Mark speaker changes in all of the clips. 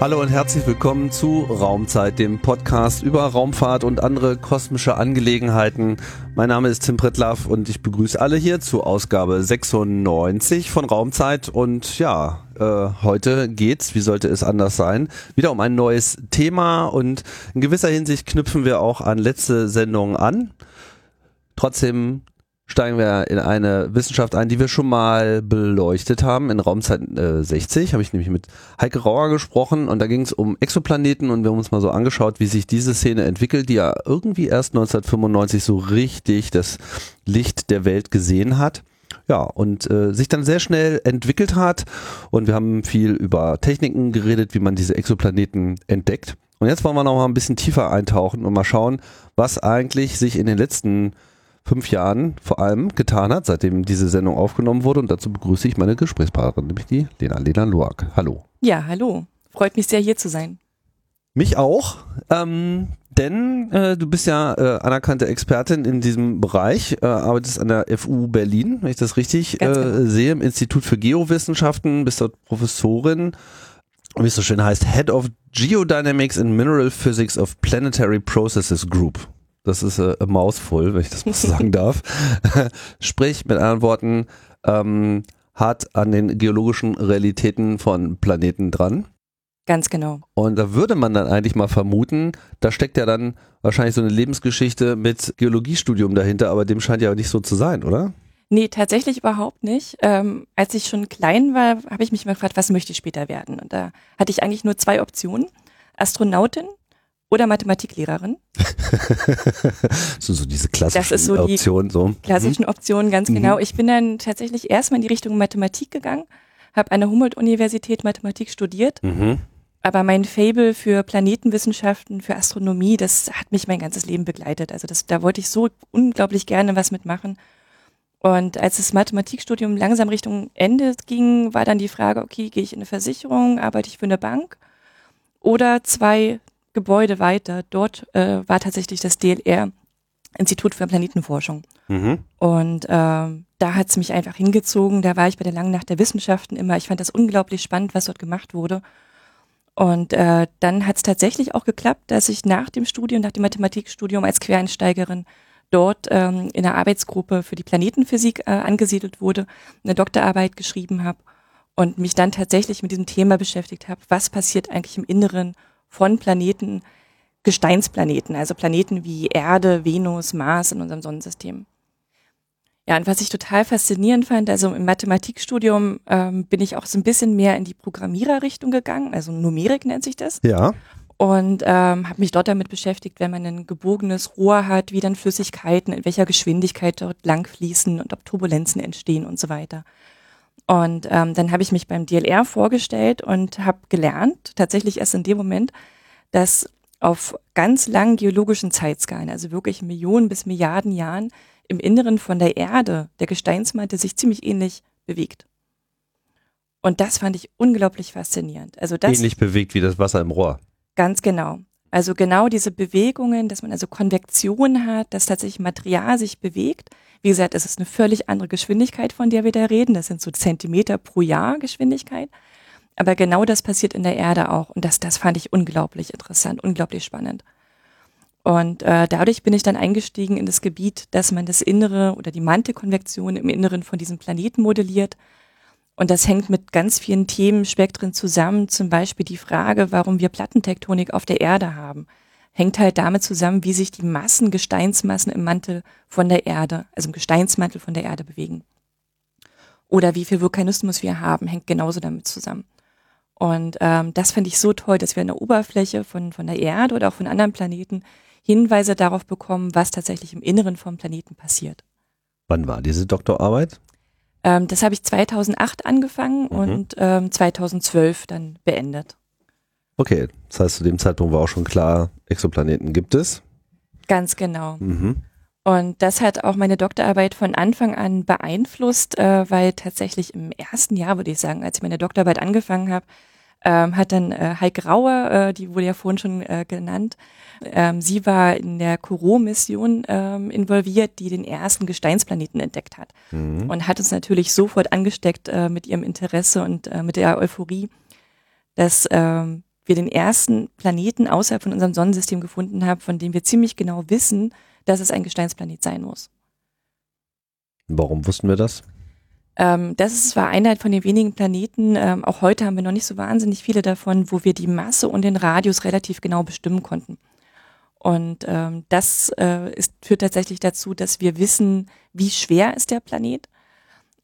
Speaker 1: Hallo und herzlich willkommen zu Raumzeit, dem Podcast über Raumfahrt und andere kosmische Angelegenheiten. Mein Name ist Tim Pritlaff und ich begrüße alle hier zu Ausgabe 96 von Raumzeit. Und ja, äh, heute geht's, wie sollte es anders sein, wieder um ein neues Thema und in gewisser Hinsicht knüpfen wir auch an letzte Sendungen an. Trotzdem steigen wir in eine Wissenschaft ein, die wir schon mal beleuchtet haben. In Raumzeit äh, 60 habe ich nämlich mit Heike Rauer gesprochen und da ging es um Exoplaneten und wir haben uns mal so angeschaut, wie sich diese Szene entwickelt, die ja irgendwie erst 1995 so richtig das Licht der Welt gesehen hat. Ja, und äh, sich dann sehr schnell entwickelt hat und wir haben viel über Techniken geredet, wie man diese Exoplaneten entdeckt. Und jetzt wollen wir noch mal ein bisschen tiefer eintauchen und mal schauen, was eigentlich sich in den letzten fünf Jahren vor allem getan hat, seitdem diese Sendung aufgenommen wurde. Und dazu begrüße ich meine Gesprächspartnerin, nämlich die Lena, Lena Luak. Hallo.
Speaker 2: Ja, hallo. Freut mich sehr, hier zu sein.
Speaker 1: Mich auch, ähm, denn äh, du bist ja äh, anerkannte Expertin in diesem Bereich, äh, arbeitest an der FU Berlin, wenn ich das richtig äh, genau. sehe, im Institut für Geowissenschaften, bist dort Professorin, wie es so schön heißt, Head of Geodynamics and Mineral Physics of Planetary Processes Group. Das ist äh, Mausvoll, wenn ich das mal sagen darf. Sprich, mit anderen Worten, ähm, hart an den geologischen Realitäten von Planeten dran.
Speaker 2: Ganz genau.
Speaker 1: Und da würde man dann eigentlich mal vermuten, da steckt ja dann wahrscheinlich so eine Lebensgeschichte mit Geologiestudium dahinter, aber dem scheint ja nicht so zu sein, oder?
Speaker 2: Nee, tatsächlich überhaupt nicht. Ähm, als ich schon klein war, habe ich mich mal gefragt, was möchte ich später werden? Und da hatte ich eigentlich nur zwei Optionen. Astronautin oder Mathematiklehrerin.
Speaker 1: so, so diese klassischen das ist so die Optionen. So.
Speaker 2: Klassischen mhm. Optionen, ganz genau. Mhm. Ich bin dann tatsächlich erstmal in die Richtung Mathematik gegangen, habe an der Humboldt-Universität Mathematik studiert. Mhm. Aber mein Fable für Planetenwissenschaften, für Astronomie, das hat mich mein ganzes Leben begleitet. Also das, da wollte ich so unglaublich gerne was mitmachen. Und als das Mathematikstudium langsam Richtung Ende ging, war dann die Frage, okay, gehe ich in eine Versicherung, arbeite ich für eine Bank oder zwei Gebäude weiter, dort äh, war tatsächlich das DLR, Institut für Planetenforschung. Mhm. Und äh, da hat es mich einfach hingezogen. Da war ich bei der Langen Nacht der Wissenschaften immer. Ich fand das unglaublich spannend, was dort gemacht wurde. Und äh, dann hat es tatsächlich auch geklappt, dass ich nach dem Studium, nach dem Mathematikstudium als Quereinsteigerin dort ähm, in der Arbeitsgruppe für die Planetenphysik äh, angesiedelt wurde, eine Doktorarbeit geschrieben habe und mich dann tatsächlich mit diesem Thema beschäftigt habe, was passiert eigentlich im Inneren von Planeten, Gesteinsplaneten, also Planeten wie Erde, Venus, Mars in unserem Sonnensystem. Ja, und was ich total faszinierend fand, also im Mathematikstudium ähm, bin ich auch so ein bisschen mehr in die Programmiererrichtung gegangen, also Numerik nennt sich das.
Speaker 1: Ja.
Speaker 2: Und ähm, habe mich dort damit beschäftigt, wenn man ein gebogenes Rohr hat, wie dann Flüssigkeiten in welcher Geschwindigkeit dort langfließen und ob Turbulenzen entstehen und so weiter. Und ähm, dann habe ich mich beim DLR vorgestellt und habe gelernt, tatsächlich erst in dem Moment, dass auf ganz langen geologischen Zeitskalen, also wirklich Millionen bis Milliarden Jahren, im Inneren von der Erde der Gesteinsmantel sich ziemlich ähnlich bewegt. Und das fand ich unglaublich faszinierend. Also das
Speaker 1: ähnlich bewegt wie das Wasser im Rohr.
Speaker 2: Ganz genau. Also genau diese Bewegungen, dass man also Konvektion hat, dass tatsächlich Material sich bewegt. Wie gesagt, es ist eine völlig andere Geschwindigkeit, von der wir da reden. Das sind so Zentimeter pro Jahr Geschwindigkeit. Aber genau das passiert in der Erde auch. Und das, das fand ich unglaublich interessant, unglaublich spannend. Und äh, dadurch bin ich dann eingestiegen in das Gebiet, dass man das Innere oder die Mantelkonvektion im Inneren von diesem Planeten modelliert und das hängt mit ganz vielen Themenspektren zusammen, zum Beispiel die Frage, warum wir Plattentektonik auf der Erde haben. Hängt halt damit zusammen, wie sich die Massen, Gesteinsmassen im Mantel von der Erde, also im Gesteinsmantel von der Erde bewegen. Oder wie viel Vulkanismus wir haben, hängt genauso damit zusammen. Und ähm, das finde ich so toll, dass wir an der Oberfläche von, von der Erde oder auch von anderen Planeten Hinweise darauf bekommen, was tatsächlich im Inneren vom Planeten passiert.
Speaker 1: Wann war diese Doktorarbeit?
Speaker 2: Ähm, das habe ich 2008 angefangen mhm. und ähm, 2012 dann beendet.
Speaker 1: Okay, das heißt, zu dem Zeitpunkt war auch schon klar, Exoplaneten gibt es.
Speaker 2: Ganz genau. Mhm. Und das hat auch meine Doktorarbeit von Anfang an beeinflusst, äh, weil tatsächlich im ersten Jahr, würde ich sagen, als ich meine Doktorarbeit angefangen habe, ähm, hat dann äh, Heike Rauer, äh, die wurde ja vorhin schon äh, genannt, ähm, sie war in der Kuro-Mission ähm, involviert, die den ersten Gesteinsplaneten entdeckt hat mhm. und hat uns natürlich sofort angesteckt äh, mit ihrem Interesse und äh, mit der Euphorie, dass ähm, wir den ersten Planeten außerhalb von unserem Sonnensystem gefunden haben, von dem wir ziemlich genau wissen, dass es ein Gesteinsplanet sein muss.
Speaker 1: Warum wussten wir das?
Speaker 2: Ähm, das ist zwar einer von den wenigen Planeten, ähm, auch heute haben wir noch nicht so wahnsinnig viele davon, wo wir die Masse und den Radius relativ genau bestimmen konnten. Und ähm, das äh, ist, führt tatsächlich dazu, dass wir wissen, wie schwer ist der Planet.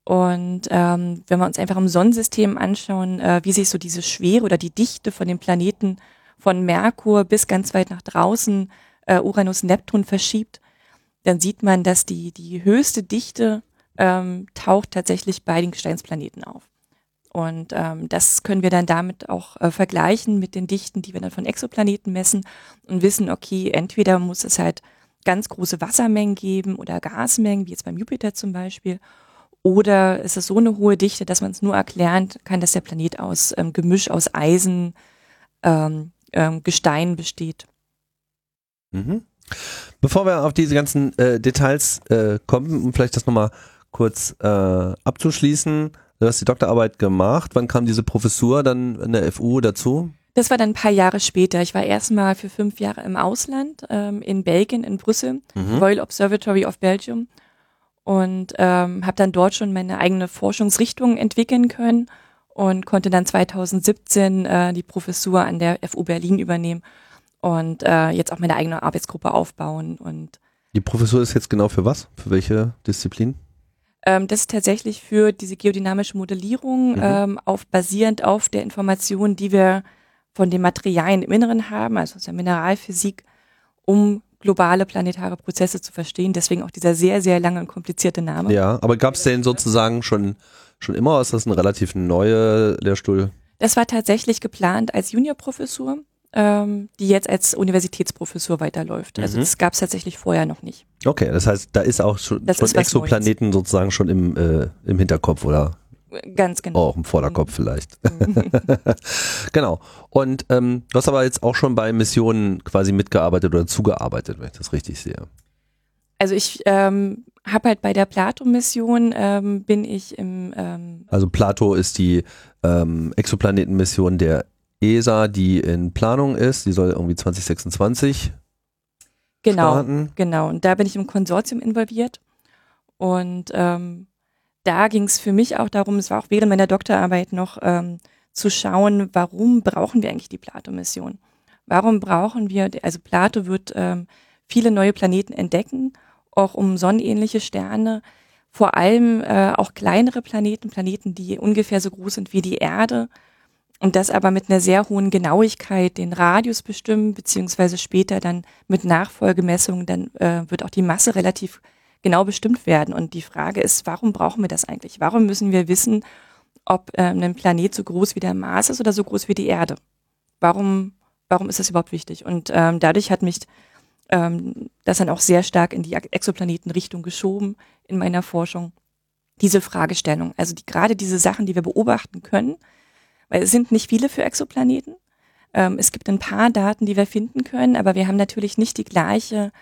Speaker 2: Und ähm, wenn wir uns einfach im Sonnensystem anschauen, äh, wie sich so diese Schwere oder die Dichte von den Planeten von Merkur bis ganz weit nach draußen, äh, Uranus, Neptun verschiebt, dann sieht man, dass die, die höchste Dichte ähm, taucht tatsächlich bei den Gesteinsplaneten auf. Und ähm, das können wir dann damit auch äh, vergleichen mit den Dichten, die wir dann von Exoplaneten messen und wissen, okay, entweder muss es halt ganz große Wassermengen geben oder Gasmengen, wie jetzt beim Jupiter zum Beispiel, oder ist es so eine hohe Dichte, dass man es nur erklären kann, dass der Planet aus ähm, Gemisch aus Eisen, ähm, ähm, Gestein besteht.
Speaker 1: Mhm. Bevor wir auf diese ganzen äh, Details äh, kommen, um vielleicht das nochmal kurz äh, abzuschließen, Du hast die Doktorarbeit gemacht. Wann kam diese Professur dann in der FU dazu?
Speaker 2: Das war dann ein paar Jahre später. Ich war erstmal für fünf Jahre im Ausland, ähm, in Belgien, in Brüssel, mhm. Royal Observatory of Belgium. Und ähm, habe dann dort schon meine eigene Forschungsrichtung entwickeln können und konnte dann 2017 äh, die Professur an der FU Berlin übernehmen und äh, jetzt auch meine eigene Arbeitsgruppe aufbauen. Und
Speaker 1: die Professur ist jetzt genau für was? Für welche Disziplin?
Speaker 2: Ähm, das ist tatsächlich für diese geodynamische Modellierung mhm. ähm, auf, basierend auf der Information, die wir von den Materialien im Inneren haben, also aus der Mineralphysik, um globale planetare Prozesse zu verstehen. Deswegen auch dieser sehr, sehr lange und komplizierte Name.
Speaker 1: Ja, aber gab es den sozusagen schon, schon immer? Ist das ein relativ neuer Lehrstuhl?
Speaker 2: Das war tatsächlich geplant als Juniorprofessur ähm, die jetzt als Universitätsprofessur weiterläuft. Also mhm. das gab es tatsächlich vorher noch nicht.
Speaker 1: Okay, das heißt, da ist auch schon, das schon Exoplaneten sozusagen schon im, äh, im Hinterkopf oder
Speaker 2: Ganz genau.
Speaker 1: Auch im Vorderkopf mhm. vielleicht. genau. Und ähm, du hast aber jetzt auch schon bei Missionen quasi mitgearbeitet oder zugearbeitet, wenn ich das richtig sehe.
Speaker 2: Also ich ähm, habe halt bei der Plato-Mission ähm, bin ich im ähm
Speaker 1: Also Plato ist die ähm, Exoplanetenmission der ESA, die in Planung ist. Die soll irgendwie 2026
Speaker 2: genau,
Speaker 1: starten.
Speaker 2: Genau, und da bin ich im Konsortium involviert. Und ähm, da ging es für mich auch darum, es war auch während meiner Doktorarbeit noch ähm, zu schauen, warum brauchen wir eigentlich die Plato-Mission? Warum brauchen wir, also Plato wird ähm, viele neue Planeten entdecken, auch um sonnenähnliche Sterne, vor allem äh, auch kleinere Planeten, Planeten, die ungefähr so groß sind wie die Erde, und das aber mit einer sehr hohen Genauigkeit den Radius bestimmen, beziehungsweise später dann mit Nachfolgemessungen, dann äh, wird auch die Masse relativ genau bestimmt werden. Und die Frage ist, warum brauchen wir das eigentlich? Warum müssen wir wissen, ob äh, ein Planet so groß wie der Mars ist oder so groß wie die Erde? Warum, warum ist das überhaupt wichtig? Und ähm, dadurch hat mich ähm, das dann auch sehr stark in die Exoplanetenrichtung geschoben in meiner Forschung. Diese Fragestellung, also die, gerade diese Sachen, die wir beobachten können, weil es sind nicht viele für Exoplaneten. Ähm, es gibt ein paar Daten, die wir finden können, aber wir haben natürlich nicht die gleiche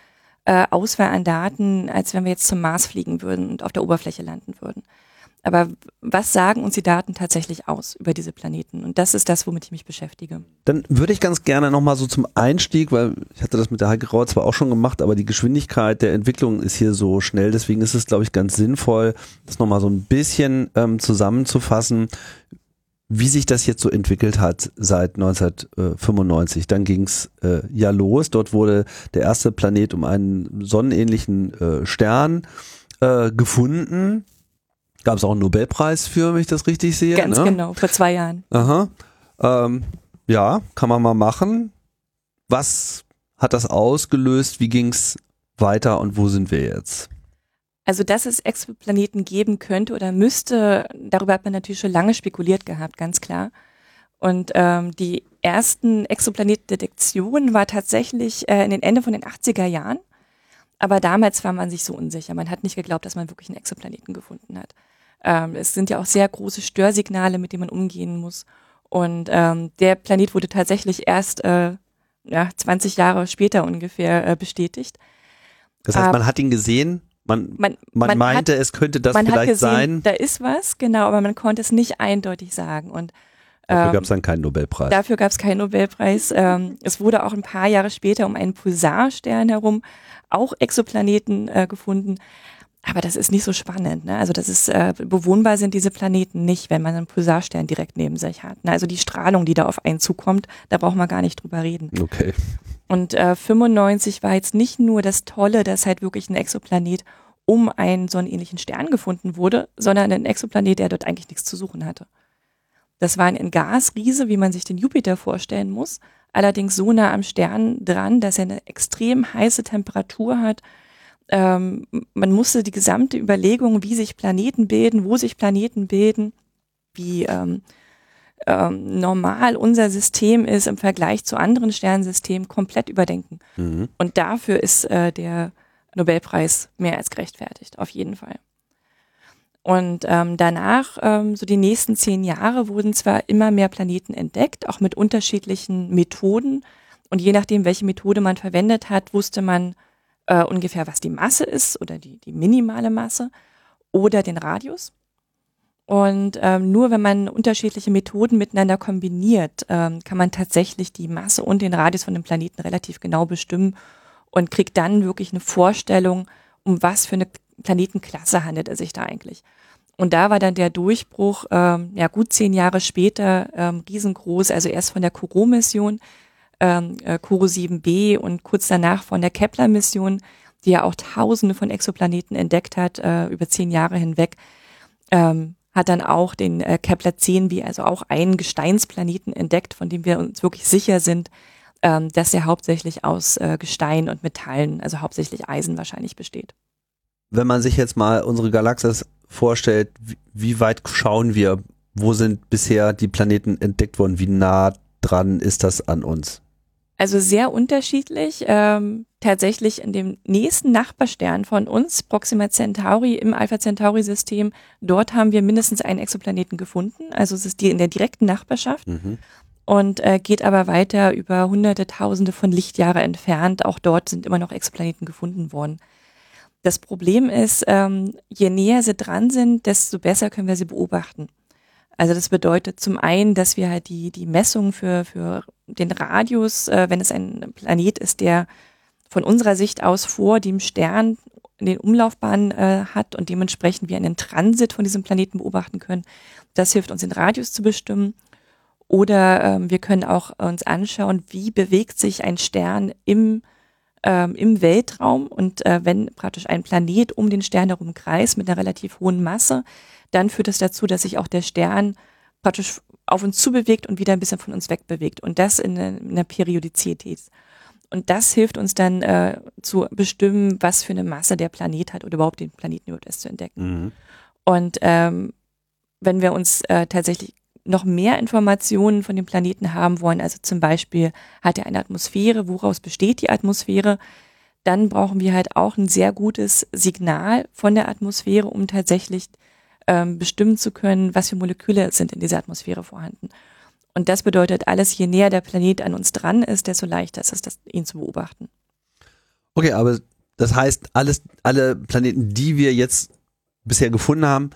Speaker 2: äh, Auswahl an Daten, als wenn wir jetzt zum Mars fliegen würden und auf der Oberfläche landen würden. Aber was sagen uns die Daten tatsächlich aus über diese Planeten? Und das ist das, womit ich mich beschäftige.
Speaker 1: Dann würde ich ganz gerne nochmal so zum Einstieg, weil ich hatte das mit der Heike Grauer zwar auch schon gemacht, aber die Geschwindigkeit der Entwicklung ist hier so schnell. Deswegen ist es, glaube ich, ganz sinnvoll, das nochmal so ein bisschen ähm, zusammenzufassen wie sich das jetzt so entwickelt hat seit 1995. Dann ging's äh, ja los. Dort wurde der erste Planet um einen sonnenähnlichen äh, Stern äh, gefunden. Gab es auch einen Nobelpreis für, wenn ich das richtig sehe.
Speaker 2: Ganz ne? genau, vor zwei Jahren.
Speaker 1: Aha. Ähm, ja, kann man mal machen. Was hat das ausgelöst? Wie ging's weiter und wo sind wir jetzt?
Speaker 2: Also, dass es Exoplaneten geben könnte oder müsste, darüber hat man natürlich schon lange spekuliert gehabt, ganz klar. Und ähm, die ersten Exoplanetendetektionen war tatsächlich äh, in den Ende von den 80er Jahren. Aber damals war man sich so unsicher. Man hat nicht geglaubt, dass man wirklich einen Exoplaneten gefunden hat. Ähm, es sind ja auch sehr große Störsignale, mit denen man umgehen muss. Und ähm, der Planet wurde tatsächlich erst äh, ja, 20 Jahre später ungefähr äh, bestätigt.
Speaker 1: Das heißt, man hat ihn gesehen, man, man, man, man meinte, hat, es könnte das vielleicht
Speaker 2: gesehen,
Speaker 1: sein.
Speaker 2: Da ist was, genau, aber man konnte es nicht eindeutig sagen. Und
Speaker 1: Dafür ähm, gab es dann keinen Nobelpreis.
Speaker 2: Dafür gab es keinen Nobelpreis. Ähm, es wurde auch ein paar Jahre später um einen Pulsarstern herum auch Exoplaneten äh, gefunden. Aber das ist nicht so spannend. Ne? Also das ist äh, bewohnbar sind diese Planeten nicht, wenn man einen Pulsarstern direkt neben sich hat. Ne? Also die Strahlung, die da auf einen zukommt, da braucht man gar nicht drüber reden.
Speaker 1: Okay.
Speaker 2: Und äh, 95 war jetzt nicht nur das Tolle, dass halt wirklich ein Exoplanet um einen sonnenähnlichen Stern gefunden wurde, sondern ein Exoplanet, der dort eigentlich nichts zu suchen hatte. Das war ein Gasriese, wie man sich den Jupiter vorstellen muss, allerdings so nah am Stern dran, dass er eine extrem heiße Temperatur hat. Ähm, man musste die gesamte Überlegung, wie sich Planeten bilden, wo sich Planeten bilden, wie ähm, ähm, normal unser System ist im Vergleich zu anderen Sternsystemen, komplett überdenken. Mhm. Und dafür ist äh, der Nobelpreis mehr als gerechtfertigt, auf jeden Fall. Und ähm, danach, ähm, so die nächsten zehn Jahre, wurden zwar immer mehr Planeten entdeckt, auch mit unterschiedlichen Methoden. Und je nachdem, welche Methode man verwendet hat, wusste man äh, ungefähr, was die Masse ist oder die, die minimale Masse oder den Radius. Und ähm, nur wenn man unterschiedliche Methoden miteinander kombiniert, ähm, kann man tatsächlich die Masse und den Radius von dem Planeten relativ genau bestimmen und kriegt dann wirklich eine Vorstellung, um was für eine Planetenklasse handelt es sich da eigentlich. Und da war dann der Durchbruch, ähm, ja gut zehn Jahre später, ähm, riesengroß, also erst von der Kourou-Mission, ähm, äh, Kourou 7b und kurz danach von der Kepler-Mission, die ja auch tausende von Exoplaneten entdeckt hat, äh, über zehn Jahre hinweg, ähm, hat dann auch den äh, Kepler 10b, also auch einen Gesteinsplaneten entdeckt, von dem wir uns wirklich sicher sind, ähm, dass er hauptsächlich aus äh, Gestein und Metallen, also hauptsächlich Eisen wahrscheinlich besteht
Speaker 1: wenn man sich jetzt mal unsere Galaxis vorstellt, wie, wie weit schauen wir? Wo sind bisher die Planeten entdeckt worden? Wie nah dran ist das an uns?
Speaker 2: Also sehr unterschiedlich. Ähm, tatsächlich in dem nächsten Nachbarstern von uns, Proxima Centauri im Alpha Centauri-System, dort haben wir mindestens einen Exoplaneten gefunden. Also es ist die in der direkten Nachbarschaft. Mhm. Und äh, geht aber weiter über hunderte, tausende von Lichtjahre entfernt. Auch dort sind immer noch Exoplaneten gefunden worden. Das Problem ist, ähm, je näher sie dran sind, desto besser können wir sie beobachten. Also das bedeutet zum einen, dass wir halt die, die Messung für, für den Radius, äh, wenn es ein Planet ist, der von unserer Sicht aus vor dem Stern den Umlaufbahnen äh, hat und dementsprechend wir einen Transit von diesem Planeten beobachten können. Das hilft uns, den Radius zu bestimmen. Oder ähm, wir können auch uns anschauen, wie bewegt sich ein Stern im ähm, im Weltraum und äh, wenn praktisch ein Planet um den Stern herum kreist mit einer relativ hohen Masse, dann führt das dazu, dass sich auch der Stern praktisch auf uns zubewegt und wieder ein bisschen von uns wegbewegt und das in, in einer Periodizität. Und das hilft uns dann äh, zu bestimmen, was für eine Masse der Planet hat oder überhaupt den Planeten überhaupt erst zu entdecken. Mhm. Und ähm, wenn wir uns äh, tatsächlich noch mehr Informationen von dem Planeten haben wollen, also zum Beispiel hat er eine Atmosphäre, woraus besteht die Atmosphäre, dann brauchen wir halt auch ein sehr gutes Signal von der Atmosphäre, um tatsächlich ähm, bestimmen zu können, was für Moleküle sind in dieser Atmosphäre vorhanden. Und das bedeutet alles, je näher der Planet an uns dran ist, desto leichter ist es, das, ihn zu beobachten.
Speaker 1: Okay, aber das heißt, alles, alle Planeten, die wir jetzt bisher gefunden haben,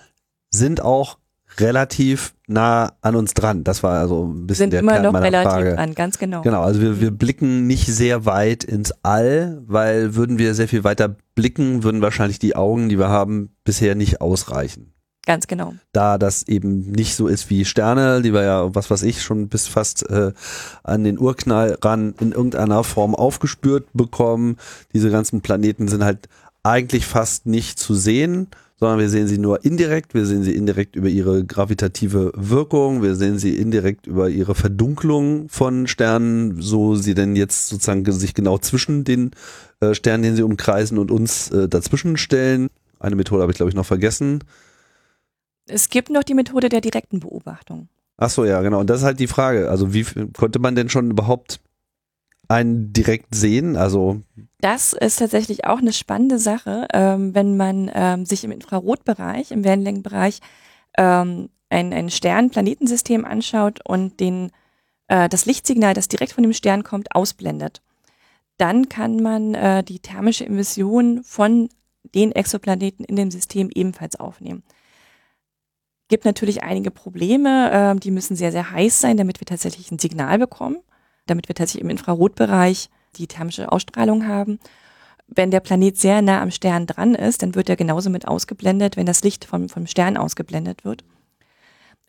Speaker 1: sind auch relativ nah an uns dran. Das war also ein bisschen
Speaker 2: Sind
Speaker 1: der
Speaker 2: immer
Speaker 1: Kern
Speaker 2: noch
Speaker 1: meiner
Speaker 2: relativ
Speaker 1: Frage.
Speaker 2: dran, ganz genau.
Speaker 1: Genau, also wir, wir blicken nicht sehr weit ins All, weil würden wir sehr viel weiter blicken, würden wahrscheinlich die Augen, die wir haben, bisher nicht ausreichen.
Speaker 2: Ganz genau.
Speaker 1: Da das eben nicht so ist wie Sterne, die wir ja, was weiß ich, schon bis fast äh, an den Urknall ran in irgendeiner Form aufgespürt bekommen. Diese ganzen Planeten sind halt eigentlich fast nicht zu sehen sondern wir sehen sie nur indirekt. Wir sehen sie indirekt über ihre gravitative Wirkung. Wir sehen sie indirekt über ihre Verdunklung von Sternen, so sie denn jetzt sozusagen sich genau zwischen den äh, Sternen, den sie umkreisen und uns äh, dazwischen stellen. Eine Methode habe ich, glaube ich, noch vergessen.
Speaker 2: Es gibt noch die Methode der direkten Beobachtung.
Speaker 1: Ach so, ja, genau. Und das ist halt die Frage. Also wie konnte man denn schon überhaupt einen direkt sehen? Also
Speaker 2: das ist tatsächlich auch eine spannende Sache, ähm, wenn man ähm, sich im Infrarotbereich, im Wellenlängenbereich ähm, ein, ein Stern-Planetensystem anschaut und den, äh, das Lichtsignal, das direkt von dem Stern kommt, ausblendet. Dann kann man äh, die thermische Emission von den Exoplaneten in dem System ebenfalls aufnehmen. Gibt natürlich einige Probleme, äh, die müssen sehr, sehr heiß sein, damit wir tatsächlich ein Signal bekommen, damit wir tatsächlich im Infrarotbereich die thermische Ausstrahlung haben. Wenn der Planet sehr nah am Stern dran ist, dann wird er genauso mit ausgeblendet, wenn das Licht vom, vom Stern ausgeblendet wird.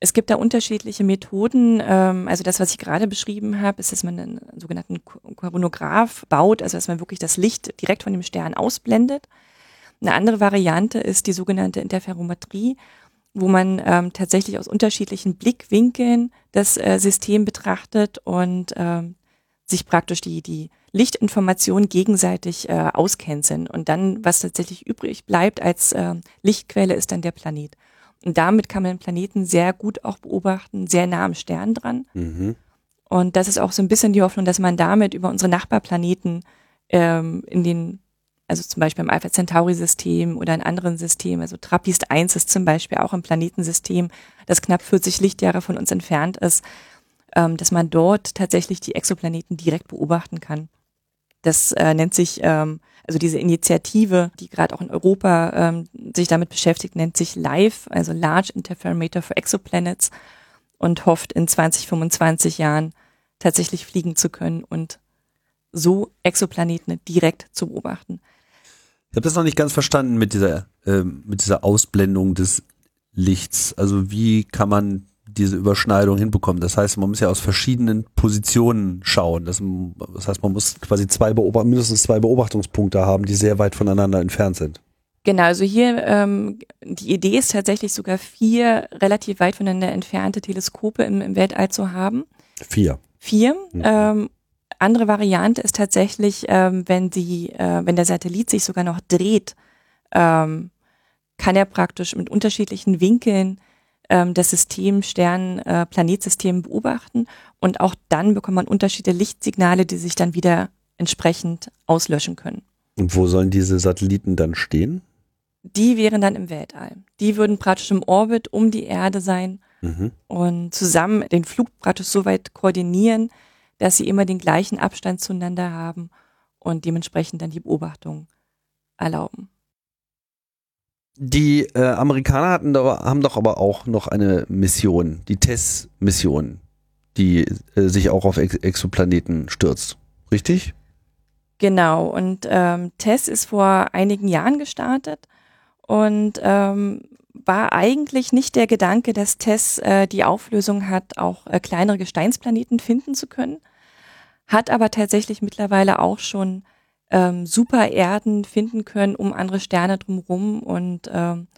Speaker 2: Es gibt da unterschiedliche Methoden. Ähm, also das, was ich gerade beschrieben habe, ist, dass man einen sogenannten Koronograph baut, also dass man wirklich das Licht direkt von dem Stern ausblendet. Eine andere Variante ist die sogenannte Interferometrie, wo man ähm, tatsächlich aus unterschiedlichen Blickwinkeln das äh, System betrachtet und ähm, sich praktisch die, die Lichtinformationen gegenseitig äh, auscanceln. Und dann, was tatsächlich übrig bleibt als äh, Lichtquelle, ist dann der Planet. Und damit kann man den Planeten sehr gut auch beobachten, sehr nah am Stern dran. Mhm. Und das ist auch so ein bisschen die Hoffnung, dass man damit über unsere Nachbarplaneten ähm, in den also zum Beispiel im Alpha Centauri-System oder in anderen Systemen. Also Trappist 1 ist zum Beispiel auch ein Planetensystem, das knapp 40 Lichtjahre von uns entfernt ist, ähm, dass man dort tatsächlich die Exoplaneten direkt beobachten kann. Das äh, nennt sich, ähm, also diese Initiative, die gerade auch in Europa ähm, sich damit beschäftigt, nennt sich LIFE, also Large Interferometer for Exoplanets und hofft in 2025 Jahren tatsächlich fliegen zu können und so Exoplaneten direkt zu beobachten.
Speaker 1: Ich habe das noch nicht ganz verstanden mit dieser, äh, mit dieser Ausblendung des Lichts. Also wie kann man diese Überschneidung hinbekommen? Das heißt, man muss ja aus verschiedenen Positionen schauen. Das, das heißt, man muss quasi zwei Beobacht mindestens zwei Beobachtungspunkte haben, die sehr weit voneinander entfernt sind.
Speaker 2: Genau, also hier ähm, die Idee ist tatsächlich sogar vier relativ weit voneinander entfernte Teleskope im, im Weltall zu haben.
Speaker 1: Vier.
Speaker 2: Vier. Mhm. Ähm, andere Variante ist tatsächlich, ähm, wenn sie, äh, wenn der Satellit sich sogar noch dreht, ähm, kann er praktisch mit unterschiedlichen Winkeln ähm, das System Stern, äh, Planetsystem beobachten und auch dann bekommt man unterschiedliche Lichtsignale, die sich dann wieder entsprechend auslöschen können.
Speaker 1: Und wo sollen diese Satelliten dann stehen?
Speaker 2: Die wären dann im Weltall. Die würden praktisch im Orbit um die Erde sein mhm. und zusammen den Flug praktisch so weit koordinieren, dass sie immer den gleichen Abstand zueinander haben und dementsprechend dann die Beobachtung erlauben.
Speaker 1: Die äh, Amerikaner hatten da, haben doch aber auch noch eine Mission, die TESS-Mission, die äh, sich auch auf Ex Exoplaneten stürzt. Richtig?
Speaker 2: Genau, und ähm, TESS ist vor einigen Jahren gestartet und ähm, war eigentlich nicht der Gedanke, dass TESS äh, die Auflösung hat, auch äh, kleinere Gesteinsplaneten finden zu können, hat aber tatsächlich mittlerweile auch schon ähm, Supererden finden können um andere Sterne drumherum und ähm,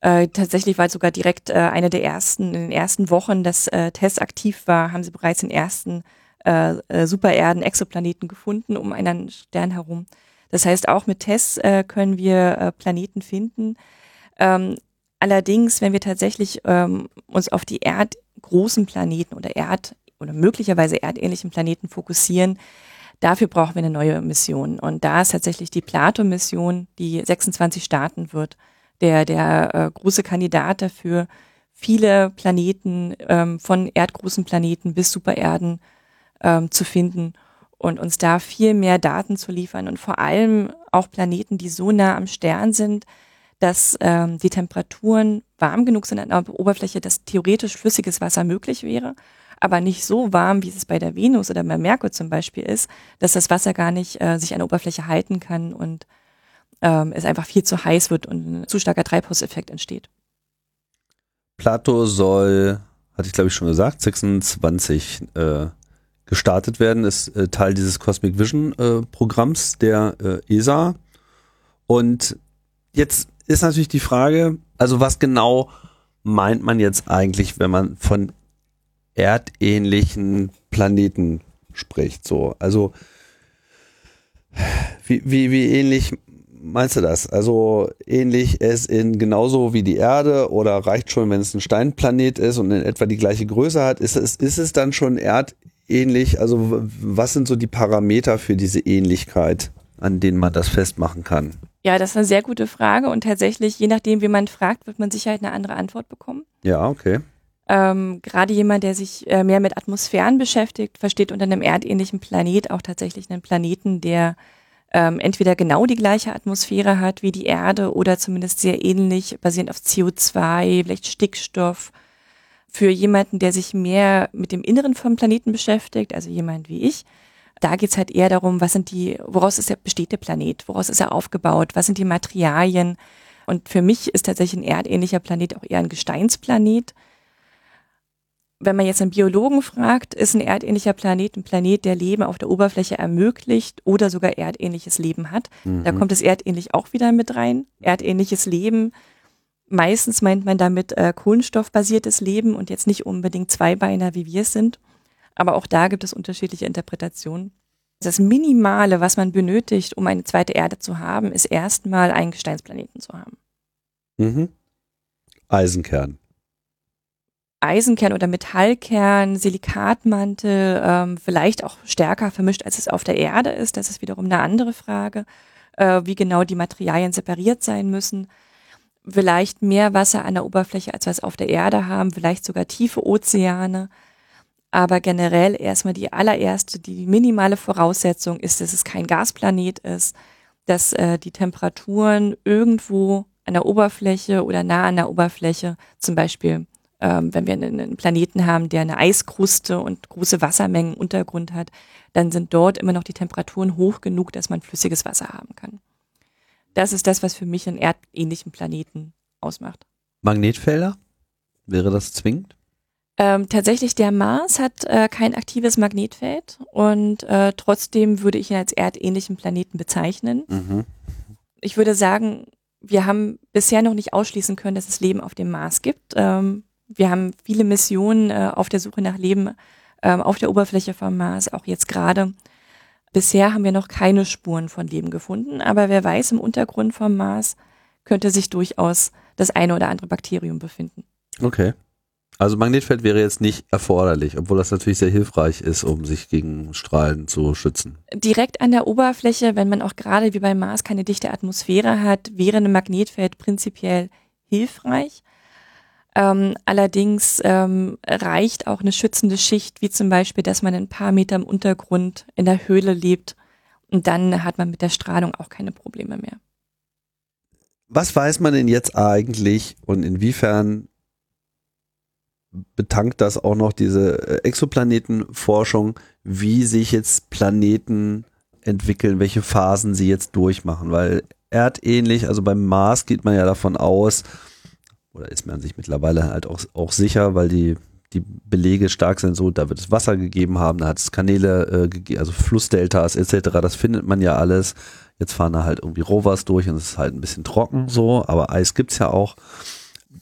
Speaker 2: äh, tatsächlich war sogar direkt äh, eine der ersten, in den ersten Wochen, dass äh, TESS aktiv war, haben sie bereits den ersten äh, äh, Supererden, Exoplaneten gefunden um einen Stern herum. Das heißt, auch mit TESS äh, können wir äh, Planeten finden. Ähm, allerdings, wenn wir tatsächlich ähm, uns auf die erdgroßen Planeten oder Erd oder möglicherweise erdähnlichen Planeten fokussieren, dafür brauchen wir eine neue Mission. Und da ist tatsächlich die Plato-Mission, die 26 starten wird, der, der äh, große Kandidat dafür, viele Planeten ähm, von erdgroßen Planeten bis Supererden ähm, zu finden und uns da viel mehr Daten zu liefern und vor allem auch Planeten, die so nah am Stern sind, dass ähm, die Temperaturen warm genug sind an der Oberfläche, dass theoretisch flüssiges Wasser möglich wäre, aber nicht so warm, wie es bei der Venus oder bei Merkur zum Beispiel ist, dass das Wasser gar nicht äh, sich an der Oberfläche halten kann und ähm, es einfach viel zu heiß wird und ein zu starker Treibhauseffekt entsteht.
Speaker 1: Plato soll, hatte ich glaube ich schon gesagt, 26 äh, gestartet werden, ist äh, Teil dieses Cosmic Vision äh, Programms der äh, ESA. Und jetzt ist natürlich die Frage, also was genau meint man jetzt eigentlich, wenn man von erdähnlichen Planeten spricht? So, also wie, wie, wie ähnlich meinst du das? Also ähnlich es in genauso wie die Erde oder reicht schon, wenn es ein Steinplanet ist und in etwa die gleiche Größe hat? Ist es, ist es dann schon erdähnlich? Also was sind so die Parameter für diese Ähnlichkeit, an denen man das festmachen kann?
Speaker 2: Ja, das ist eine sehr gute Frage und tatsächlich, je nachdem, wie man fragt, wird man sicher eine andere Antwort bekommen.
Speaker 1: Ja, okay.
Speaker 2: Ähm, Gerade jemand, der sich äh, mehr mit Atmosphären beschäftigt, versteht unter einem erdähnlichen Planet auch tatsächlich einen Planeten, der ähm, entweder genau die gleiche Atmosphäre hat wie die Erde oder zumindest sehr ähnlich, basierend auf CO2, vielleicht Stickstoff. Für jemanden, der sich mehr mit dem Inneren vom Planeten beschäftigt, also jemand wie ich, da geht's halt eher darum, was sind die, woraus ist der, besteht der Planet, woraus ist er aufgebaut, was sind die Materialien. Und für mich ist tatsächlich ein erdähnlicher Planet auch eher ein Gesteinsplanet wenn man jetzt einen Biologen fragt, ist ein erdähnlicher Planet ein Planet, der Leben auf der Oberfläche ermöglicht oder sogar erdähnliches Leben hat. Mhm. Da kommt das erdähnlich auch wieder mit rein. Erdähnliches Leben. Meistens meint man damit äh, kohlenstoffbasiertes Leben und jetzt nicht unbedingt Zweibeiner, wie wir es sind. Aber auch da gibt es unterschiedliche Interpretationen. Das Minimale, was man benötigt, um eine zweite Erde zu haben, ist erstmal einen Gesteinsplaneten zu haben.
Speaker 1: Mhm. Eisenkern.
Speaker 2: Eisenkern oder Metallkern, Silikatmantel, ähm, vielleicht auch stärker vermischt, als es auf der Erde ist. Das ist wiederum eine andere Frage, äh, wie genau die Materialien separiert sein müssen. Vielleicht mehr Wasser an der Oberfläche, als wir es auf der Erde haben, vielleicht sogar tiefe Ozeane. Aber generell erstmal die allererste, die minimale Voraussetzung ist, dass es kein Gasplanet ist, dass äh, die Temperaturen irgendwo an der Oberfläche oder nah an der Oberfläche zum Beispiel ähm, wenn wir einen Planeten haben, der eine Eiskruste und große Wassermengen im Untergrund hat, dann sind dort immer noch die Temperaturen hoch genug, dass man flüssiges Wasser haben kann. Das ist das, was für mich einen erdähnlichen Planeten ausmacht.
Speaker 1: Magnetfelder? Wäre das zwingend?
Speaker 2: Ähm, tatsächlich, der Mars hat äh, kein aktives Magnetfeld und äh, trotzdem würde ich ihn als erdähnlichen Planeten bezeichnen. Mhm. Ich würde sagen, wir haben bisher noch nicht ausschließen können, dass es Leben auf dem Mars gibt. Ähm, wir haben viele Missionen äh, auf der Suche nach Leben äh, auf der Oberfläche vom Mars, auch jetzt gerade. Bisher haben wir noch keine Spuren von Leben gefunden, aber wer weiß, im Untergrund vom Mars könnte sich durchaus das eine oder andere Bakterium befinden.
Speaker 1: Okay. Also Magnetfeld wäre jetzt nicht erforderlich, obwohl das natürlich sehr hilfreich ist, um sich gegen Strahlen zu schützen.
Speaker 2: Direkt an der Oberfläche, wenn man auch gerade wie beim Mars keine dichte Atmosphäre hat, wäre ein Magnetfeld prinzipiell hilfreich. Ähm, allerdings ähm, reicht auch eine schützende Schicht, wie zum Beispiel, dass man ein paar Meter im Untergrund in der Höhle lebt und dann hat man mit der Strahlung auch keine Probleme mehr.
Speaker 1: Was weiß man denn jetzt eigentlich und inwiefern betankt das auch noch diese äh, Exoplanetenforschung, wie sich jetzt Planeten entwickeln, welche Phasen sie jetzt durchmachen, weil erdähnlich, also beim Mars geht man ja davon aus, oder ist man sich mittlerweile halt auch, auch sicher, weil die, die Belege stark sind, so, da wird es Wasser gegeben haben, da hat es Kanäle äh, also Flussdeltas etc., das findet man ja alles. Jetzt fahren da halt irgendwie Rovers durch und es ist halt ein bisschen trocken so, aber Eis gibt's ja auch.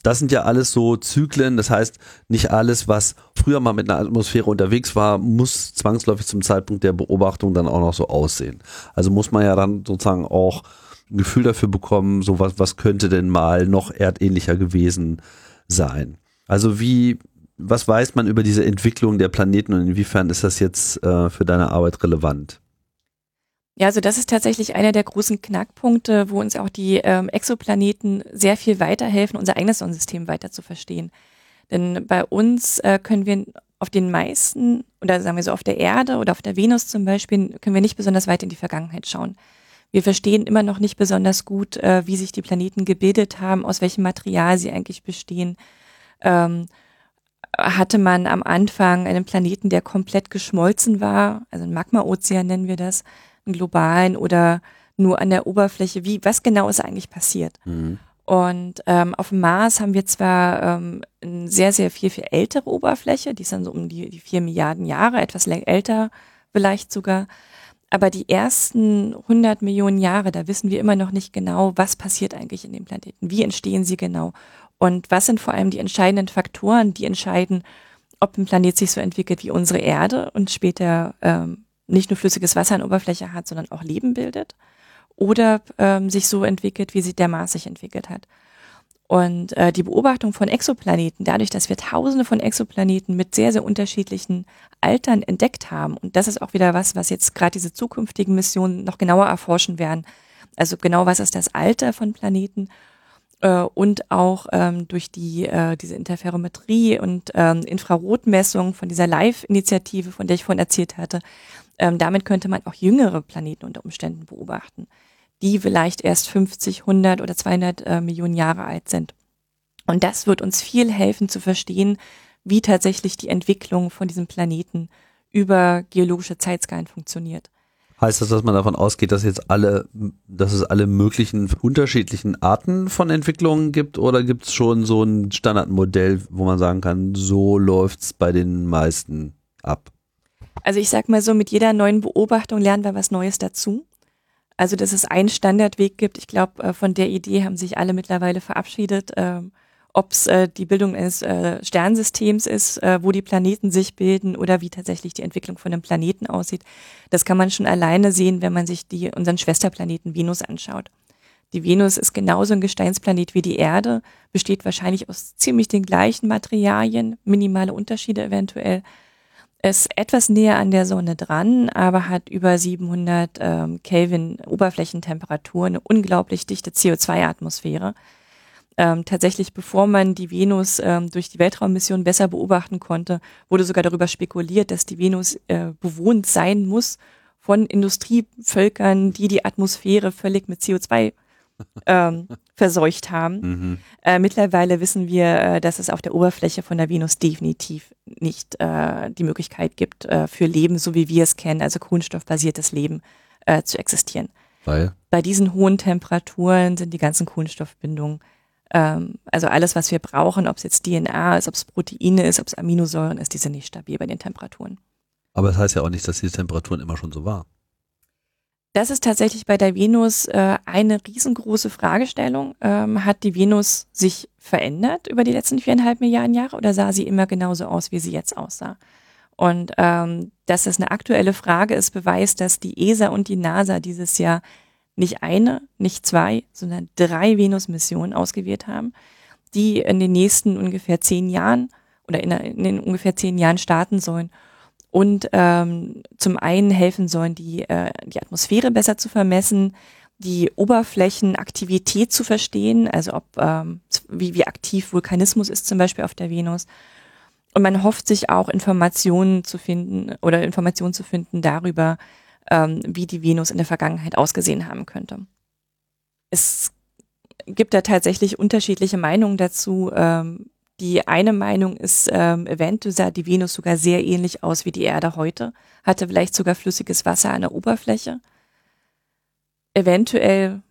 Speaker 1: Das sind ja alles so Zyklen, das heißt, nicht alles, was früher mal mit einer Atmosphäre unterwegs war, muss zwangsläufig zum Zeitpunkt der Beobachtung dann auch noch so aussehen. Also muss man ja dann sozusagen auch ein Gefühl dafür bekommen, so was, was könnte denn mal noch erdähnlicher gewesen sein. Also wie, was weiß man über diese Entwicklung der Planeten und inwiefern ist das jetzt äh, für deine Arbeit relevant?
Speaker 2: Ja, also das ist tatsächlich einer der großen Knackpunkte, wo uns auch die ähm, Exoplaneten sehr viel weiterhelfen, unser eigenes Sonnensystem weiter zu verstehen. Denn bei uns äh, können wir auf den meisten, oder sagen wir so auf der Erde oder auf der Venus zum Beispiel, können wir nicht besonders weit in die Vergangenheit schauen. Wir verstehen immer noch nicht besonders gut, äh, wie sich die Planeten gebildet haben, aus welchem Material sie eigentlich bestehen. Ähm, hatte man am Anfang einen Planeten, der komplett geschmolzen war, also ein Magma-Ozean nennen wir das, einen globalen oder nur an der Oberfläche, wie, was genau ist eigentlich passiert? Mhm. Und ähm, auf dem Mars haben wir zwar ähm, eine sehr, sehr viel, viel ältere Oberfläche, die ist dann so um die, die vier Milliarden Jahre, etwas älter vielleicht sogar. Aber die ersten 100 Millionen Jahre, da wissen wir immer noch nicht genau, was passiert eigentlich in dem Planeten, wie entstehen sie genau? Und was sind vor allem die entscheidenden Faktoren, die entscheiden, ob ein Planet sich so entwickelt wie unsere Erde und später ähm, nicht nur flüssiges Wasser an Oberfläche hat, sondern auch Leben bildet? Oder ähm, sich so entwickelt, wie sich der Mars sich entwickelt hat. Und äh, die Beobachtung von Exoplaneten, dadurch, dass wir tausende von Exoplaneten mit sehr, sehr unterschiedlichen Altern entdeckt haben, und das ist auch wieder was, was jetzt gerade diese zukünftigen Missionen noch genauer erforschen werden. Also genau, was ist das Alter von Planeten? Äh, und auch ähm, durch die äh, diese Interferometrie und ähm, Infrarotmessung von dieser Live-Initiative, von der ich vorhin erzählt hatte, Ähm, damit könnte man auch jüngere Planeten unter Umständen beobachten, die vielleicht erst 50, 100 oder 200 äh, Millionen Jahre alt sind. Und das wird uns viel helfen zu verstehen, wie tatsächlich die Entwicklung von diesem Planeten über geologische Zeitskalen funktioniert.
Speaker 1: Heißt das, dass man davon ausgeht, dass jetzt alle, dass es alle möglichen unterschiedlichen Arten von Entwicklungen gibt oder gibt es schon so ein Standardmodell, wo man sagen kann, so läuft es bei den meisten ab?
Speaker 2: Also ich sag mal so, mit jeder neuen Beobachtung lernen wir was Neues dazu. Also dass es einen Standardweg gibt, ich glaube, äh, von der Idee haben sich alle mittlerweile verabschiedet. Ähm, ob es äh, die Bildung eines äh, Sternsystems ist, äh, wo die Planeten sich bilden oder wie tatsächlich die Entwicklung von einem Planeten aussieht. Das kann man schon alleine sehen, wenn man sich die, unseren Schwesterplaneten Venus anschaut. Die Venus ist genauso ein Gesteinsplanet wie die Erde, besteht wahrscheinlich aus ziemlich den gleichen Materialien, minimale Unterschiede eventuell, ist etwas näher an der Sonne dran, aber hat über 700 ähm, Kelvin Oberflächentemperatur, eine unglaublich dichte CO2-Atmosphäre ähm, tatsächlich, bevor man die Venus ähm, durch die Weltraummission besser beobachten konnte, wurde sogar darüber spekuliert, dass die Venus äh, bewohnt sein muss von Industrievölkern, die die Atmosphäre völlig mit CO2 ähm, verseucht haben. Mhm. Äh, mittlerweile wissen wir, äh, dass es auf der Oberfläche von der Venus definitiv nicht äh, die Möglichkeit gibt, äh, für Leben, so wie wir es kennen, also kohlenstoffbasiertes Leben, äh, zu existieren. Weil? Bei diesen hohen Temperaturen sind die ganzen Kohlenstoffbindungen ähm, also alles, was wir brauchen, ob es jetzt DNA ist, ob es Proteine ist, ob es Aminosäuren ist, die sind nicht stabil bei den Temperaturen.
Speaker 1: Aber das heißt ja auch nicht, dass diese Temperaturen immer schon so waren.
Speaker 2: Das ist tatsächlich bei der Venus äh, eine riesengroße Fragestellung. Ähm, hat die Venus sich verändert über die letzten viereinhalb Milliarden Jahre oder sah sie immer genauso aus, wie sie jetzt aussah? Und ähm, dass das eine aktuelle Frage ist, beweist, dass die ESA und die NASA dieses Jahr nicht eine, nicht zwei, sondern drei Venus-Missionen ausgewählt haben, die in den nächsten ungefähr zehn Jahren oder in, in den ungefähr zehn Jahren starten sollen und ähm, zum einen helfen sollen, die, äh, die Atmosphäre besser zu vermessen, die Oberflächenaktivität zu verstehen, also ob ähm, wie, wie aktiv Vulkanismus ist zum Beispiel auf der Venus. Und man hofft sich auch Informationen zu finden oder Informationen zu finden darüber, ähm, wie die Venus in der Vergangenheit ausgesehen haben könnte. Es gibt da tatsächlich unterschiedliche Meinungen dazu. Ähm, die eine Meinung ist, ähm, eventuell sah die Venus sogar sehr ähnlich aus wie die Erde heute, hatte vielleicht sogar flüssiges Wasser an der Oberfläche. Eventuell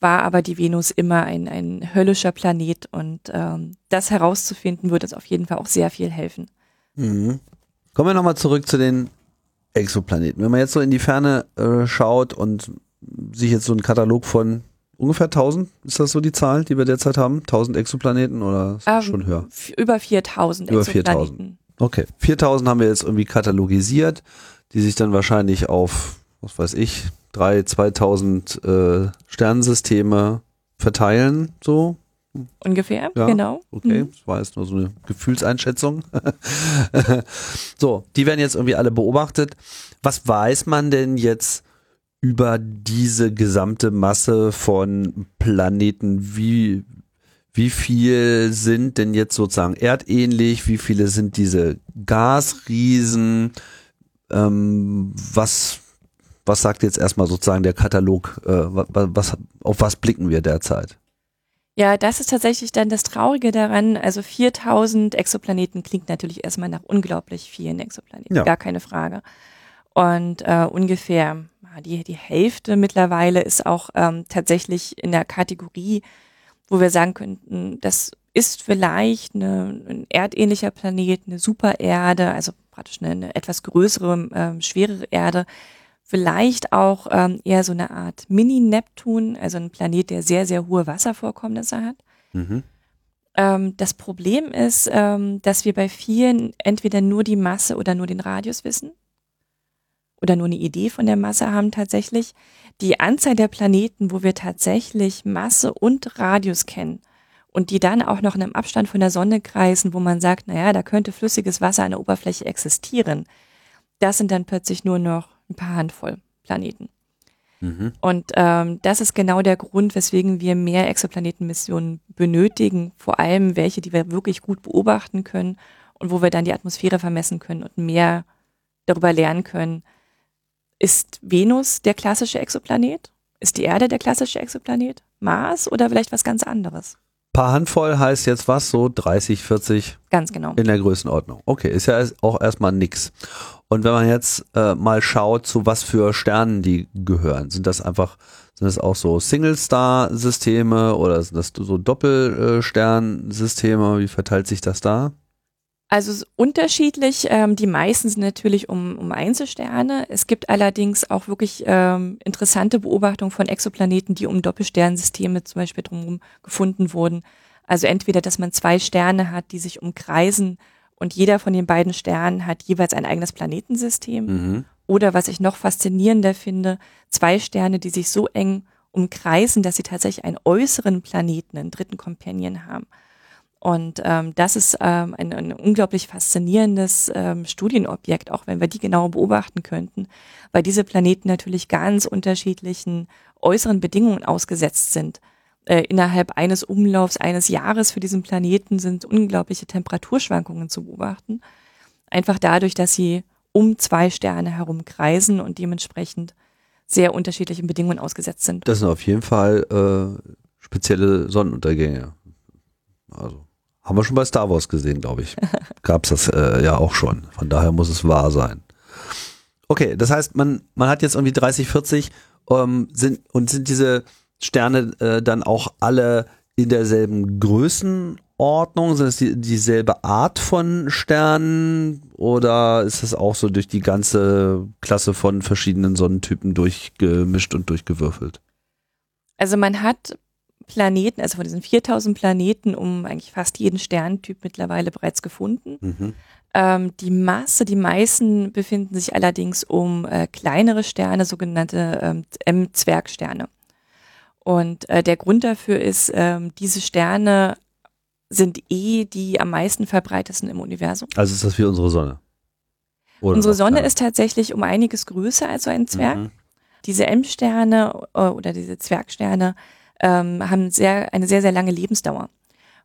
Speaker 2: war aber die Venus immer ein, ein höllischer Planet und ähm, das herauszufinden würde es auf jeden Fall auch sehr viel helfen.
Speaker 1: Mhm. Kommen wir nochmal zurück zu den Exoplaneten. Wenn man jetzt so in die Ferne äh, schaut und sich jetzt so einen Katalog von ungefähr 1000, ist das so die Zahl, die wir derzeit haben? 1000 Exoplaneten oder
Speaker 2: ähm, schon höher? Über 4000
Speaker 1: Über 4000. Okay, 4000 haben wir jetzt irgendwie katalogisiert, die sich dann wahrscheinlich auf, was weiß ich, 3, 2000 äh, Sternensysteme verteilen, so
Speaker 2: Ungefähr, ja, genau.
Speaker 1: Okay, mhm. das war jetzt nur so eine Gefühlseinschätzung. so, die werden jetzt irgendwie alle beobachtet. Was weiß man denn jetzt über diese gesamte Masse von Planeten? Wie, wie viel sind denn jetzt sozusagen erdähnlich? Wie viele sind diese Gasriesen? Ähm, was, was sagt jetzt erstmal sozusagen der Katalog? Äh, was, auf was blicken wir derzeit?
Speaker 2: Ja, das ist tatsächlich dann das Traurige daran. Also 4000 Exoplaneten klingt natürlich erstmal nach unglaublich vielen Exoplaneten, ja. gar keine Frage. Und äh, ungefähr die, die Hälfte mittlerweile ist auch ähm, tatsächlich in der Kategorie, wo wir sagen könnten, das ist vielleicht eine, ein erdähnlicher Planet, eine Supererde, also praktisch eine, eine etwas größere, ähm, schwerere Erde, vielleicht auch ähm, eher so eine Art Mini-Neptun, also ein Planet, der sehr, sehr hohe Wasservorkommnisse hat. Mhm. Ähm, das Problem ist, ähm, dass wir bei vielen entweder nur die Masse oder nur den Radius wissen oder nur eine Idee von der Masse haben tatsächlich. Die Anzahl der Planeten, wo wir tatsächlich Masse und Radius kennen und die dann auch noch in einem Abstand von der Sonne kreisen, wo man sagt, naja, da könnte flüssiges Wasser an der Oberfläche existieren, das sind dann plötzlich nur noch ein paar Handvoll Planeten. Mhm. Und ähm, das ist genau der Grund, weswegen wir mehr Exoplanetenmissionen benötigen, vor allem welche, die wir wirklich gut beobachten können und wo wir dann die Atmosphäre vermessen können und mehr darüber lernen können, Ist Venus der klassische Exoplanet? Ist die Erde der klassische Exoplanet? Mars oder vielleicht was ganz anderes?
Speaker 1: Paar Handvoll heißt jetzt was, so 30, 40?
Speaker 2: Ganz genau.
Speaker 1: In der Größenordnung. Okay, ist ja auch erstmal nix. Und wenn man jetzt äh, mal schaut, zu was für Sternen die gehören, sind das einfach, sind das auch so Single-Star-Systeme oder sind das so Doppelsternsysteme? Wie verteilt sich das da?
Speaker 2: Also unterschiedlich. Ähm, die meisten sind natürlich um, um Einzelsterne. Es gibt allerdings auch wirklich ähm, interessante Beobachtungen von Exoplaneten, die um Doppelsternsysteme zum Beispiel drumherum gefunden wurden. Also entweder, dass man zwei Sterne hat, die sich umkreisen und jeder von den beiden Sternen hat jeweils ein eigenes Planetensystem. Mhm. Oder was ich noch faszinierender finde, zwei Sterne, die sich so eng umkreisen, dass sie tatsächlich einen äußeren Planeten, einen dritten Companion haben. Und ähm, das ist ähm, ein, ein unglaublich faszinierendes ähm, Studienobjekt, auch wenn wir die genau beobachten könnten, weil diese Planeten natürlich ganz unterschiedlichen äußeren Bedingungen ausgesetzt sind. Äh, innerhalb eines Umlaufs eines Jahres für diesen Planeten sind unglaubliche Temperaturschwankungen zu beobachten. Einfach dadurch, dass sie um zwei Sterne herum kreisen und dementsprechend sehr unterschiedlichen Bedingungen ausgesetzt sind.
Speaker 1: Das sind auf jeden Fall äh, spezielle Sonnenuntergänge. Also haben wir schon bei Star Wars gesehen, glaube ich. Gab es das äh, ja auch schon. Von daher muss es wahr sein. Okay, das heißt, man, man hat jetzt irgendwie 30, 40 ähm, sind, und sind diese Sterne äh, dann auch alle in derselben Größenordnung? Sind es die, dieselbe Art von Sternen oder ist das auch so durch die ganze Klasse von verschiedenen Sonnentypen durchgemischt und durchgewürfelt?
Speaker 2: Also man hat Planeten, also von diesen 4000 Planeten, um eigentlich fast jeden Sterntyp mittlerweile bereits gefunden. Mhm. Ähm, die Masse, die meisten befinden sich allerdings um äh, kleinere Sterne, sogenannte ähm, M-Zwergsterne. Und äh, der Grund dafür ist, ähm, diese Sterne sind eh die am meisten verbreitetsten im Universum.
Speaker 1: Also ist das wie unsere Sonne?
Speaker 2: Oder unsere Sonne ist tatsächlich um einiges größer als so ein Zwerg. Mhm. Diese M-Sterne äh, oder diese Zwergsterne ähm, haben sehr, eine sehr, sehr lange Lebensdauer.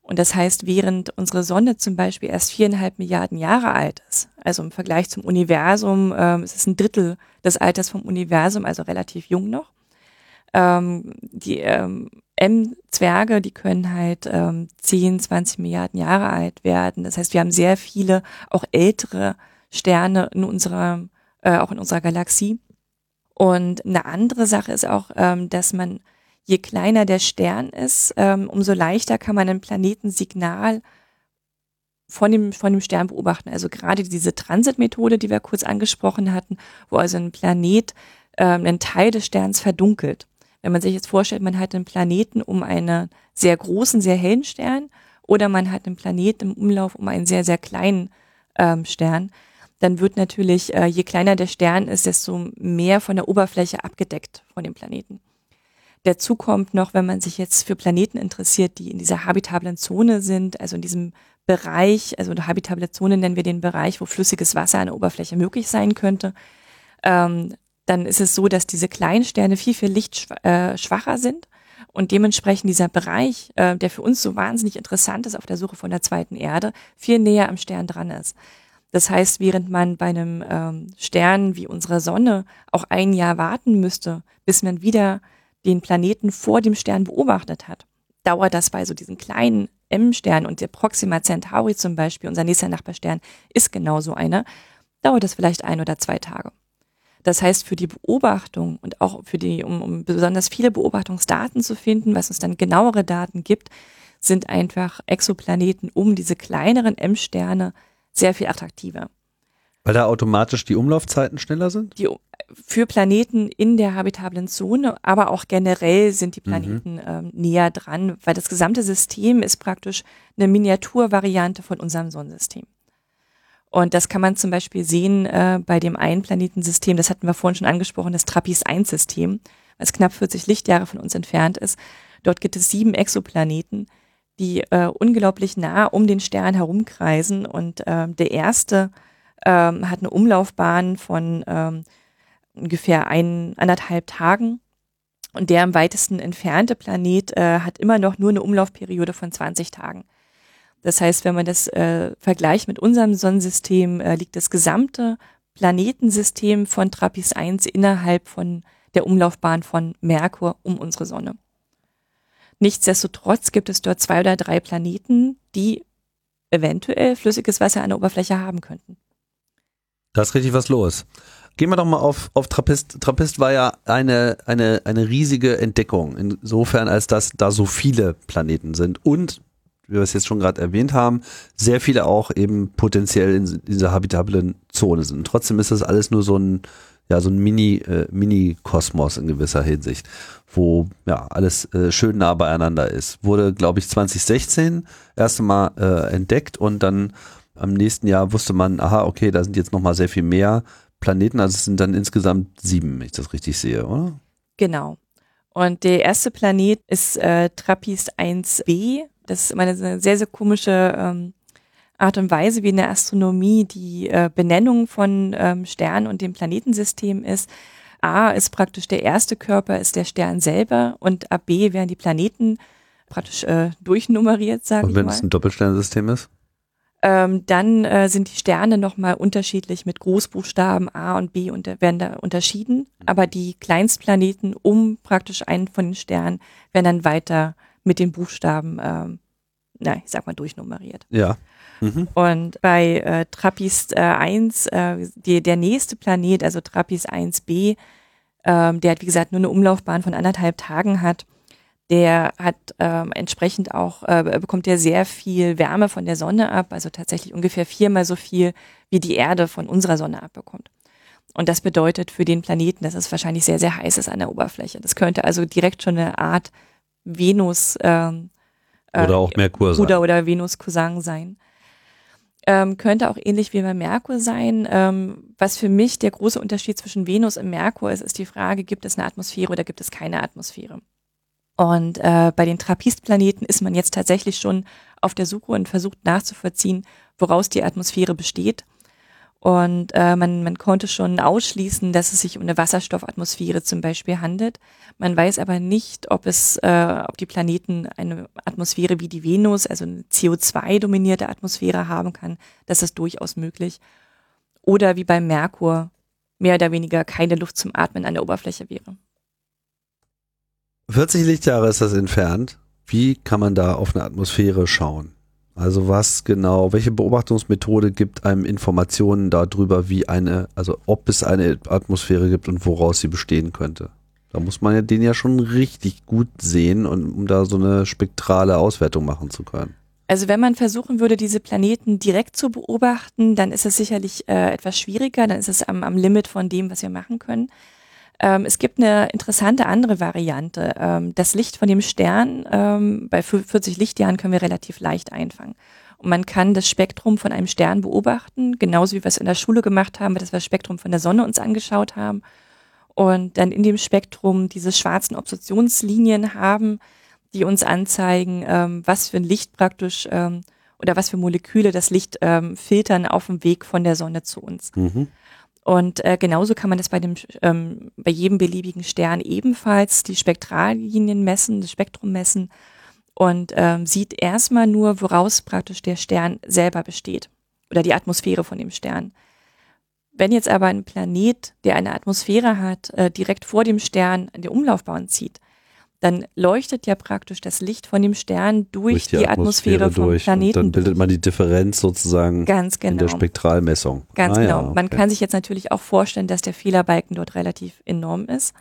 Speaker 2: Und das heißt, während unsere Sonne zum Beispiel erst viereinhalb Milliarden Jahre alt ist, also im Vergleich zum Universum, ähm, es ist ein Drittel des Alters vom Universum, also relativ jung noch. Ähm, die ähm, M-Zwerge, die können halt ähm, 10, 20 Milliarden Jahre alt werden. Das heißt, wir haben sehr viele, auch ältere Sterne in unserer, äh, auch in unserer Galaxie. Und eine andere Sache ist auch, ähm, dass man je kleiner der Stern ist, ähm, umso leichter kann man ein Planetensignal von dem, von dem Stern beobachten. Also gerade diese Transitmethode, die wir kurz angesprochen hatten, wo also ein Planet ähm, einen Teil des Sterns verdunkelt. Wenn man sich jetzt vorstellt, man hat einen Planeten um einen sehr großen, sehr hellen Stern oder man hat einen Planeten im Umlauf um einen sehr, sehr kleinen ähm, Stern, dann wird natürlich, äh, je kleiner der Stern ist, desto mehr von der Oberfläche abgedeckt von dem Planeten. Dazu kommt noch, wenn man sich jetzt für Planeten interessiert, die in dieser habitablen Zone sind, also in diesem Bereich, also eine habitable Zone nennen wir den Bereich, wo flüssiges Wasser an der Oberfläche möglich sein könnte, ähm, dann ist es so, dass diese kleinen Sterne viel, viel lichtschwacher äh, sind und dementsprechend dieser Bereich, äh, der für uns so wahnsinnig interessant ist auf der Suche von der zweiten Erde, viel näher am Stern dran ist. Das heißt, während man bei einem ähm, Stern wie unserer Sonne auch ein Jahr warten müsste, bis man wieder den Planeten vor dem Stern beobachtet hat, dauert das bei so diesen kleinen M-Sternen und der Proxima Centauri zum Beispiel, unser nächster Nachbarstern, ist genau so einer, dauert das vielleicht ein oder zwei Tage. Das heißt, für die Beobachtung und auch für die, um, um besonders viele Beobachtungsdaten zu finden, was uns dann genauere Daten gibt, sind einfach Exoplaneten um diese kleineren M-Sterne sehr viel attraktiver.
Speaker 1: Weil da automatisch die Umlaufzeiten schneller sind?
Speaker 2: Die, für Planeten in der habitablen Zone, aber auch generell sind die mhm. Planeten mhm. ähm, näher dran, weil das gesamte System ist praktisch eine Miniaturvariante von unserem Sonnensystem. Und das kann man zum Beispiel sehen äh, bei dem einen Planetensystem, das hatten wir vorhin schon angesprochen, das TRAPPIST-1-System, was knapp 40 Lichtjahre von uns entfernt ist. Dort gibt es sieben Exoplaneten, die äh, unglaublich nah um den Stern herumkreisen. Und äh, der erste ähm, hat eine Umlaufbahn von ähm, ungefähr ein, anderthalb Tagen. Und der am weitesten entfernte Planet äh, hat immer noch nur eine Umlaufperiode von 20 Tagen. Das heißt, wenn man das äh, vergleicht mit unserem Sonnensystem, äh, liegt das gesamte Planetensystem von TRAPPIST 1 innerhalb von der Umlaufbahn von Merkur um unsere Sonne. Nichtsdestotrotz gibt es dort zwei oder drei Planeten, die eventuell flüssiges Wasser an der Oberfläche haben könnten.
Speaker 1: Da ist richtig was los. Gehen wir doch mal auf, auf Trappist. Trappist war ja eine, eine, eine riesige Entdeckung, insofern als dass da so viele Planeten sind und, wie wir es jetzt schon gerade erwähnt haben, sehr viele auch eben potenziell in dieser habitablen Zone sind. Trotzdem ist das alles nur so ein, ja, so ein Mini, äh, Mini-Kosmos in gewisser Hinsicht, wo ja alles äh, schön nah beieinander ist. Wurde, glaube ich, 2016 erst einmal äh, entdeckt und dann am nächsten Jahr wusste man, aha, okay, da sind jetzt nochmal sehr viel mehr Planeten, also es sind dann insgesamt sieben, wenn ich das richtig sehe, oder?
Speaker 2: Genau. Und der erste Planet ist äh, Trappist 1b. Das ist eine sehr, sehr komische ähm, Art und Weise, wie in der Astronomie die äh, Benennung von ähm, Sternen und dem Planetensystem ist. A ist praktisch der erste Körper, ist der Stern selber und AB werden die Planeten praktisch äh, durchnummeriert, sagen wir
Speaker 1: mal. Und wenn es ein Doppelsternsystem ist?
Speaker 2: Ähm, dann äh, sind die Sterne nochmal unterschiedlich mit Großbuchstaben A und B und werden da unterschieden. Aber die Kleinstplaneten um praktisch einen von den Sternen werden dann weiter mit den Buchstaben, ähm, na, ich sag mal, durchnummeriert.
Speaker 1: Ja.
Speaker 2: Mhm. Und bei äh, Trappist äh, 1, äh, die, der nächste Planet, also Trappist 1b, ähm, der hat, wie gesagt, nur eine Umlaufbahn von anderthalb Tagen hat, der hat ähm, entsprechend auch, äh, bekommt der sehr viel Wärme von der Sonne ab, also tatsächlich ungefähr viermal so viel, wie die Erde von unserer Sonne abbekommt. Und das bedeutet für den Planeten, dass es wahrscheinlich sehr, sehr heiß ist an der Oberfläche. Das könnte also direkt schon eine Art Venus ähm,
Speaker 1: äh, oder auch Merkur
Speaker 2: sein. Oder, oder Venus-Cousin sein. Ähm, könnte auch ähnlich wie bei Merkur sein. Ähm, was für mich der große Unterschied zwischen Venus und Merkur ist, ist die Frage, gibt es eine Atmosphäre oder gibt es keine Atmosphäre? Und äh, bei den Trappistplaneten ist man jetzt tatsächlich schon auf der Suche und versucht nachzuvollziehen, woraus die Atmosphäre besteht. Und äh, man, man konnte schon ausschließen, dass es sich um eine Wasserstoffatmosphäre zum Beispiel handelt. Man weiß aber nicht, ob es, äh, ob die Planeten eine Atmosphäre wie die Venus, also eine CO2-dominierte Atmosphäre haben kann. Das ist durchaus möglich. Oder wie beim Merkur mehr oder weniger keine Luft zum Atmen an der Oberfläche wäre.
Speaker 1: 40 Lichtjahre ist das entfernt. Wie kann man da auf eine Atmosphäre schauen? Also was genau, welche Beobachtungsmethode gibt einem Informationen darüber, wie eine, also ob es eine Atmosphäre gibt und woraus sie bestehen könnte? Da muss man ja den ja schon richtig gut sehen, und, um da so eine spektrale Auswertung machen zu können.
Speaker 2: Also wenn man versuchen würde, diese Planeten direkt zu beobachten, dann ist es sicherlich äh, etwas schwieriger, dann ist es am, am Limit von dem, was wir machen können. Ähm, es gibt eine interessante andere Variante. Ähm, das Licht von dem Stern, ähm, bei 40 Lichtjahren können wir relativ leicht einfangen. Und man kann das Spektrum von einem Stern beobachten, genauso wie wir es in der Schule gemacht haben, dass wir das Spektrum von der Sonne uns angeschaut haben. Und dann in dem Spektrum diese schwarzen Obstruktionslinien haben, die uns anzeigen, ähm, was für ein Licht praktisch ähm, oder was für Moleküle das Licht ähm, filtern auf dem Weg von der Sonne zu uns. Mhm. Und äh, genauso kann man das bei dem ähm, bei jedem beliebigen Stern ebenfalls die Spektrallinien messen, das Spektrum messen und ähm, sieht erstmal nur, woraus praktisch der Stern selber besteht oder die Atmosphäre von dem Stern. Wenn jetzt aber ein Planet, der eine Atmosphäre hat, äh, direkt vor dem Stern in die Umlaufbahn zieht, dann leuchtet ja praktisch das Licht von dem Stern durch, durch die, die, Atmosphäre, Atmosphäre vom durch. Planeten.
Speaker 1: Und dann bildet man die Differenz sozusagen
Speaker 2: Ganz genau.
Speaker 1: in der genau. Spektralmessung.
Speaker 2: Ganz ah, genau. Ja, okay. Man kann sich jetzt natürlich auch vorstellen, dass der Fehlerbalken dort relativ enorm ist.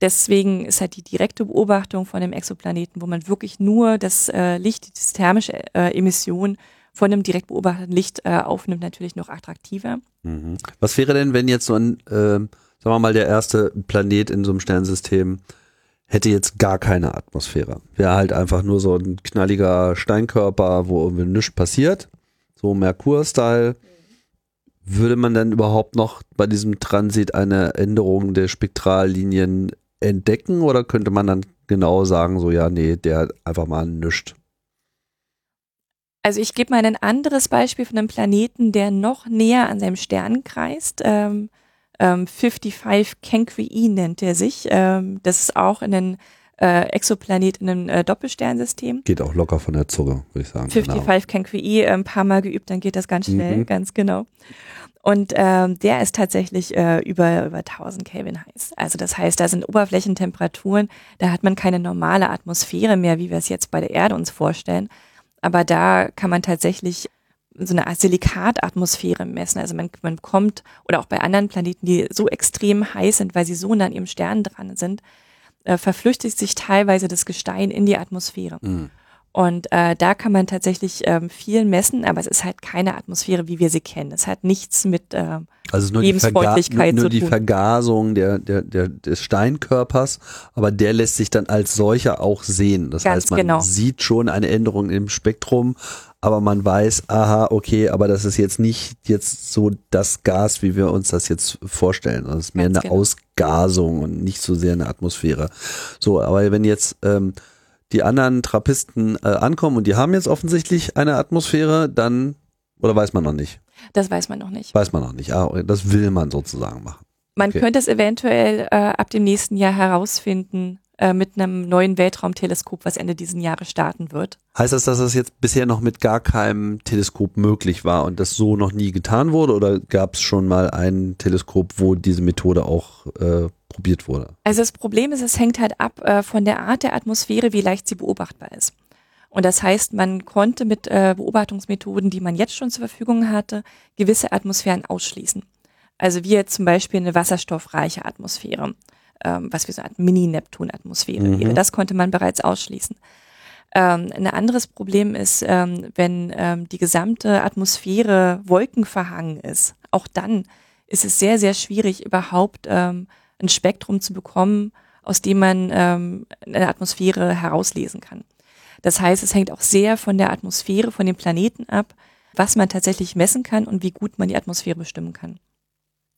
Speaker 2: Deswegen ist halt die direkte Beobachtung von dem Exoplaneten, wo man wirklich nur das äh, Licht, die thermische äh, Emission von dem direkt beobachteten Licht äh, aufnimmt, natürlich noch attraktiver.
Speaker 1: Mhm. Was wäre denn, wenn jetzt so ein, äh, sagen wir mal, der erste Planet in so einem Sternsystem hätte jetzt gar keine Atmosphäre. Wäre halt einfach nur so ein knalliger Steinkörper, wo irgendwie nichts passiert. So Merkur-Style. Würde man dann überhaupt noch bei diesem Transit eine Änderung der Spektrallinien entdecken oder könnte man dann genau sagen, so ja, nee, der hat einfach mal nichts?
Speaker 2: Also ich gebe mal ein anderes Beispiel von einem Planeten, der noch näher an seinem Stern kreist. Ähm, ähm, 55 Cancri nennt er sich. Ähm, das ist auch in den äh, Exoplanet in einem äh, Doppelsternsystem.
Speaker 1: Geht auch locker von der Zunge, würde ich sagen.
Speaker 2: 55 genau. Äh, ein paar Mal geübt, dann geht das ganz schnell, mhm. ganz genau. Und ähm, der ist tatsächlich äh, über, über 1000 Kelvin heiß. Also das heißt, da sind Oberflächentemperaturen, da hat man keine normale Atmosphäre mehr, wie wir es jetzt bei der Erde uns vorstellen. Aber da kann man tatsächlich so eine Silikatatmosphäre messen. Also man, man kommt, oder auch bei anderen Planeten, die so extrem heiß sind, weil sie so nah an ihrem Stern dran sind, äh, verflüchtigt sich teilweise das Gestein in die Atmosphäre. Mhm. Und äh, da kann man tatsächlich ähm, viel messen, aber es ist halt keine Atmosphäre, wie wir sie kennen. Es hat nichts mit äh,
Speaker 1: also nur Lebensfreundlichkeit die, nur, nur die Vergasung der, der, der, des Steinkörpers, aber der lässt sich dann als solcher auch sehen. Das Ganz heißt, man genau. sieht schon eine Änderung im Spektrum, aber man weiß, aha, okay, aber das ist jetzt nicht jetzt so das Gas, wie wir uns das jetzt vorstellen. Das ist mehr Ganz eine genau. Ausgasung und nicht so sehr eine Atmosphäre. So, aber wenn jetzt ähm, die anderen Trappisten äh, ankommen und die haben jetzt offensichtlich eine Atmosphäre, dann, oder weiß man noch nicht?
Speaker 2: Das weiß man noch nicht.
Speaker 1: Weiß man noch nicht. Ah, das will man sozusagen machen.
Speaker 2: Man okay. könnte es eventuell äh, ab dem nächsten Jahr herausfinden mit einem neuen Weltraumteleskop, was Ende diesen Jahres starten wird.
Speaker 1: Heißt das, dass das jetzt bisher noch mit gar keinem Teleskop möglich war und das so noch nie getan wurde? Oder gab es schon mal ein Teleskop, wo diese Methode auch äh, probiert wurde?
Speaker 2: Also das Problem ist, es hängt halt ab äh, von der Art der Atmosphäre, wie leicht sie beobachtbar ist. Und das heißt, man konnte mit äh, Beobachtungsmethoden, die man jetzt schon zur Verfügung hatte, gewisse Atmosphären ausschließen. Also wie jetzt zum Beispiel eine wasserstoffreiche Atmosphäre, ähm, was wie so eine Art Mini-Neptun-Atmosphäre mhm. wäre. Das konnte man bereits ausschließen. Ähm, ein anderes Problem ist, ähm, wenn ähm, die gesamte Atmosphäre wolkenverhangen ist. Auch dann ist es sehr, sehr schwierig, überhaupt ähm, ein Spektrum zu bekommen, aus dem man ähm, eine Atmosphäre herauslesen kann. Das heißt, es hängt auch sehr von der Atmosphäre, von den Planeten ab, was man tatsächlich messen kann und wie gut man die Atmosphäre bestimmen kann.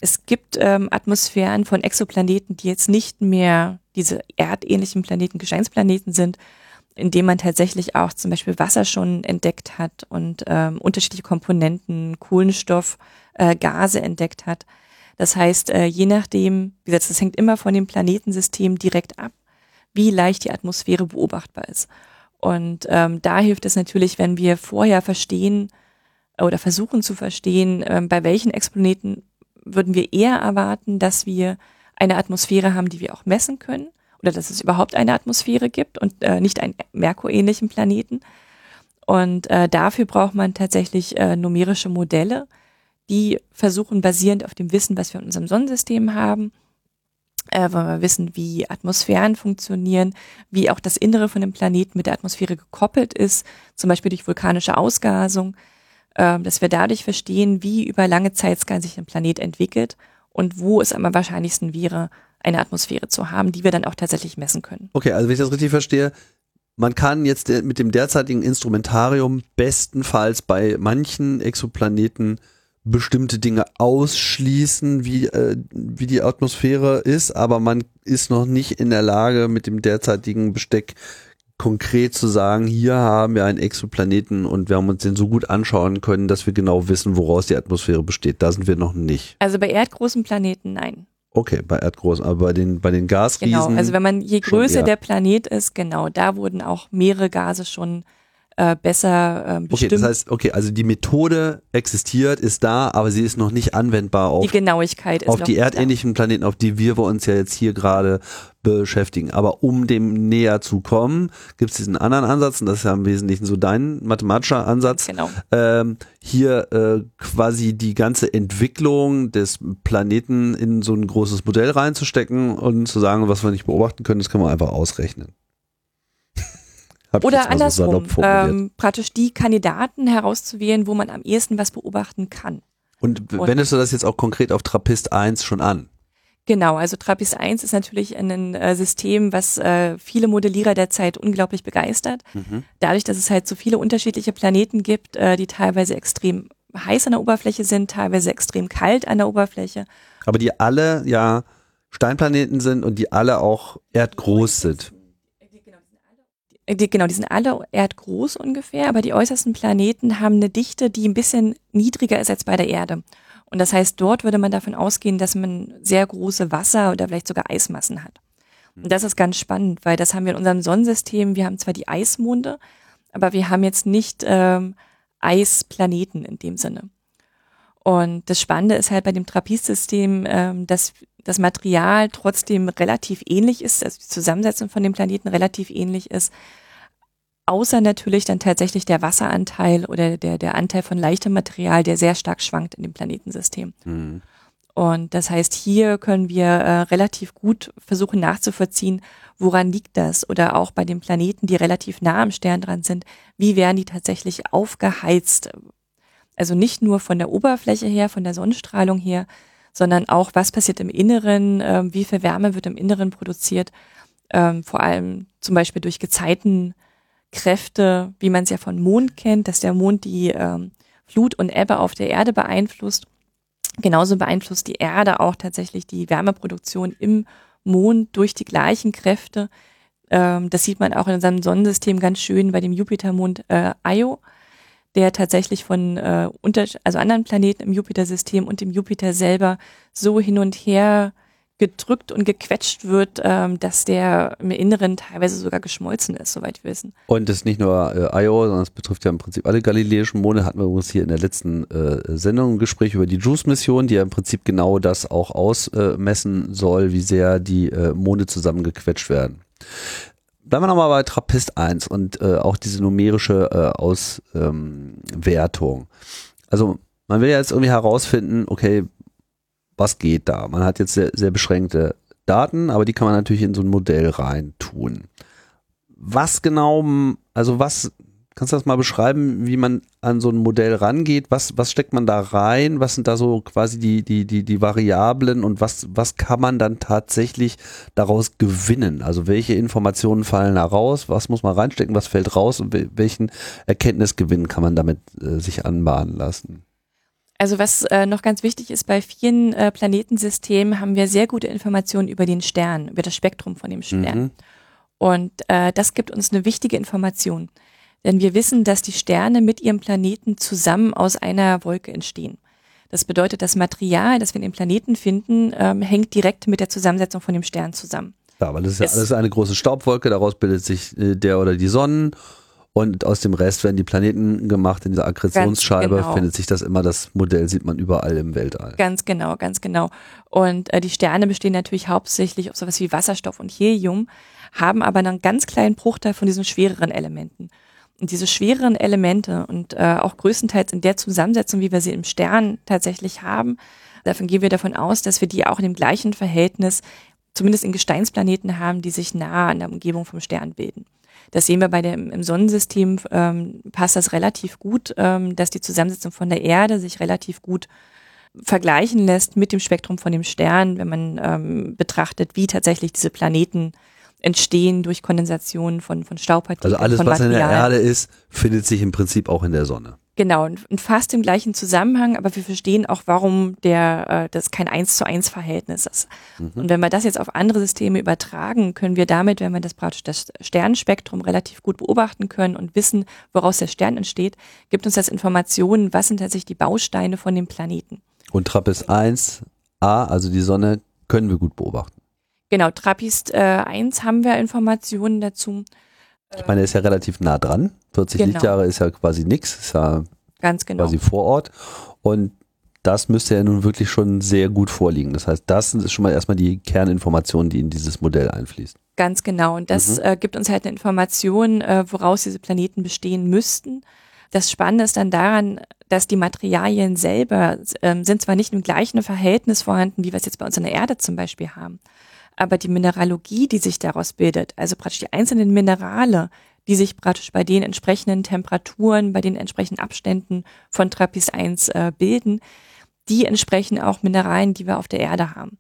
Speaker 2: Es gibt ähm, Atmosphären von Exoplaneten, die jetzt nicht mehr diese erdähnlichen Planeten, Gesteinsplaneten sind, in dem man tatsächlich auch zum Beispiel Wasser schon entdeckt hat und ähm, unterschiedliche Komponenten, Kohlenstoff, äh, Gase entdeckt hat. Das heißt, äh, je nachdem, wie gesagt, das hängt immer von dem Planetensystem direkt ab, wie leicht die Atmosphäre beobachtbar ist. Und ähm, da hilft es natürlich, wenn wir vorher verstehen oder versuchen zu verstehen, ähm, bei welchen Exponenten würden wir eher erwarten, dass wir eine Atmosphäre haben, die wir auch messen können oder dass es überhaupt eine Atmosphäre gibt und äh, nicht einen Merkur-ähnlichen Planeten. Und äh, dafür braucht man tatsächlich äh, numerische Modelle, die versuchen basierend auf dem Wissen, was wir in unserem Sonnensystem haben, äh, wollen wir wissen, wie Atmosphären funktionieren, wie auch das Innere von dem Planeten mit der Atmosphäre gekoppelt ist, zum Beispiel durch vulkanische Ausgasung, äh, dass wir dadurch verstehen, wie über lange Zeitskalen sich ein Planet entwickelt und wo es am wahrscheinlichsten wäre, eine Atmosphäre zu haben, die wir dann auch tatsächlich messen können.
Speaker 1: Okay, also wenn ich das richtig verstehe, man kann jetzt mit dem derzeitigen Instrumentarium bestenfalls bei manchen Exoplaneten bestimmte Dinge ausschließen, wie, äh, wie die Atmosphäre ist, aber man ist noch nicht in der Lage, mit dem derzeitigen Besteck konkret zu sagen, hier haben wir einen Exoplaneten und wir haben uns den so gut anschauen können, dass wir genau wissen, woraus die Atmosphäre besteht. Da sind wir noch nicht.
Speaker 2: Also bei erdgroßen Planeten nein.
Speaker 1: Okay, bei erdgroßen, aber bei den, bei den Gasriesen.
Speaker 2: Genau, also wenn man, je größer der Planet ist, genau, da wurden auch mehrere Gase schon äh, besser äh, bestimmt.
Speaker 1: Okay, das heißt, okay, also die Methode existiert, ist da, aber sie ist noch nicht anwendbar auf
Speaker 2: die Genauigkeit ist
Speaker 1: auf die erdähnlichen. Planeten, auf die wir uns ja jetzt hier gerade beschäftigen. Aber um dem näher zu kommen, gibt es diesen anderen Ansatz, und das ist ja im Wesentlichen so dein mathematischer Ansatz,
Speaker 2: genau.
Speaker 1: ähm, hier äh, quasi die ganze Entwicklung des Planeten in so ein großes Modell reinzustecken und zu sagen, was wir nicht beobachten können, das können wir einfach ausrechnen.
Speaker 2: Oder andersrum, so ähm, praktisch die Kandidaten herauszuwählen, wo man am ehesten was beobachten kann.
Speaker 1: Und, Und wendest du das jetzt auch konkret auf Trappist 1 schon an?
Speaker 2: Genau, also Trappist 1 ist natürlich ein äh, System, was äh, viele Modellierer derzeit unglaublich begeistert. Mhm. Dadurch, dass es halt so viele unterschiedliche Planeten gibt, äh, die teilweise extrem heiß an der Oberfläche sind, teilweise extrem kalt an der Oberfläche.
Speaker 1: Aber die alle ja Steinplaneten sind und die alle auch erdgroß sind.
Speaker 2: Die, genau, die sind alle erdgroß ungefähr, aber die äußersten Planeten haben eine Dichte, die ein bisschen niedriger ist als bei der Erde. Und das heißt, dort würde man davon ausgehen, dass man sehr große Wasser- oder vielleicht sogar Eismassen hat. Und das ist ganz spannend, weil das haben wir in unserem Sonnensystem. Wir haben zwar die Eismonde, aber wir haben jetzt nicht ähm, Eisplaneten in dem Sinne. Und das Spannende ist halt bei dem Trappist-System, ähm, dass das Material trotzdem relativ ähnlich ist, also die Zusammensetzung von den Planeten relativ ähnlich ist, außer natürlich dann tatsächlich der Wasseranteil oder der, der Anteil von leichtem Material, der sehr stark schwankt in dem Planetensystem. Mhm. Und das heißt, hier können wir äh, relativ gut versuchen nachzuvollziehen, woran liegt das? Oder auch bei den Planeten, die relativ nah am Stern dran sind, wie werden die tatsächlich aufgeheizt? Also nicht nur von der Oberfläche her, von der Sonnenstrahlung her, sondern auch, was passiert im Inneren, äh, wie viel Wärme wird im Inneren produziert, ähm, vor allem zum Beispiel durch Gezeitenkräfte, wie man es ja von Mond kennt, dass der Mond die ähm, Flut und Ebbe auf der Erde beeinflusst. Genauso beeinflusst die Erde auch tatsächlich die Wärmeproduktion im Mond durch die gleichen Kräfte. Ähm, das sieht man auch in unserem Sonnensystem ganz schön bei dem Jupitermond äh, Io der tatsächlich von äh, unter, also anderen Planeten im Jupiter-System und dem Jupiter selber so hin und her gedrückt und gequetscht wird, ähm, dass der im Inneren teilweise sogar geschmolzen ist, soweit wir wissen.
Speaker 1: Und das ist nicht nur äh, Io, sondern es betrifft ja im Prinzip alle galileischen Monde. Hatten wir uns hier in der letzten äh, Sendung ein Gespräch über die JUICE-Mission, die ja im Prinzip genau das auch ausmessen soll, wie sehr die äh, Monde zusammengequetscht werden bleiben wir nochmal bei Trappist 1 und äh, auch diese numerische äh, Auswertung. Ähm, also man will ja jetzt irgendwie herausfinden, okay, was geht da? Man hat jetzt sehr, sehr beschränkte Daten, aber die kann man natürlich in so ein Modell rein tun. Was genau, also was Kannst du das mal beschreiben, wie man an so ein Modell rangeht? Was, was steckt man da rein? Was sind da so quasi die, die, die, die Variablen und was, was kann man dann tatsächlich daraus gewinnen? Also welche Informationen fallen da raus? Was muss man reinstecken? Was fällt raus? Und welchen Erkenntnisgewinn kann man damit äh, sich anbahnen lassen?
Speaker 2: Also was äh, noch ganz wichtig ist, bei vielen äh, Planetensystemen haben wir sehr gute Informationen über den Stern, über das Spektrum von dem Stern. Mhm. Und äh, das gibt uns eine wichtige Information. Denn wir wissen, dass die Sterne mit ihrem Planeten zusammen aus einer Wolke entstehen. Das bedeutet, das Material, das wir in den Planeten finden, ähm, hängt direkt mit der Zusammensetzung von dem Stern zusammen.
Speaker 1: Ja, weil das ist ja alles eine große Staubwolke, daraus bildet sich äh, der oder die Sonnen und aus dem Rest werden die Planeten gemacht. In dieser Akkretionsscheibe genau. findet sich das immer, das Modell sieht man überall im Weltall.
Speaker 2: Ganz genau, ganz genau. Und äh, die Sterne bestehen natürlich hauptsächlich aus sowas wie Wasserstoff und Helium, haben aber einen ganz kleinen Bruchteil von diesen schwereren Elementen. Und diese schwereren Elemente und äh, auch größtenteils in der Zusammensetzung, wie wir sie im Stern tatsächlich haben, davon gehen wir davon aus, dass wir die auch in dem gleichen Verhältnis, zumindest in Gesteinsplaneten haben, die sich nah an der Umgebung vom Stern bilden. Das sehen wir bei dem im Sonnensystem ähm, passt das relativ gut, ähm, dass die Zusammensetzung von der Erde sich relativ gut vergleichen lässt mit dem Spektrum von dem Stern, wenn man ähm, betrachtet, wie tatsächlich diese Planeten entstehen durch Kondensation von, von Staubpartikeln.
Speaker 1: Also alles, was in der Erde ist, findet sich im Prinzip auch in der Sonne.
Speaker 2: Genau, und, fast im gleichen Zusammenhang, aber wir verstehen auch, warum der, äh, das kein eins zu eins Verhältnis ist. Mhm. Und wenn wir das jetzt auf andere Systeme übertragen, können wir damit, wenn wir das praktisch das Sternenspektrum relativ gut beobachten können und wissen, woraus der Stern entsteht, gibt uns das Informationen, was sind tatsächlich die Bausteine von dem Planeten.
Speaker 1: Und TRAPPIST 1a, also die Sonne, können wir gut beobachten.
Speaker 2: Genau, Trappist äh, 1 haben wir Informationen dazu.
Speaker 1: Ich meine, er ist ja relativ nah dran. 40 genau. Lichtjahre ist ja quasi nichts, ist ja
Speaker 2: Ganz genau.
Speaker 1: quasi vor Ort. Und das müsste ja nun wirklich schon sehr gut vorliegen. Das heißt, das ist schon mal erstmal die Kerninformation, die in dieses Modell einfließt.
Speaker 2: Ganz genau. Und das mhm. äh, gibt uns halt eine Information, äh, woraus diese Planeten bestehen müssten. Das Spannende ist dann daran, dass die Materialien selber äh, sind zwar nicht im gleichen Verhältnis vorhanden, wie wir es jetzt bei uns in der Erde zum Beispiel haben, aber die Mineralogie, die sich daraus bildet, also praktisch die einzelnen Minerale, die sich praktisch bei den entsprechenden Temperaturen, bei den entsprechenden Abständen von Trappist 1 äh, bilden, die entsprechen auch Mineralien, die wir auf der Erde haben.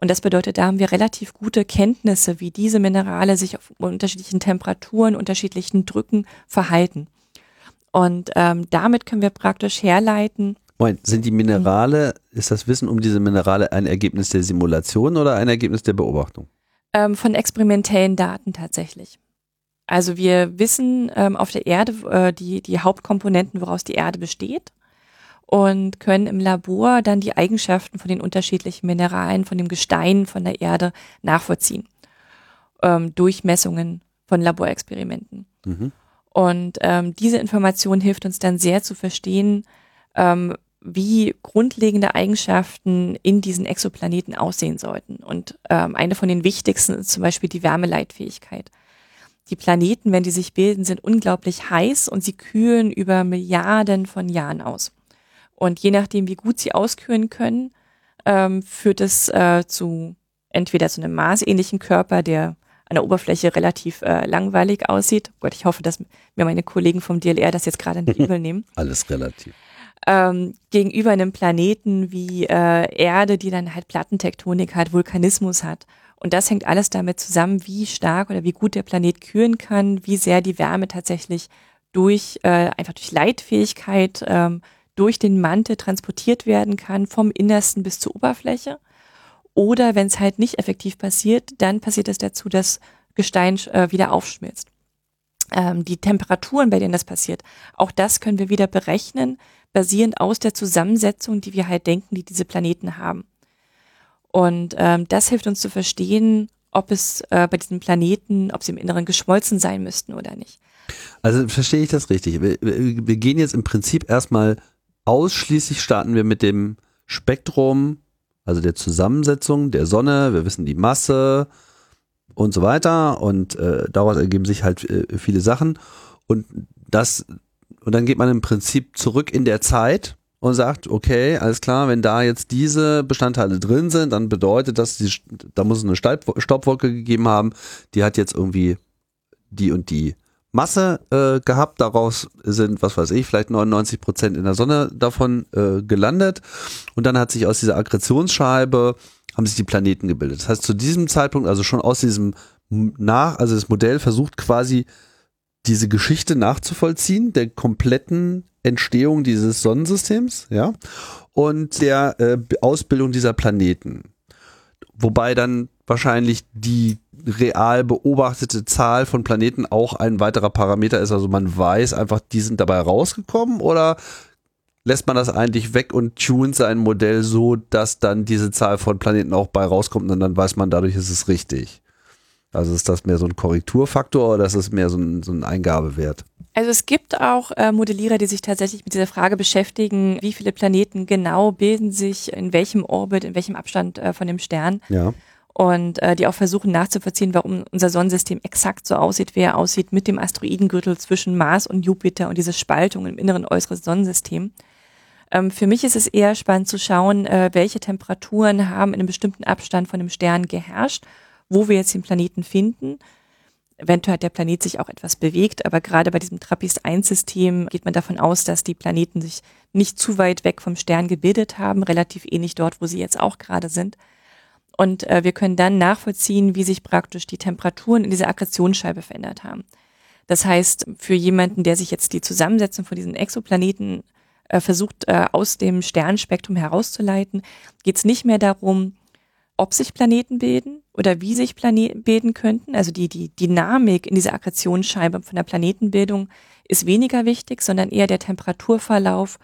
Speaker 2: Und das bedeutet, da haben wir relativ gute Kenntnisse, wie diese Minerale sich auf unterschiedlichen Temperaturen, unterschiedlichen Drücken verhalten. Und ähm, damit können wir praktisch herleiten,
Speaker 1: Moment, sind die Minerale, ist das Wissen um diese Minerale ein Ergebnis der Simulation oder ein Ergebnis der Beobachtung?
Speaker 2: Ähm, von experimentellen Daten tatsächlich. Also wir wissen ähm, auf der Erde äh, die, die Hauptkomponenten, woraus die Erde besteht und können im Labor dann die Eigenschaften von den unterschiedlichen Mineralen, von dem Gestein von der Erde nachvollziehen. ähm, durch Messungen von Laborexperimenten. Mhm. Und ähm, diese Information hilft uns dann sehr zu verstehen, ähm, wie grundlegende Eigenschaften in diesen Exoplaneten aussehen sollten. Und ähm, eine von den wichtigsten ist zum Beispiel die Wärmeleitfähigkeit. Die Planeten, wenn die sich bilden, sind unglaublich heiß und sie kühlen über Milliarden von Jahren aus. Und je nachdem, wie gut sie auskühlen können, ähm, führt es äh, zu entweder zu einem maßähnlichen Körper, der an der Oberfläche relativ äh, langweilig aussieht. Oh Gott, ich hoffe, dass mir meine Kollegen vom DLR das jetzt gerade nicht übel nehmen.
Speaker 1: Alles relativ.
Speaker 2: Ähm, gegenüber einem Planeten wie äh, Erde, die dann halt Plattentektonik hat, Vulkanismus hat. Und das hängt alles damit zusammen, wie stark oder wie gut der Planet kühlen kann, wie sehr die Wärme tatsächlich durch äh, einfach durch Leitfähigkeit ähm, durch den Mantel transportiert werden kann, vom Innersten bis zur Oberfläche. Oder wenn es halt nicht effektiv passiert, dann passiert es dazu, dass Gestein äh, wieder aufschmilzt. Ähm, die Temperaturen, bei denen das passiert, auch das können wir wieder berechnen, basierend aus der Zusammensetzung, die wir halt denken, die diese Planeten haben. Und ähm, das hilft uns zu verstehen, ob es äh, bei diesen Planeten, ob sie im Inneren geschmolzen sein müssten oder nicht.
Speaker 1: Also verstehe ich das richtig. Wir, wir gehen jetzt im Prinzip erstmal ausschließlich starten wir mit dem Spektrum, also der Zusammensetzung der Sonne. Wir wissen die Masse und so weiter und äh, daraus ergeben sich halt äh, viele Sachen und das und dann geht man im Prinzip zurück in der Zeit und sagt, okay, alles klar, wenn da jetzt diese Bestandteile drin sind, dann bedeutet das, die, da muss es eine Staubwolke gegeben haben, die hat jetzt irgendwie die und die Masse äh, gehabt. Daraus sind, was weiß ich, vielleicht 99 Prozent in der Sonne davon äh, gelandet. Und dann hat sich aus dieser Akkretionsscheibe haben sich die Planeten gebildet. Das heißt, zu diesem Zeitpunkt, also schon aus diesem nach, also das Modell versucht quasi diese Geschichte nachzuvollziehen, der kompletten Entstehung dieses Sonnensystems, ja, und der äh, Ausbildung dieser Planeten. Wobei dann wahrscheinlich die real beobachtete Zahl von Planeten auch ein weiterer Parameter ist. Also man weiß einfach, die sind dabei rausgekommen oder lässt man das eigentlich weg und tunt sein Modell so, dass dann diese Zahl von Planeten auch bei rauskommt und dann weiß man, dadurch ist es richtig. Also ist das mehr so ein Korrekturfaktor oder ist es mehr so ein, so ein Eingabewert?
Speaker 2: Also es gibt auch äh, Modellierer, die sich tatsächlich mit dieser Frage beschäftigen, wie viele Planeten genau bilden sich in welchem Orbit, in welchem Abstand äh, von dem Stern.
Speaker 1: Ja
Speaker 2: und äh, die auch versuchen nachzuvollziehen, warum unser Sonnensystem exakt so aussieht, wie er aussieht, mit dem Asteroidengürtel zwischen Mars und Jupiter und diese Spaltung im inneren äußeren Sonnensystem. Ähm, für mich ist es eher spannend zu schauen, äh, welche Temperaturen haben in einem bestimmten Abstand von dem Stern geherrscht, wo wir jetzt den Planeten finden. Eventuell hat der Planet sich auch etwas bewegt, aber gerade bei diesem TRAPPIST-1-System geht man davon aus, dass die Planeten sich nicht zu weit weg vom Stern gebildet haben, relativ ähnlich dort, wo sie jetzt auch gerade sind. Und äh, wir können dann nachvollziehen, wie sich praktisch die Temperaturen in dieser Akkretionsscheibe verändert haben. Das heißt, für jemanden, der sich jetzt die Zusammensetzung von diesen Exoplaneten äh, versucht, äh, aus dem Sternspektrum herauszuleiten, geht es nicht mehr darum, ob sich Planeten bilden oder wie sich Planeten bilden könnten. Also die, die Dynamik in dieser Akkretionsscheibe von der Planetenbildung ist weniger wichtig, sondern eher der Temperaturverlauf,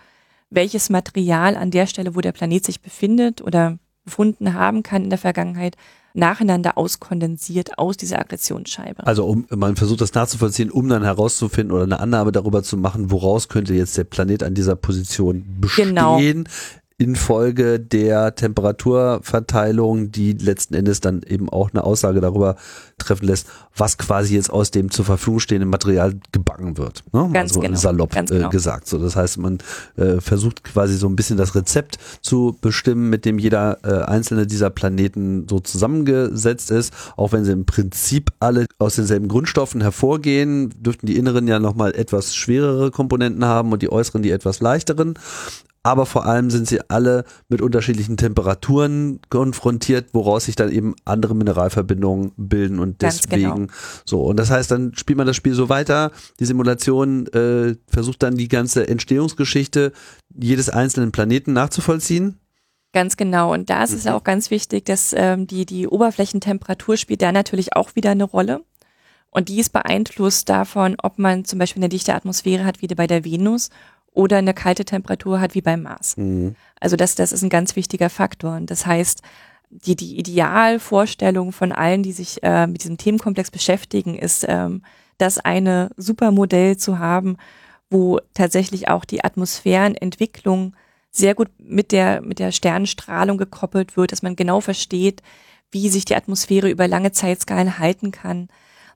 Speaker 2: welches Material an der Stelle, wo der Planet sich befindet oder befunden haben kann in der Vergangenheit, nacheinander auskondensiert aus dieser Aggressionsscheibe.
Speaker 1: Also um, man versucht das nachzuvollziehen, um dann herauszufinden oder eine Annahme darüber zu machen, woraus könnte jetzt der Planet an dieser Position bestehen. Genau infolge der Temperaturverteilung, die letzten Endes dann eben auch eine Aussage darüber treffen lässt, was quasi jetzt aus dem zur Verfügung stehenden Material gebacken wird.
Speaker 2: Ne? Ganz also genau.
Speaker 1: salopp Ganz genau. Äh, gesagt. So, das heißt, man äh, versucht quasi so ein bisschen das Rezept zu bestimmen, mit dem jeder äh, einzelne dieser Planeten so zusammengesetzt ist. Auch wenn sie im Prinzip alle aus denselben Grundstoffen hervorgehen, dürften die inneren ja nochmal etwas schwerere Komponenten haben und die äußeren die etwas leichteren aber vor allem sind sie alle mit unterschiedlichen Temperaturen konfrontiert, woraus sich dann eben andere Mineralverbindungen bilden und deswegen genau. so. Und das heißt, dann spielt man das Spiel so weiter. Die Simulation äh, versucht dann die ganze Entstehungsgeschichte jedes einzelnen Planeten nachzuvollziehen.
Speaker 2: Ganz genau. Und da ist mhm. es auch ganz wichtig, dass ähm, die, die Oberflächentemperatur spielt da natürlich auch wieder eine Rolle. Und die ist beeinflusst davon, ob man zum Beispiel eine dichte Atmosphäre hat, wie bei der Venus, oder eine kalte Temperatur hat wie beim Mars. Mhm. Also das, das ist ein ganz wichtiger Faktor. Und das heißt, die, die Idealvorstellung von allen, die sich äh, mit diesem Themenkomplex beschäftigen, ist, ähm, das eine Supermodell zu haben, wo tatsächlich auch die Atmosphärenentwicklung sehr gut mit der, mit der Sternenstrahlung gekoppelt wird, dass man genau versteht, wie sich die Atmosphäre über lange Zeitskalen halten kann.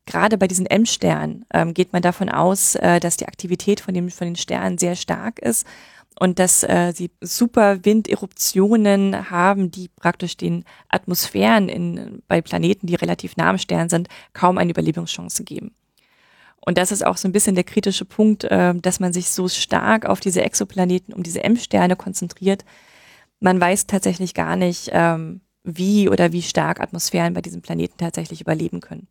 Speaker 2: Gerade bei diesen M-Sternen ähm, geht man davon aus, äh, dass die Aktivität von, dem, von den Sternen sehr stark ist und dass äh, sie super Winderuptionen haben, die praktisch den Atmosphären in, bei Planeten, die relativ nah am Stern sind, kaum eine Überlebungschance geben. Und das ist auch so ein bisschen der kritische Punkt, äh, dass man sich so stark auf diese Exoplaneten, um diese M-Sterne konzentriert. Man weiß tatsächlich gar nicht, ähm, wie oder wie stark Atmosphären bei diesem Planeten tatsächlich überleben können.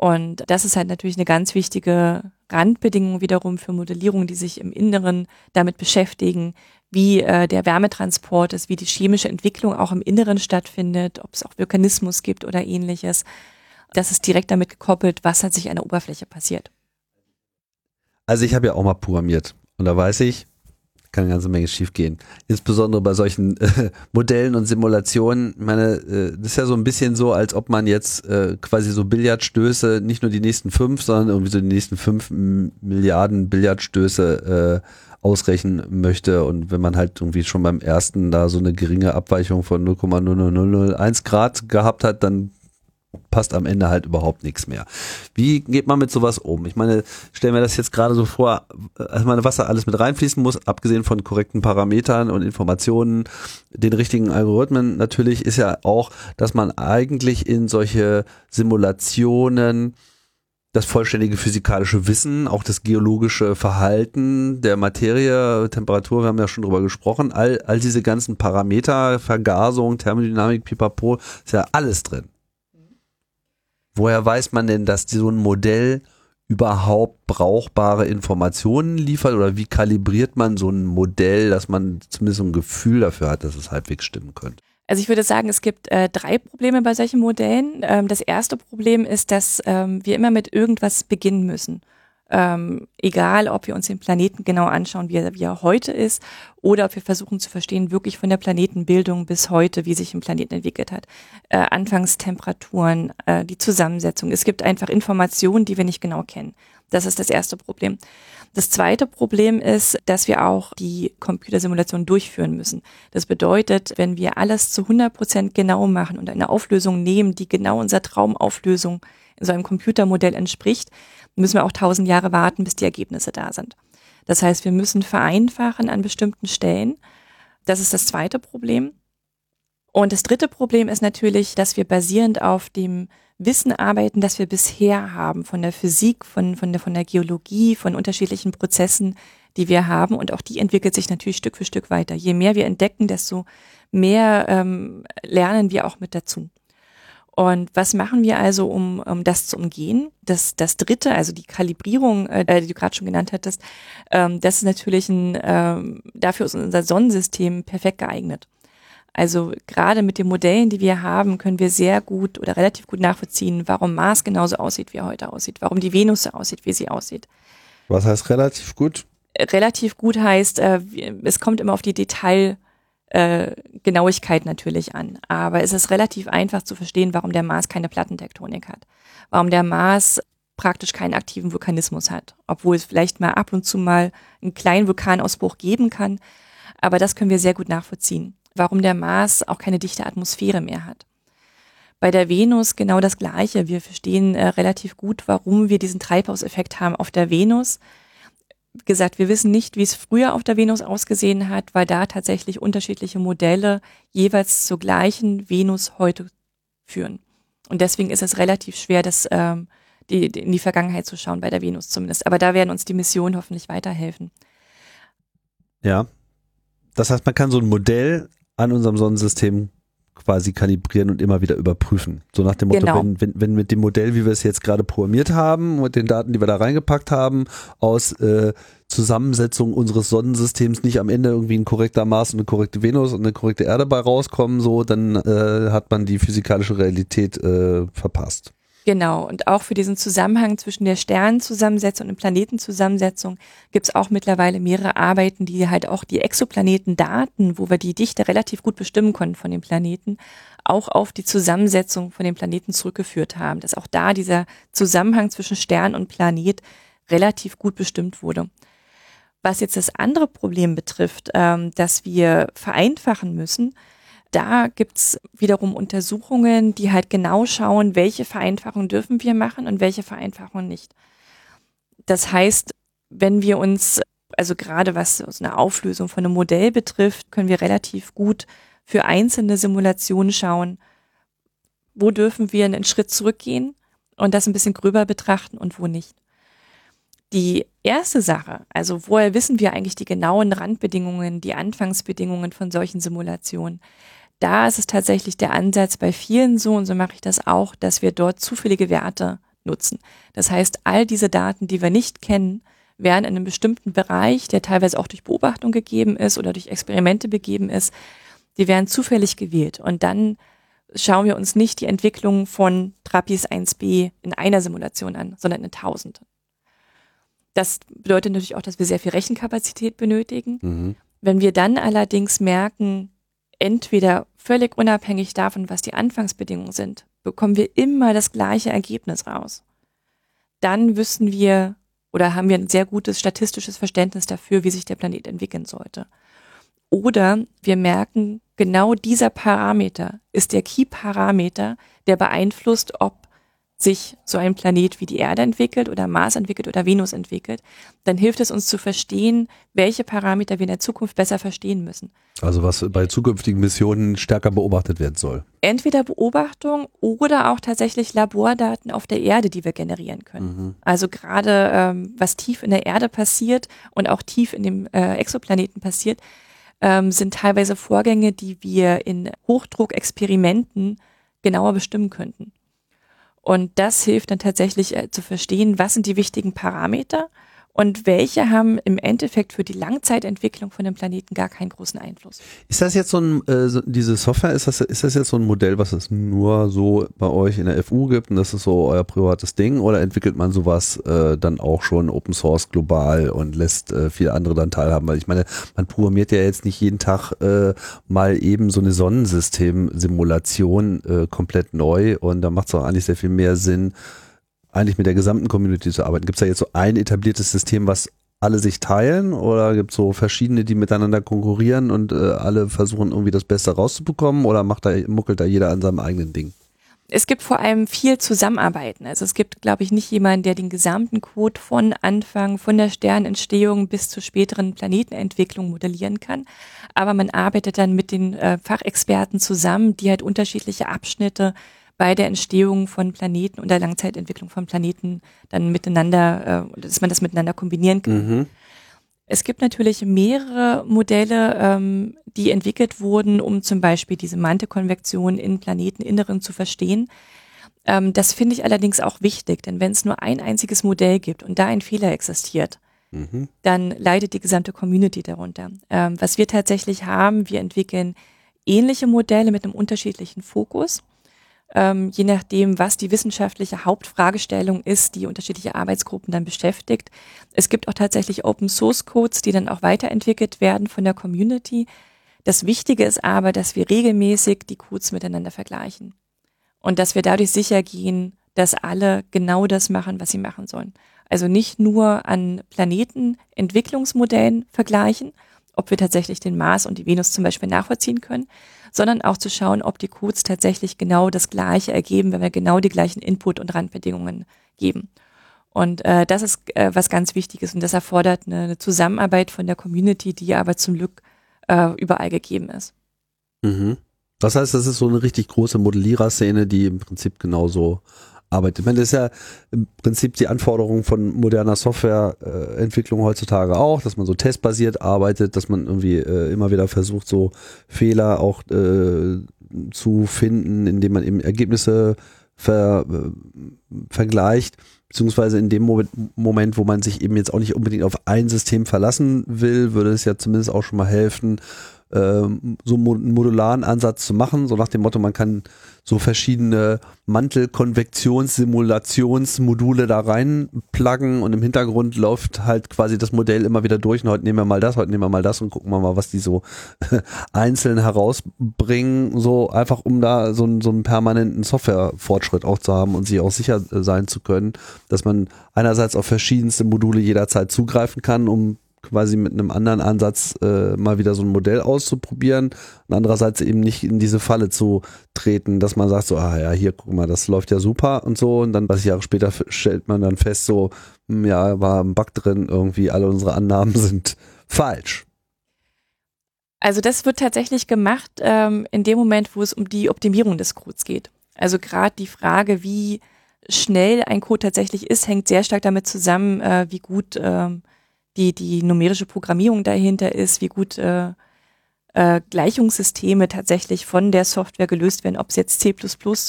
Speaker 2: Und das ist halt natürlich eine ganz wichtige Randbedingung wiederum für Modellierungen, die sich im Inneren damit beschäftigen, wie äh, der Wärmetransport ist, wie die chemische Entwicklung auch im Inneren stattfindet, ob es auch Vulkanismus gibt oder ähnliches. Das ist direkt damit gekoppelt, was hat sich an der Oberfläche passiert.
Speaker 1: Also ich habe ja auch mal programmiert und da weiß ich, kann eine ganze Menge schief gehen. Insbesondere bei solchen äh, Modellen und Simulationen. Ich meine, äh, das ist ja so ein bisschen so, als ob man jetzt äh, quasi so Billardstöße, nicht nur die nächsten fünf, sondern irgendwie so die nächsten fünf Milliarden Billardstöße äh, ausrechnen möchte. Und wenn man halt irgendwie schon beim ersten da so eine geringe Abweichung von 0,00001 Grad gehabt hat, dann passt am Ende halt überhaupt nichts mehr. Wie geht man mit sowas um? Ich meine, stellen wir das jetzt gerade so vor, also meine, was da alles mit reinfließen muss, abgesehen von korrekten Parametern und Informationen, den richtigen Algorithmen natürlich, ist ja auch, dass man eigentlich in solche Simulationen das vollständige physikalische Wissen, auch das geologische Verhalten der Materie, Temperatur, wir haben ja schon drüber gesprochen, all, all diese ganzen Parameter, Vergasung, Thermodynamik, Pipapo, ist ja alles drin. Woher weiß man denn, dass so ein Modell überhaupt brauchbare Informationen liefert oder wie kalibriert man so ein Modell, dass man zumindest ein Gefühl dafür hat, dass es halbwegs stimmen könnte?
Speaker 2: Also ich würde sagen, es gibt äh, drei Probleme bei solchen Modellen. Ähm, das erste Problem ist, dass ähm, wir immer mit irgendwas beginnen müssen ähm, egal ob wir uns den Planeten genau anschauen, wie er, wie er heute ist, oder ob wir versuchen zu verstehen, wirklich von der Planetenbildung bis heute, wie sich ein Planet entwickelt hat. Äh, Anfangstemperaturen, äh, die Zusammensetzung. Es gibt einfach Informationen, die wir nicht genau kennen. Das ist das erste Problem. Das zweite Problem ist, dass wir auch die Computersimulation durchführen müssen. Das bedeutet, wenn wir alles zu 100 Prozent genau machen und eine Auflösung nehmen, die genau unserer Traumauflösung in so einem Computermodell entspricht, müssen wir auch tausend Jahre warten, bis die Ergebnisse da sind. Das heißt, wir müssen vereinfachen an bestimmten Stellen. Das ist das zweite Problem. Und das dritte Problem ist natürlich, dass wir basierend auf dem Wissen arbeiten, das wir bisher haben, von der Physik, von, von, der, von der Geologie, von unterschiedlichen Prozessen, die wir haben. Und auch die entwickelt sich natürlich Stück für Stück weiter. Je mehr wir entdecken, desto mehr ähm, lernen wir auch mit dazu. Und was machen wir also, um, um das zu umgehen? Das, das dritte, also die Kalibrierung, äh, die du gerade schon genannt hattest, ähm, das ist natürlich ein, ähm, dafür ist unser Sonnensystem perfekt geeignet. Also gerade mit den Modellen, die wir haben, können wir sehr gut oder relativ gut nachvollziehen, warum Mars genauso aussieht, wie er heute aussieht, warum die Venus so aussieht, wie sie aussieht.
Speaker 1: Was heißt relativ gut?
Speaker 2: Relativ gut heißt, äh, es kommt immer auf die Detail äh, Genauigkeit natürlich an. Aber es ist relativ einfach zu verstehen, warum der Mars keine Plattentektonik hat. Warum der Mars praktisch keinen aktiven Vulkanismus hat. Obwohl es vielleicht mal ab und zu mal einen kleinen Vulkanausbruch geben kann. Aber das können wir sehr gut nachvollziehen. Warum der Mars auch keine dichte Atmosphäre mehr hat. Bei der Venus genau das Gleiche. Wir verstehen äh, relativ gut, warum wir diesen Treibhauseffekt haben auf der Venus gesagt, wir wissen nicht, wie es früher auf der Venus ausgesehen hat, weil da tatsächlich unterschiedliche Modelle jeweils zur gleichen Venus heute führen. Und deswegen ist es relativ schwer, das ähm, die, die, in die Vergangenheit zu schauen, bei der Venus zumindest. Aber da werden uns die Missionen hoffentlich weiterhelfen.
Speaker 1: Ja. Das heißt, man kann so ein Modell an unserem Sonnensystem quasi kalibrieren und immer wieder überprüfen. So nach dem Motto, genau. wenn, wenn, wenn mit dem Modell, wie wir es jetzt gerade programmiert haben, mit den Daten, die wir da reingepackt haben, aus äh, Zusammensetzung unseres Sonnensystems nicht am Ende irgendwie ein korrekter Mars und eine korrekte Venus und eine korrekte Erde bei rauskommen, so, dann äh, hat man die physikalische Realität äh, verpasst.
Speaker 2: Genau, und auch für diesen Zusammenhang zwischen der Sternenzusammensetzung und Planetenzusammensetzung gibt es auch mittlerweile mehrere Arbeiten, die halt auch die Exoplanetendaten, wo wir die Dichte relativ gut bestimmen konnten von den Planeten, auch auf die Zusammensetzung von den Planeten zurückgeführt haben, dass auch da dieser Zusammenhang zwischen Stern und Planet relativ gut bestimmt wurde. Was jetzt das andere Problem betrifft, ähm, dass wir vereinfachen müssen, da gibt's wiederum Untersuchungen, die halt genau schauen, welche Vereinfachungen dürfen wir machen und welche Vereinfachungen nicht. Das heißt, wenn wir uns, also gerade was so eine Auflösung von einem Modell betrifft, können wir relativ gut für einzelne Simulationen schauen, wo dürfen wir einen Schritt zurückgehen und das ein bisschen gröber betrachten und wo nicht. Die erste Sache, also woher wissen wir eigentlich die genauen Randbedingungen, die Anfangsbedingungen von solchen Simulationen? Da ist es tatsächlich der Ansatz bei vielen so, und so mache ich das auch, dass wir dort zufällige Werte nutzen. Das heißt, all diese Daten, die wir nicht kennen, werden in einem bestimmten Bereich, der teilweise auch durch Beobachtung gegeben ist oder durch Experimente begeben ist, die werden zufällig gewählt. Und dann schauen wir uns nicht die Entwicklung von Trapis 1b in einer Simulation an, sondern in tausenden. Das bedeutet natürlich auch, dass wir sehr viel Rechenkapazität benötigen. Mhm. Wenn wir dann allerdings merken, entweder völlig unabhängig davon, was die Anfangsbedingungen sind, bekommen wir immer das gleiche Ergebnis raus. Dann wüssten wir oder haben wir ein sehr gutes statistisches Verständnis dafür, wie sich der Planet entwickeln sollte. Oder wir merken, genau dieser Parameter ist der Key-Parameter, der beeinflusst, ob sich so ein Planet wie die Erde entwickelt oder Mars entwickelt oder Venus entwickelt, dann hilft es uns zu verstehen, welche Parameter wir in der Zukunft besser verstehen müssen.
Speaker 1: Also was bei zukünftigen Missionen stärker beobachtet werden soll.
Speaker 2: Entweder Beobachtung oder auch tatsächlich Labordaten auf der Erde, die wir generieren können. Mhm. Also gerade ähm, was tief in der Erde passiert und auch tief in dem äh, Exoplaneten passiert, ähm, sind teilweise Vorgänge, die wir in Hochdruckexperimenten genauer bestimmen könnten. Und das hilft dann tatsächlich äh, zu verstehen, was sind die wichtigen Parameter und welche haben im Endeffekt für die Langzeitentwicklung von dem Planeten gar keinen großen Einfluss.
Speaker 1: Ist das jetzt so ein, äh, so, diese Software, ist das, ist das jetzt so ein Modell, was es nur so bei euch in der FU gibt und das ist so euer privates Ding oder entwickelt man sowas äh, dann auch schon Open Source global und lässt äh, viele andere dann teilhaben? Weil ich meine, man programmiert ja jetzt nicht jeden Tag äh, mal eben so eine Sonnensystem-Simulation äh, komplett neu und da macht es auch eigentlich sehr viel mehr Sinn, eigentlich mit der gesamten Community zu arbeiten? Gibt es da jetzt so ein etabliertes System, was alle sich teilen oder gibt es so verschiedene, die miteinander konkurrieren und äh, alle versuchen irgendwie das Beste rauszubekommen oder macht da, muckelt da jeder an seinem eigenen Ding?
Speaker 2: Es gibt vor allem viel Zusammenarbeiten. Also es gibt, glaube ich, nicht jemanden, der den gesamten Code von Anfang, von der Sternentstehung bis zur späteren Planetenentwicklung modellieren kann. Aber man arbeitet dann mit den äh, Fachexperten zusammen, die halt unterschiedliche Abschnitte bei der Entstehung von Planeten und der Langzeitentwicklung von Planeten dann miteinander, äh, dass man das miteinander kombinieren kann. Mhm. Es gibt natürlich mehrere Modelle, ähm, die entwickelt wurden, um zum Beispiel diese Mantelkonvektion in Planeteninneren zu verstehen. Ähm, das finde ich allerdings auch wichtig, denn wenn es nur ein einziges Modell gibt und da ein Fehler existiert, mhm. dann leidet die gesamte Community darunter. Ähm, was wir tatsächlich haben, wir entwickeln ähnliche Modelle mit einem unterschiedlichen Fokus ähm, je nachdem, was die wissenschaftliche Hauptfragestellung ist, die unterschiedliche Arbeitsgruppen dann beschäftigt. Es gibt auch tatsächlich Open Source Codes, die dann auch weiterentwickelt werden von der Community. Das Wichtige ist aber, dass wir regelmäßig die Codes miteinander vergleichen und dass wir dadurch sicher gehen, dass alle genau das machen, was sie machen sollen. Also nicht nur an Planetenentwicklungsmodellen vergleichen, ob wir tatsächlich den Mars und die Venus zum Beispiel nachvollziehen können, sondern auch zu schauen, ob die Codes tatsächlich genau das Gleiche ergeben, wenn wir genau die gleichen Input- und Randbedingungen geben. Und äh, das ist äh, was ganz Wichtiges und das erfordert eine, eine, Zusammenarbeit von der Community, die aber zum Glück äh, überall gegeben ist.
Speaker 1: Mhm. Das heißt, das ist so eine richtig große Modelliererszene, die im Prinzip genauso arbeitet. Ich meine, das ist ja im Prinzip die Anforderung von moderner Softwareentwicklung heutzutage auch, dass man so testbasiert arbeitet, dass man irgendwie äh, immer wieder versucht, so Fehler auch äh, zu finden, indem man eben Ergebnisse ver, äh, vergleicht, beziehungsweise in dem Moment, wo man sich eben jetzt auch nicht unbedingt auf ein System verlassen will, würde es ja zumindest auch schon mal helfen, ähm, so einen modularen Ansatz zu machen, so nach dem Motto, man kann so verschiedene Mantelkonvektionssimulationsmodule da reinpluggen und im Hintergrund läuft halt quasi das Modell immer wieder durch. Und heute nehmen wir mal das, heute nehmen wir mal das und gucken wir mal, was die so einzeln herausbringen, so einfach um da so, einen, so einen permanenten Softwarefortschritt auch zu haben und sich auch sicher sein zu können, dass man einerseits auf verschiedenste Module jederzeit zugreifen kann, um quasi mit einem anderen Ansatz äh, mal wieder so ein Modell auszuprobieren und andererseits eben nicht in diese Falle zu treten, dass man sagt so, ah ja, hier, guck mal, das läuft ja super und so und dann 30 Jahre später stellt man dann fest so, hm, ja, war ein Bug drin, irgendwie alle unsere Annahmen sind falsch.
Speaker 2: Also das wird tatsächlich gemacht ähm, in dem Moment, wo es um die Optimierung des Codes geht. Also gerade die Frage, wie schnell ein Code tatsächlich ist, hängt sehr stark damit zusammen, äh, wie gut ähm, die, die numerische Programmierung dahinter ist, wie gut äh, äh, Gleichungssysteme tatsächlich von der Software gelöst werden, ob es jetzt C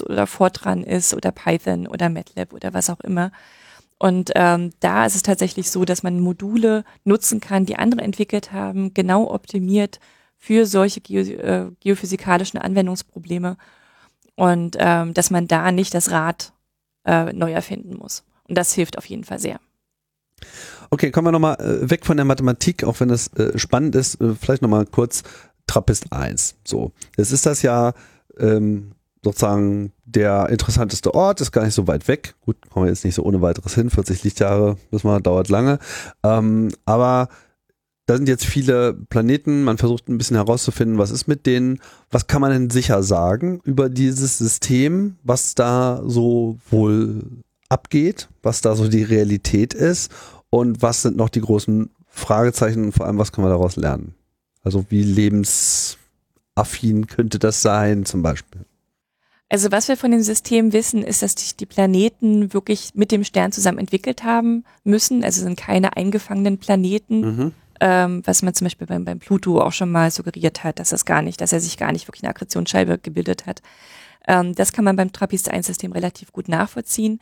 Speaker 2: oder Fortran ist oder Python oder MATLAB oder was auch immer. Und ähm, da ist es tatsächlich so, dass man Module nutzen kann, die andere entwickelt haben, genau optimiert für solche geo äh, geophysikalischen Anwendungsprobleme und ähm, dass man da nicht das Rad äh, neu erfinden muss. Und das hilft auf jeden Fall sehr.
Speaker 1: Okay, kommen wir nochmal äh, weg von der Mathematik, auch wenn das äh, spannend ist, äh, vielleicht nochmal kurz Trappist 1. So, jetzt ist das ja ähm, sozusagen der interessanteste Ort, ist gar nicht so weit weg. Gut, kommen wir jetzt nicht so ohne weiteres hin, 40 Lichtjahre, das mal dauert lange. Ähm, aber da sind jetzt viele Planeten, man versucht ein bisschen herauszufinden, was ist mit denen, was kann man denn sicher sagen über dieses System, was da so wohl abgeht, was da so die Realität ist und was sind noch die großen Fragezeichen und vor allem, was können wir daraus lernen? Also wie lebensaffin könnte das sein zum Beispiel?
Speaker 2: Also was wir von dem System wissen, ist, dass sich die Planeten wirklich mit dem Stern zusammen entwickelt haben müssen. Also sind keine eingefangenen Planeten, mhm. ähm, was man zum Beispiel beim, beim Pluto auch schon mal suggeriert hat, dass das gar nicht, dass er sich gar nicht wirklich eine Akkretionsscheibe gebildet hat. Ähm, das kann man beim Trappist-1-System relativ gut nachvollziehen.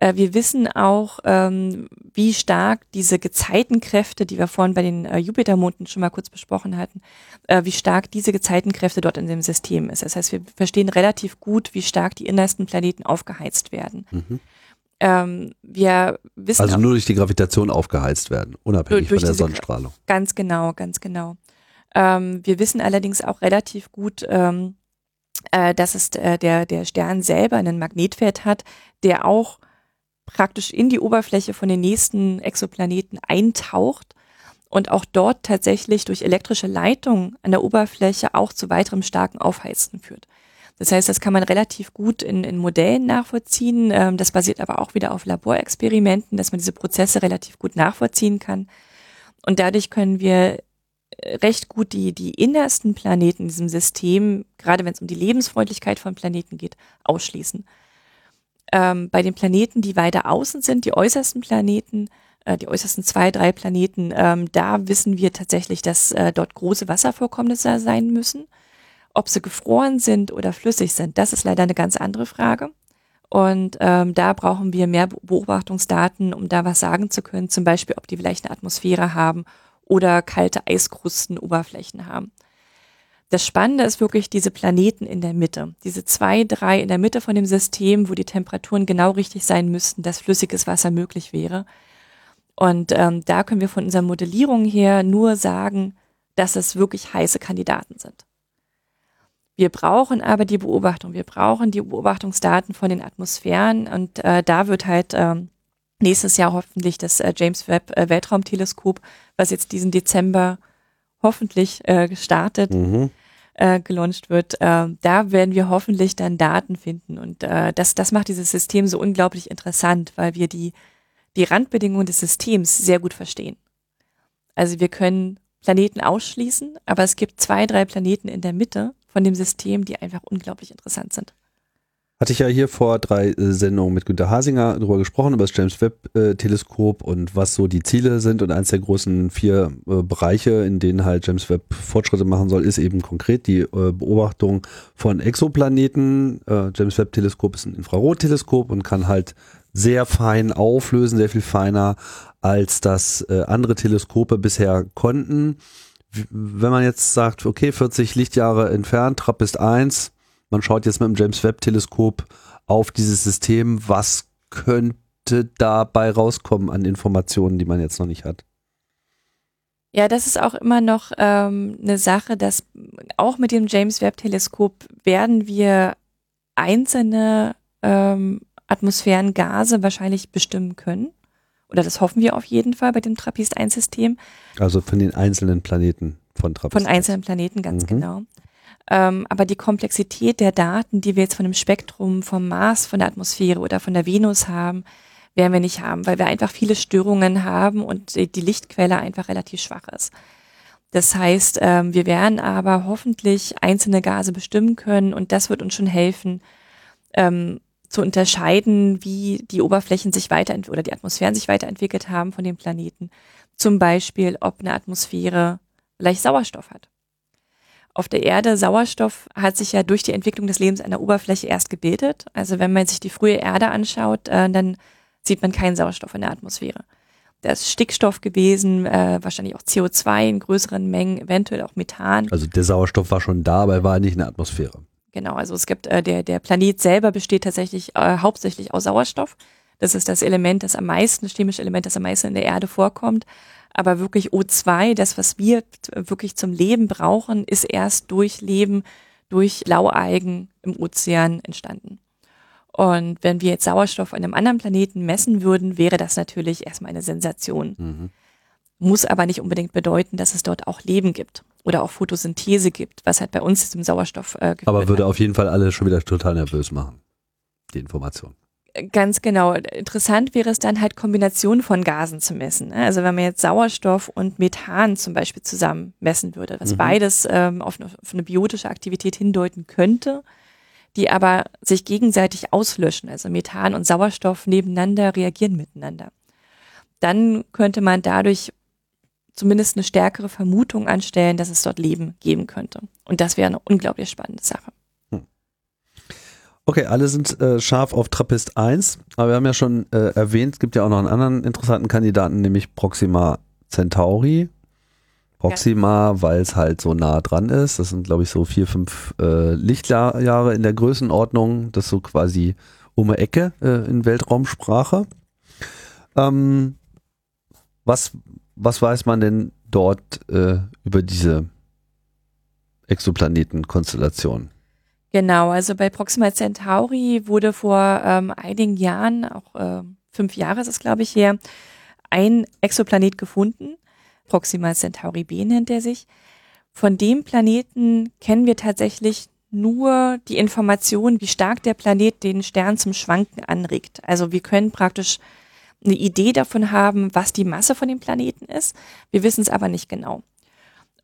Speaker 2: Äh, wir wissen auch, ähm, wie stark diese Gezeitenkräfte, die wir vorhin bei den äh, Jupitermonden schon mal kurz besprochen hatten, äh, wie stark diese Gezeitenkräfte dort in dem System ist. Das heißt, wir verstehen relativ gut, wie stark die innersten Planeten aufgeheizt werden. Mhm. Ähm, wir wissen
Speaker 1: also nur durch die Gravitation aufgeheizt werden, unabhängig von der Sonnenstrahlung.
Speaker 2: Ganz genau, ganz genau. Ähm, wir wissen allerdings auch relativ gut, ähm, äh, dass es äh, der, der Stern selber einen Magnetfeld hat, der auch praktisch in die Oberfläche von den nächsten Exoplaneten eintaucht und auch dort tatsächlich durch elektrische Leitungen an der Oberfläche auch zu weiterem starken Aufheizen führt. Das heißt, das kann man relativ gut in, in Modellen nachvollziehen. Ähm, das basiert aber auch wieder auf Laborexperimenten, dass man diese Prozesse relativ gut nachvollziehen kann. Und dadurch können wir äh, recht gut die, die innersten Planeten in diesem System, gerade wenn es um die Lebensfreundlichkeit von Planeten geht, ausschließen ähm, bei den Planeten, die weiter außen sind, die äußersten Planeten, äh, die äußersten zwei, drei Planeten, ähm, da wissen wir tatsächlich, dass äh, dort große Wasservorkommnisse sein müssen. Ob sie gefroren sind oder flüssig sind, das ist leider eine ganz andere Frage. Und ähm, da brauchen wir mehr Beobachtungsdaten, um da was sagen zu können. Zum Beispiel, ob die vielleicht eine Atmosphäre haben oder kalte Eiskrusten-Oberflächen haben. Das Spannende ist wirklich diese Planeten in der Mitte. Diese zwei, drei in der Mitte von dem System, wo die Temperaturen genau richtig sein müssten, dass flüssiges Wasser möglich wäre. Und ähm, da können wir von unserer Modellierung her nur sagen, dass es wirklich heiße Kandidaten sind. Wir brauchen aber die Beobachtung, wir brauchen die Beobachtungsdaten von den Atmosphären und äh, da wird halt ähm, nächstes Jahr hoffentlich das äh, James Webb äh, Weltraumteleskop, was jetzt diesen Dezember hoffentlich äh, gestartet, mhm. äh, gelauncht wird, äh, da werden wir hoffentlich dann Daten finden. Und äh, das, das macht dieses System so unglaublich interessant, weil wir die, die Randbedingungen des Systems sehr gut verstehen. Also wir können Planeten ausschließen, aber es gibt zwei, drei Planeten in der Mitte von dem System, die einfach unglaublich interessant sind.
Speaker 1: Hatte ich ja hier vor drei äh, Sendungen mit Günter Hasinger darüber gesprochen, über das James Webb äh, und was so die Ziele sind. Und eins der großen vier äh, Bereiche, in denen halt James Webb Fortschritte machen soll, ist eben konkret die Beobachtung von Exoplaneten. James Webb Teleskop ist ein Infrarotteleskop und kann halt sehr fein auflösen, sehr viel feiner als das andere Teleskope bisher konnten. Wenn man jetzt sagt, okay, 40 Lichtjahre entfernt, TRAPPIST 1, man schaut jetzt mit dem James Webb Teleskop auf dieses System, was könnte dabei rauskommen an Informationen, die man jetzt noch nicht hat?
Speaker 2: Ja, das ist auch immer noch ähm, eine Sache, dass auch mit dem James Webb Teleskop werden wir einzelne ähm, Atmosphärengase wahrscheinlich bestimmen können. Oder das hoffen wir auf jeden Fall bei dem TRAPPIST-1-System.
Speaker 1: Also von den einzelnen Planeten von TRAPPIST.
Speaker 2: Von einzelnen Planeten, ganz mhm. genau. Ähm, aber die Komplexität der Daten, die wir jetzt von dem Spektrum vom Mars, von der Atmosphäre oder von der Venus haben, werden wir nicht haben, weil wir einfach viele Störungen haben und die Lichtquelle einfach relativ schwach ist. Das heißt, ähm, wir werden aber hoffentlich einzelne Gase bestimmen können und das wird uns schon helfen, ähm, zu unterscheiden, wie die Oberflächen sich weiterentwickelt oder die Atmosphären sich weiterentwickelt haben von den Planeten. Zum Beispiel, ob eine Atmosphäre vielleicht Sauerstoff hat. Auf der Erde Sauerstoff hat sich ja durch die Entwicklung des Lebens an der Oberfläche erst gebildet. Also wenn man sich die frühe Erde anschaut, äh, dann sieht man keinen Sauerstoff in der Atmosphäre. Da ist Stickstoff gewesen, äh, wahrscheinlich auch CO2 in größeren Mengen, eventuell auch Methan.
Speaker 1: Also der Sauerstoff war schon da, aber er war nicht in der Atmosphäre.
Speaker 2: Genau, also es gibt äh, der der Planet selber besteht tatsächlich äh, hauptsächlich aus Sauerstoff. Das ist das Element, das am meisten, das chemische Element, das am meisten in der Erde vorkommt. Aber wirklich O2, das, was wir wirklich zum Leben brauchen, ist erst durch Leben, durch Laualgen im Ozean entstanden. Und wenn wir jetzt Sauerstoff an einem anderen Planeten messen würden, wäre das natürlich erstmal eine Sensation. Mhm. Muss aber nicht unbedingt bedeuten, dass es dort auch Leben gibt oder auch Photosynthese gibt, was halt bei uns zum Sauerstoff
Speaker 1: äh, Aber würde hat. auf jeden Fall alle schon wieder total nervös machen, die Information.
Speaker 2: Ganz genau. Interessant wäre es dann halt Kombinationen von Gasen zu messen. Ne? Also wenn man jetzt Sauerstoff und Methan zum Beispiel zusammen messen würde, was mhm. beides ähm, auf, eine, auf eine biotische Aktivität hindeuten könnte, die aber sich gegenseitig auslöschen. Also Methan und Sauerstoff nebeneinander reagieren miteinander. Dann könnte man dadurch zumindest eine stärkere Vermutung anstellen, dass es dort Leben geben könnte. Und das wäre eine unglaublich spannende Sache.
Speaker 1: Okay, alle sind äh, scharf auf Trappist 1, aber wir haben ja schon äh, erwähnt, es gibt ja auch noch einen anderen interessanten Kandidaten, nämlich Proxima Centauri. Proxima, ja. weil es halt so nah dran ist. Das sind, glaube ich, so vier, fünf äh, Lichtjahre in der Größenordnung. Das ist so quasi um eine Ecke äh, in Weltraumsprache. Ähm, was, was weiß man denn dort äh, über diese Exoplanetenkonstellation?
Speaker 2: Genau, also bei Proxima Centauri wurde vor ähm, einigen Jahren, auch äh, fünf Jahre ist es glaube ich her, ein Exoplanet gefunden Proxima Centauri b nennt er sich. Von dem Planeten kennen wir tatsächlich nur die Information, wie stark der Planet den Stern zum Schwanken anregt. Also wir können praktisch eine Idee davon haben, was die Masse von dem Planeten ist. Wir wissen es aber nicht genau.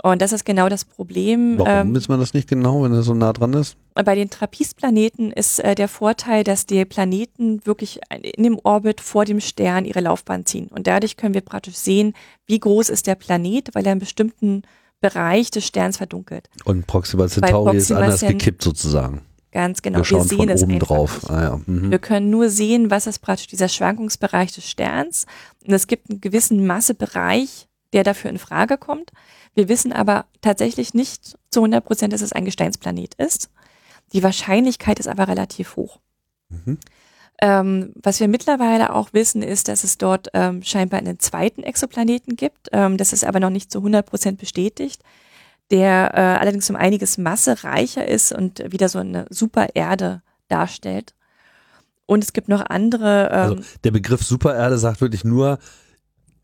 Speaker 2: Und das ist genau das Problem.
Speaker 1: Warum ähm, wissen wir das nicht genau, wenn er so nah dran ist?
Speaker 2: Bei den Trappistplaneten ist äh, der Vorteil, dass die Planeten wirklich in dem Orbit vor dem Stern ihre Laufbahn ziehen. Und dadurch können wir praktisch sehen, wie groß ist der Planet, weil er einen bestimmten Bereich des Sterns verdunkelt.
Speaker 1: Und Proxima Centauri ist anders gekippt sozusagen.
Speaker 2: Ganz genau.
Speaker 1: Wir, wir sehen es oben drauf. Ah, ja.
Speaker 2: mhm. Wir können nur sehen, was ist praktisch dieser Schwankungsbereich des Sterns. Und es gibt einen gewissen Massebereich, der dafür in Frage kommt. Wir wissen aber tatsächlich nicht zu 100 Prozent, dass es ein Gesteinsplanet ist. Die Wahrscheinlichkeit ist aber relativ hoch. Mhm. Ähm, was wir mittlerweile auch wissen, ist, dass es dort ähm, scheinbar einen zweiten Exoplaneten gibt. Ähm, das ist aber noch nicht zu 100 Prozent bestätigt, der äh, allerdings um einiges massereicher ist und wieder so eine Supererde darstellt. Und es gibt noch andere.
Speaker 1: also der Begriff Supererde sagt wirklich nur,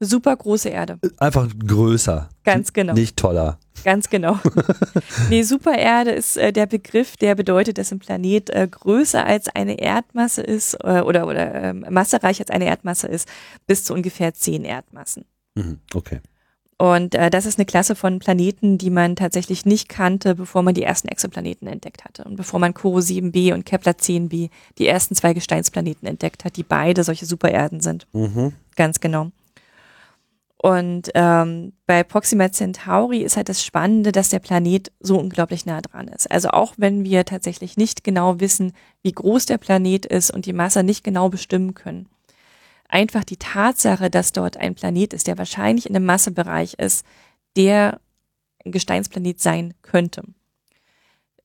Speaker 2: Super große Erde.
Speaker 1: Einfach größer.
Speaker 2: Ganz genau.
Speaker 1: Nicht toller.
Speaker 2: Ganz genau. nee, Supererde ist äh, der Begriff, der bedeutet, dass ein Planet äh, größer als eine Erdmasse ist äh, oder, oder äh, massereich als eine Erdmasse ist, bis zu ungefähr zehn Erdmassen.
Speaker 1: Mhm, okay.
Speaker 2: Und äh, das ist eine Klasse von Planeten, die man tatsächlich nicht kannte, bevor man die ersten Exoplaneten entdeckt hatte. Und bevor man Koro 7b und Kepler 10b, die ersten zwei Gesteinsplaneten entdeckt hat, die beide solche Supererden sind. Mhm. Ganz genau. Und ähm, bei Proxima Centauri ist halt das Spannende, dass der Planet so unglaublich nah dran ist. Also auch wenn wir tatsächlich nicht genau wissen, wie groß der Planet ist und die Masse nicht genau bestimmen können. Einfach die Tatsache, dass dort ein Planet ist, der wahrscheinlich in einem Massebereich ist, der ein Gesteinsplanet sein könnte,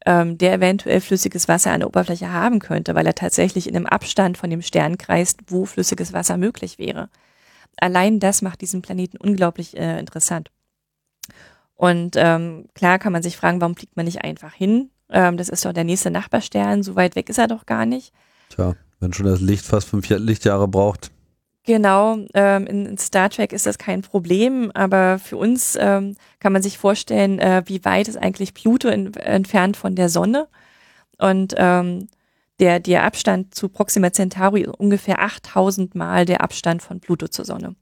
Speaker 2: ähm, der eventuell flüssiges Wasser an der Oberfläche haben könnte, weil er tatsächlich in einem Abstand von dem Stern kreist, wo flüssiges Wasser möglich wäre allein das macht diesen Planeten unglaublich äh, interessant. Und ähm, klar kann man sich fragen, warum fliegt man nicht einfach hin? Ähm, das ist doch der nächste Nachbarstern, so weit weg ist er doch gar nicht.
Speaker 1: Tja, wenn schon das Licht fast fünf Lichtjahre braucht.
Speaker 2: Genau, ähm, in, Star Trek ist das kein Problem, aber für uns ähm, kann man sich vorstellen, äh, wie weit ist eigentlich Pluto in, entfernt von der Sonne. Und ähm, der, der Abstand zu Proxima Centauri ist ungefähr 8000 Mal der Abstand von Pluto zur Sonne.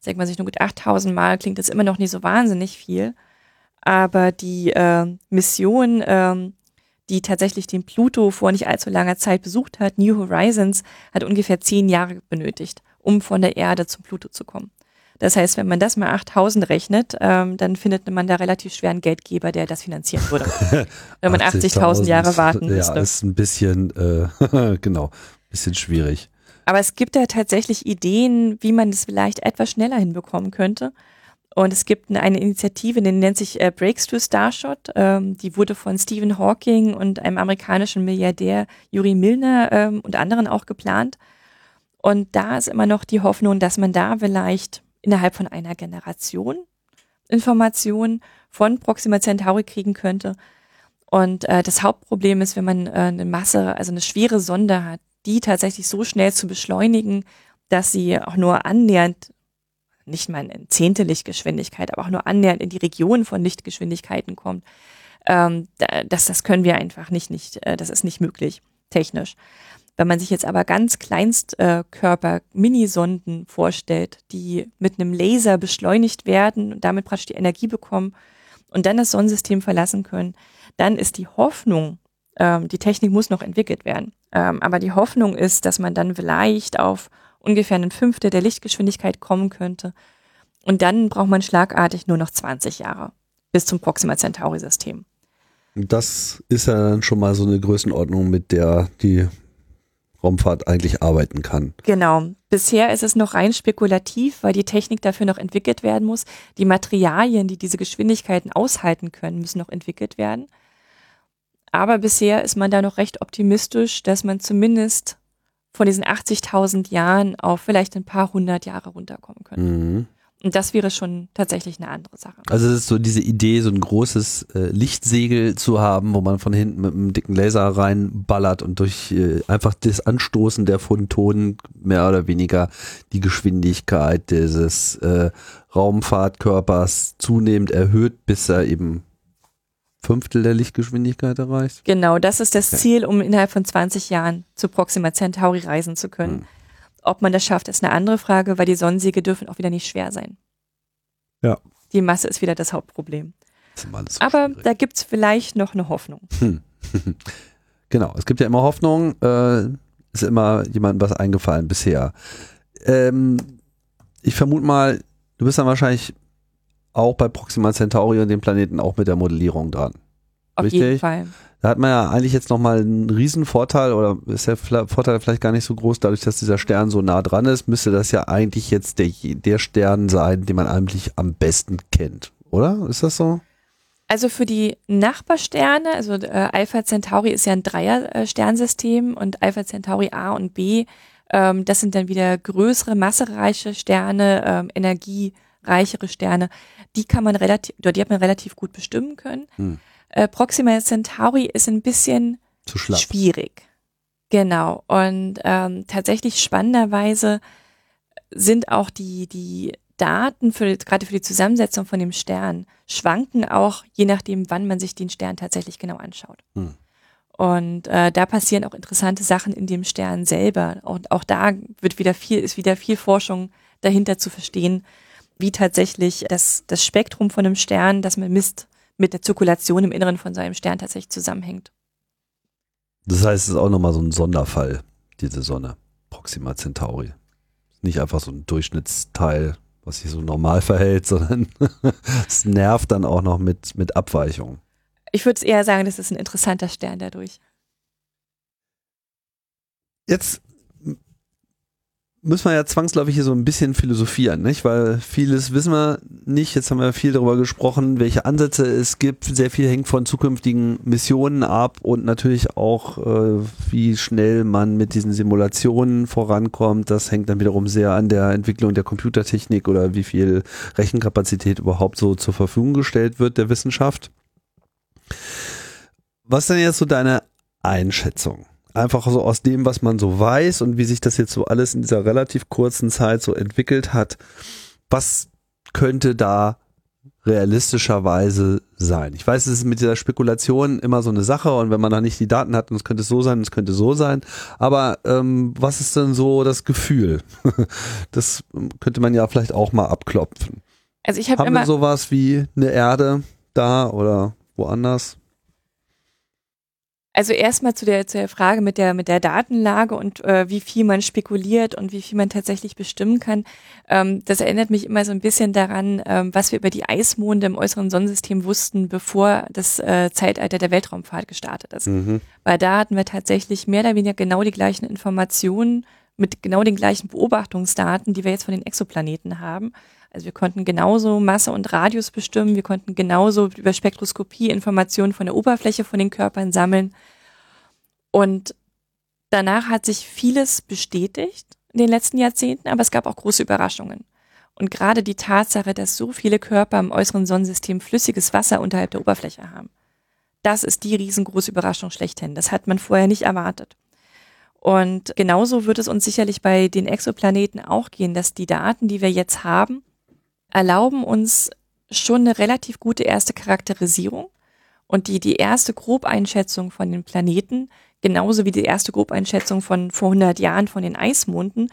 Speaker 2: Sagt man sich nur gut, 8000 Mal klingt das immer noch nicht so wahnsinnig viel. Aber die äh, Mission, äh, die tatsächlich den Pluto vor nicht allzu langer Zeit besucht hat, New Horizons, hat ungefähr zehn Jahre benötigt, um von der Erde zum Pluto zu kommen. Das heißt, wenn man das mal 8000 rechnet, ähm, dann findet man da relativ schwer einen Geldgeber, der das finanzieren würde. wenn man 80.000 Jahre warten
Speaker 1: müsste. Ja, ist ein bisschen, äh, genau, bisschen schwierig.
Speaker 2: Aber es gibt da tatsächlich Ideen, wie man das vielleicht etwas schneller hinbekommen könnte. Und es gibt eine Initiative, die nennt sich äh, Breaks to Starshot. Ähm, die wurde von Stephen Hawking und einem amerikanischen Milliardär Yuri Milner ähm, und anderen auch geplant. Und da ist immer noch die Hoffnung, dass man da vielleicht innerhalb von einer Generation Informationen von Proxima Centauri kriegen könnte. Und äh, das Hauptproblem ist, wenn man äh, eine Masse, also eine schwere Sonde hat, die tatsächlich so schnell zu beschleunigen, dass sie auch nur annähernd, nicht mal in zehnte Lichtgeschwindigkeit, aber auch nur annähernd in die Region von Lichtgeschwindigkeiten kommt. Ähm, das, das können wir einfach nicht, nicht, äh, das ist nicht möglich, technisch. Wenn man sich jetzt aber ganz Kleinstkörper, Minisonden vorstellt, die mit einem Laser beschleunigt werden und damit praktisch die Energie bekommen und dann das Sonnensystem verlassen können, dann ist die Hoffnung, ähm, die Technik muss noch entwickelt werden, ähm, aber die Hoffnung ist, dass man dann vielleicht auf ungefähr ein Fünftel der Lichtgeschwindigkeit kommen könnte. Und dann braucht man schlagartig nur noch 20 Jahre bis zum Proxima Centauri System.
Speaker 1: Das ist ja dann schon mal so eine Größenordnung, mit der die Raumfahrt eigentlich arbeiten kann.
Speaker 2: Genau. Bisher ist es noch rein spekulativ, weil die Technik dafür noch entwickelt werden muss. Die Materialien, die diese Geschwindigkeiten aushalten können, müssen noch entwickelt werden. Aber bisher ist man da noch recht optimistisch, dass man zumindest von diesen 80.000 Jahren auf vielleicht ein paar hundert Jahre runterkommen könnte. Mhm. Und das wäre schon tatsächlich eine andere Sache.
Speaker 1: Also es ist so diese Idee, so ein großes äh, Lichtsegel zu haben, wo man von hinten mit einem dicken Laser reinballert und durch äh, einfach das Anstoßen der Photonen mehr oder weniger die Geschwindigkeit dieses äh, Raumfahrtkörpers zunehmend erhöht, bis er eben Fünftel der Lichtgeschwindigkeit erreicht.
Speaker 2: Genau, das ist das Ziel, um innerhalb von 20 Jahren zu Proxima Centauri reisen zu können. Hm. Ob man das schafft, ist eine andere Frage, weil die Sonnensiege dürfen auch wieder nicht schwer sein.
Speaker 1: Ja.
Speaker 2: Die Masse ist wieder das Hauptproblem. Das so Aber schwierig. da gibt es vielleicht noch eine Hoffnung. Hm.
Speaker 1: genau, es gibt ja immer Hoffnung. Äh, ist immer jemandem was eingefallen bisher. Ähm, ich vermute mal, du bist dann wahrscheinlich auch bei Proxima Centauri und dem Planeten auch mit der Modellierung dran.
Speaker 2: Auf Richtig? jeden Fall.
Speaker 1: Da hat man ja eigentlich jetzt nochmal einen riesen Vorteil oder ist der Vorteil vielleicht gar nicht so groß, dadurch, dass dieser Stern so nah dran ist, müsste das ja eigentlich jetzt der, der Stern sein, den man eigentlich am besten kennt, oder? Ist das so?
Speaker 2: Also für die Nachbarsterne, also äh, Alpha Centauri ist ja ein Dreier-Sternsystem und Alpha Centauri A und B, ähm, das sind dann wieder größere, massereiche Sterne, ähm, energiereichere Sterne. Die kann man relativ, die hat man relativ gut bestimmen können. Hm. Äh, Proxima Centauri ist ein bisschen schwierig. Genau. Und ähm, tatsächlich spannenderweise sind auch die, die Daten für, gerade für die Zusammensetzung von dem Stern schwanken auch, je nachdem, wann man sich den Stern tatsächlich genau anschaut. Hm. Und äh, da passieren auch interessante Sachen in dem Stern selber. Und auch da wird wieder viel, ist wieder viel Forschung dahinter zu verstehen, wie tatsächlich das, das Spektrum von einem Stern, das man misst, mit der Zirkulation im Inneren von seinem Stern tatsächlich zusammenhängt.
Speaker 1: Das heißt, es ist auch nochmal so ein Sonderfall, diese Sonne, Proxima Centauri. Nicht einfach so ein Durchschnittsteil, was sich so normal verhält, sondern es nervt dann auch noch mit, mit Abweichungen.
Speaker 2: Ich würde eher sagen, das ist ein interessanter Stern dadurch.
Speaker 1: Jetzt müssen wir ja zwangsläufig hier so ein bisschen philosophieren, nicht? Weil vieles wissen wir nicht. Jetzt haben wir viel darüber gesprochen, welche Ansätze es gibt. Sehr viel hängt von zukünftigen Missionen ab und natürlich auch, äh, wie schnell man mit diesen Simulationen vorankommt. Das hängt dann wiederum sehr an der Entwicklung der Computertechnik oder wie viel Rechenkapazität überhaupt so zur Verfügung gestellt wird der Wissenschaft. Was denn jetzt so deine Einschätzung? Einfach so aus dem, was man so weiß und wie sich das jetzt so alles in dieser relativ kurzen Zeit so entwickelt hat, was könnte da realistischerweise sein? Ich weiß, es ist mit dieser Spekulation immer so eine Sache und wenn man da nicht die Daten hat, dann könnte es so sein, es könnte so sein. Aber ähm, was ist denn so das Gefühl? das könnte man ja vielleicht auch mal abklopfen.
Speaker 2: Also ich hab
Speaker 1: Haben
Speaker 2: immer
Speaker 1: wir sowas wie eine Erde da oder woanders?
Speaker 2: Also erstmal zu der, zu der Frage mit der, mit der Datenlage und äh, wie viel man spekuliert und wie viel man tatsächlich bestimmen kann. Ähm, das erinnert mich immer so ein bisschen daran, ähm, was wir über die Eismonde im äußeren Sonnensystem wussten, bevor das äh, Zeitalter der Weltraumfahrt gestartet ist. Mhm. Weil da hatten wir tatsächlich mehr oder weniger genau die gleichen Informationen mit genau den gleichen Beobachtungsdaten, die wir jetzt von den Exoplaneten haben. Also wir konnten genauso Masse und Radius bestimmen, wir konnten genauso über Spektroskopie Informationen von der Oberfläche von den Körpern sammeln. Und danach hat sich vieles bestätigt in den letzten Jahrzehnten, aber es gab auch große Überraschungen. Und gerade die Tatsache, dass so viele Körper im äußeren Sonnensystem flüssiges Wasser unterhalb der Oberfläche haben, das ist die riesengroße Überraschung schlechthin. Das hat man vorher nicht erwartet. Und genauso wird es uns sicherlich bei den Exoplaneten auch gehen, dass die Daten, die wir jetzt haben, erlauben uns schon eine relativ gute erste Charakterisierung. Und die, die erste Grobeinschätzung von den Planeten genauso wie die erste Grobeinschätzung von vor 100 Jahren von den Eismonden,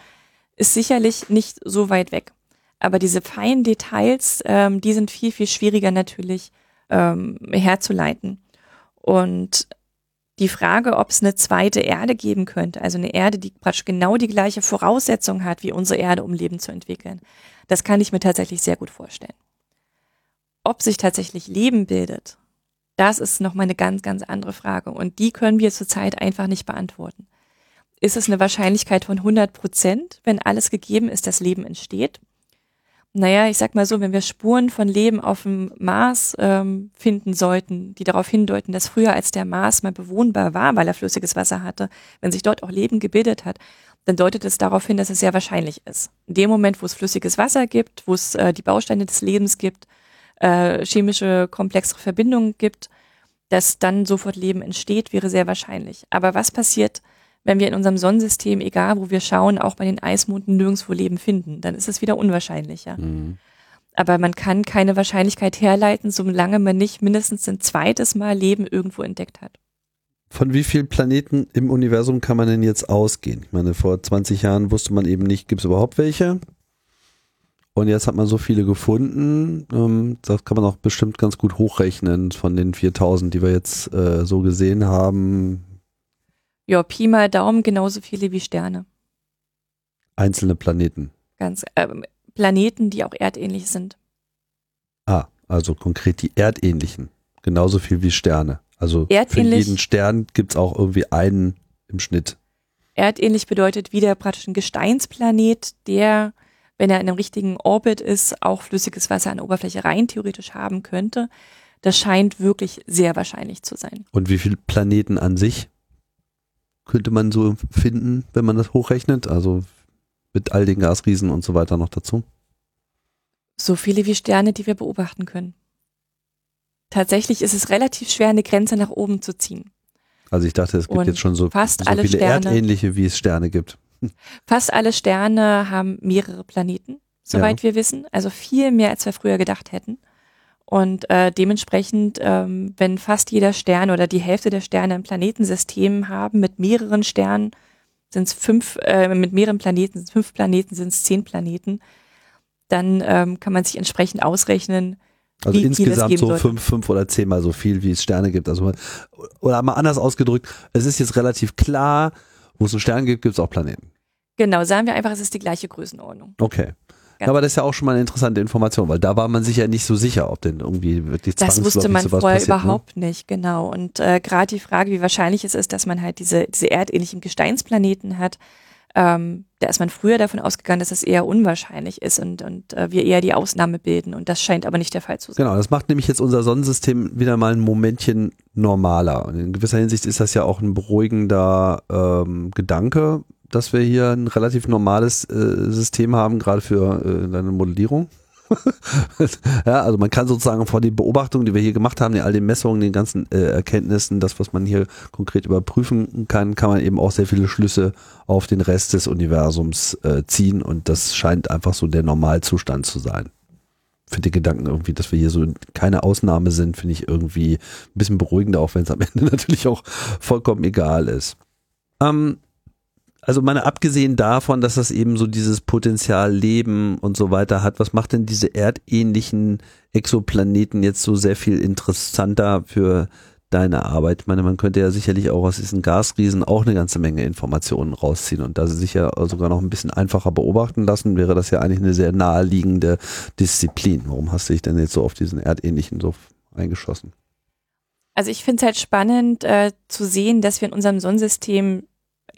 Speaker 2: ist sicherlich nicht so weit weg. Aber diese feinen Details, ähm, die sind viel, viel schwieriger natürlich ähm, herzuleiten. Und die Frage, ob es eine zweite Erde geben könnte, also eine Erde, die praktisch genau die gleiche Voraussetzung hat wie unsere Erde, um Leben zu entwickeln, das kann ich mir tatsächlich sehr gut vorstellen. Ob sich tatsächlich Leben bildet, das ist nochmal eine ganz, ganz andere Frage. Und die können wir zurzeit einfach nicht beantworten. Ist es eine Wahrscheinlichkeit von 100 Prozent, wenn alles gegeben ist, dass Leben entsteht? Naja, ich sag mal so, wenn wir Spuren von Leben auf dem Mars ähm, finden sollten, die darauf hindeuten, dass früher als der Mars mal bewohnbar war, weil er flüssiges Wasser hatte, wenn sich dort auch Leben gebildet hat, dann deutet es darauf hin, dass es sehr wahrscheinlich ist. In dem Moment, wo es flüssiges Wasser gibt, wo es äh, die Bausteine des Lebens gibt, äh, chemische komplexere Verbindungen gibt, dass dann sofort Leben entsteht, wäre sehr wahrscheinlich. Aber was passiert, wenn wir in unserem Sonnensystem, egal wo wir schauen, auch bei den Eismonden nirgendwo Leben finden? Dann ist es wieder unwahrscheinlicher. Mhm. Aber man kann keine Wahrscheinlichkeit herleiten, solange man nicht mindestens ein zweites Mal Leben irgendwo entdeckt hat.
Speaker 1: Von wie vielen Planeten im Universum kann man denn jetzt ausgehen? Ich meine, vor 20 Jahren wusste man eben nicht, gibt es überhaupt welche? Und jetzt hat man so viele gefunden, ähm, das kann man auch bestimmt ganz gut hochrechnen von den 4000, die wir jetzt äh, so gesehen haben.
Speaker 2: Ja, Pi mal Daumen genauso viele wie Sterne.
Speaker 1: Einzelne Planeten.
Speaker 2: Ganz, äh, Planeten, die auch erdähnlich sind.
Speaker 1: Ah, also konkret die erdähnlichen. Genauso viel wie Sterne. Also Erdähnlich, für jeden Stern gibt es auch irgendwie einen im Schnitt.
Speaker 2: Erdähnlich bedeutet wieder praktisch ein Gesteinsplanet, der wenn er in einem richtigen Orbit ist, auch flüssiges Wasser an der Oberfläche rein theoretisch haben könnte. Das scheint wirklich sehr wahrscheinlich zu sein.
Speaker 1: Und wie viele Planeten an sich könnte man so finden, wenn man das hochrechnet? Also mit all den Gasriesen und so weiter noch dazu?
Speaker 2: So viele wie Sterne, die wir beobachten können. Tatsächlich ist es relativ schwer, eine Grenze nach oben zu ziehen.
Speaker 1: Also ich dachte, es gibt und jetzt schon so,
Speaker 2: fast
Speaker 1: so
Speaker 2: alle
Speaker 1: viele
Speaker 2: Sterne,
Speaker 1: erdähnliche, wie es Sterne gibt.
Speaker 2: Fast alle Sterne haben mehrere Planeten, soweit ja. wir wissen. Also viel mehr, als wir früher gedacht hätten. Und äh, dementsprechend, ähm, wenn fast jeder Stern oder die Hälfte der Sterne ein Planetensystem haben mit mehreren Sternen, sind es fünf, äh, mit mehreren Planeten, sind fünf Planeten, sind es zehn Planeten, dann ähm, kann man sich entsprechend ausrechnen,
Speaker 1: also wie insgesamt so fünf, fünf oder zehnmal so viel, wie es Sterne gibt. Also oder mal anders ausgedrückt, es ist jetzt relativ klar, wo es einen Stern gibt, gibt es auch Planeten.
Speaker 2: Genau, sagen wir einfach, es ist die gleiche Größenordnung.
Speaker 1: Okay. aber das ist ja auch schon mal eine interessante Information, weil da war man sich ja nicht so sicher, ob denn irgendwie wirklich
Speaker 2: Das wusste man vorher passiert, ne? überhaupt ne? nicht, genau. Und äh, gerade die Frage, wie wahrscheinlich es ist, dass man halt diese, diese erdähnlichen Gesteinsplaneten hat, ähm, da ist man früher davon ausgegangen, dass es eher unwahrscheinlich ist und, und äh, wir eher die Ausnahme bilden. Und das scheint aber nicht der Fall zu sein.
Speaker 1: Genau, das macht nämlich jetzt unser Sonnensystem wieder mal ein Momentchen normaler. Und in gewisser Hinsicht ist das ja auch ein beruhigender ähm, Gedanke, dass wir hier ein relativ normales äh, System haben, gerade für äh, deine Modellierung. ja, also man kann sozusagen vor den Beobachtungen, die wir hier gemacht haben, all den Messungen, den ganzen äh, Erkenntnissen, das, was man hier konkret überprüfen kann, kann man eben auch sehr viele Schlüsse auf den Rest des Universums äh, ziehen und das scheint einfach so der Normalzustand zu sein. Für den Gedanken irgendwie, dass wir hier so keine Ausnahme sind, finde ich irgendwie ein bisschen beruhigender, auch wenn es am Ende natürlich auch vollkommen egal ist. Ähm, also meine abgesehen davon, dass das eben so dieses Potenzial Leben und so weiter hat, was macht denn diese erdähnlichen Exoplaneten jetzt so sehr viel interessanter für deine Arbeit? Ich meine, man könnte ja sicherlich auch aus diesen Gasriesen auch eine ganze Menge Informationen rausziehen und da sie sich ja sogar noch ein bisschen einfacher beobachten lassen, wäre das ja eigentlich eine sehr naheliegende Disziplin. Warum hast du dich denn jetzt so auf diesen erdähnlichen so eingeschossen?
Speaker 2: Also ich finde es halt spannend äh, zu sehen, dass wir in unserem Sonnensystem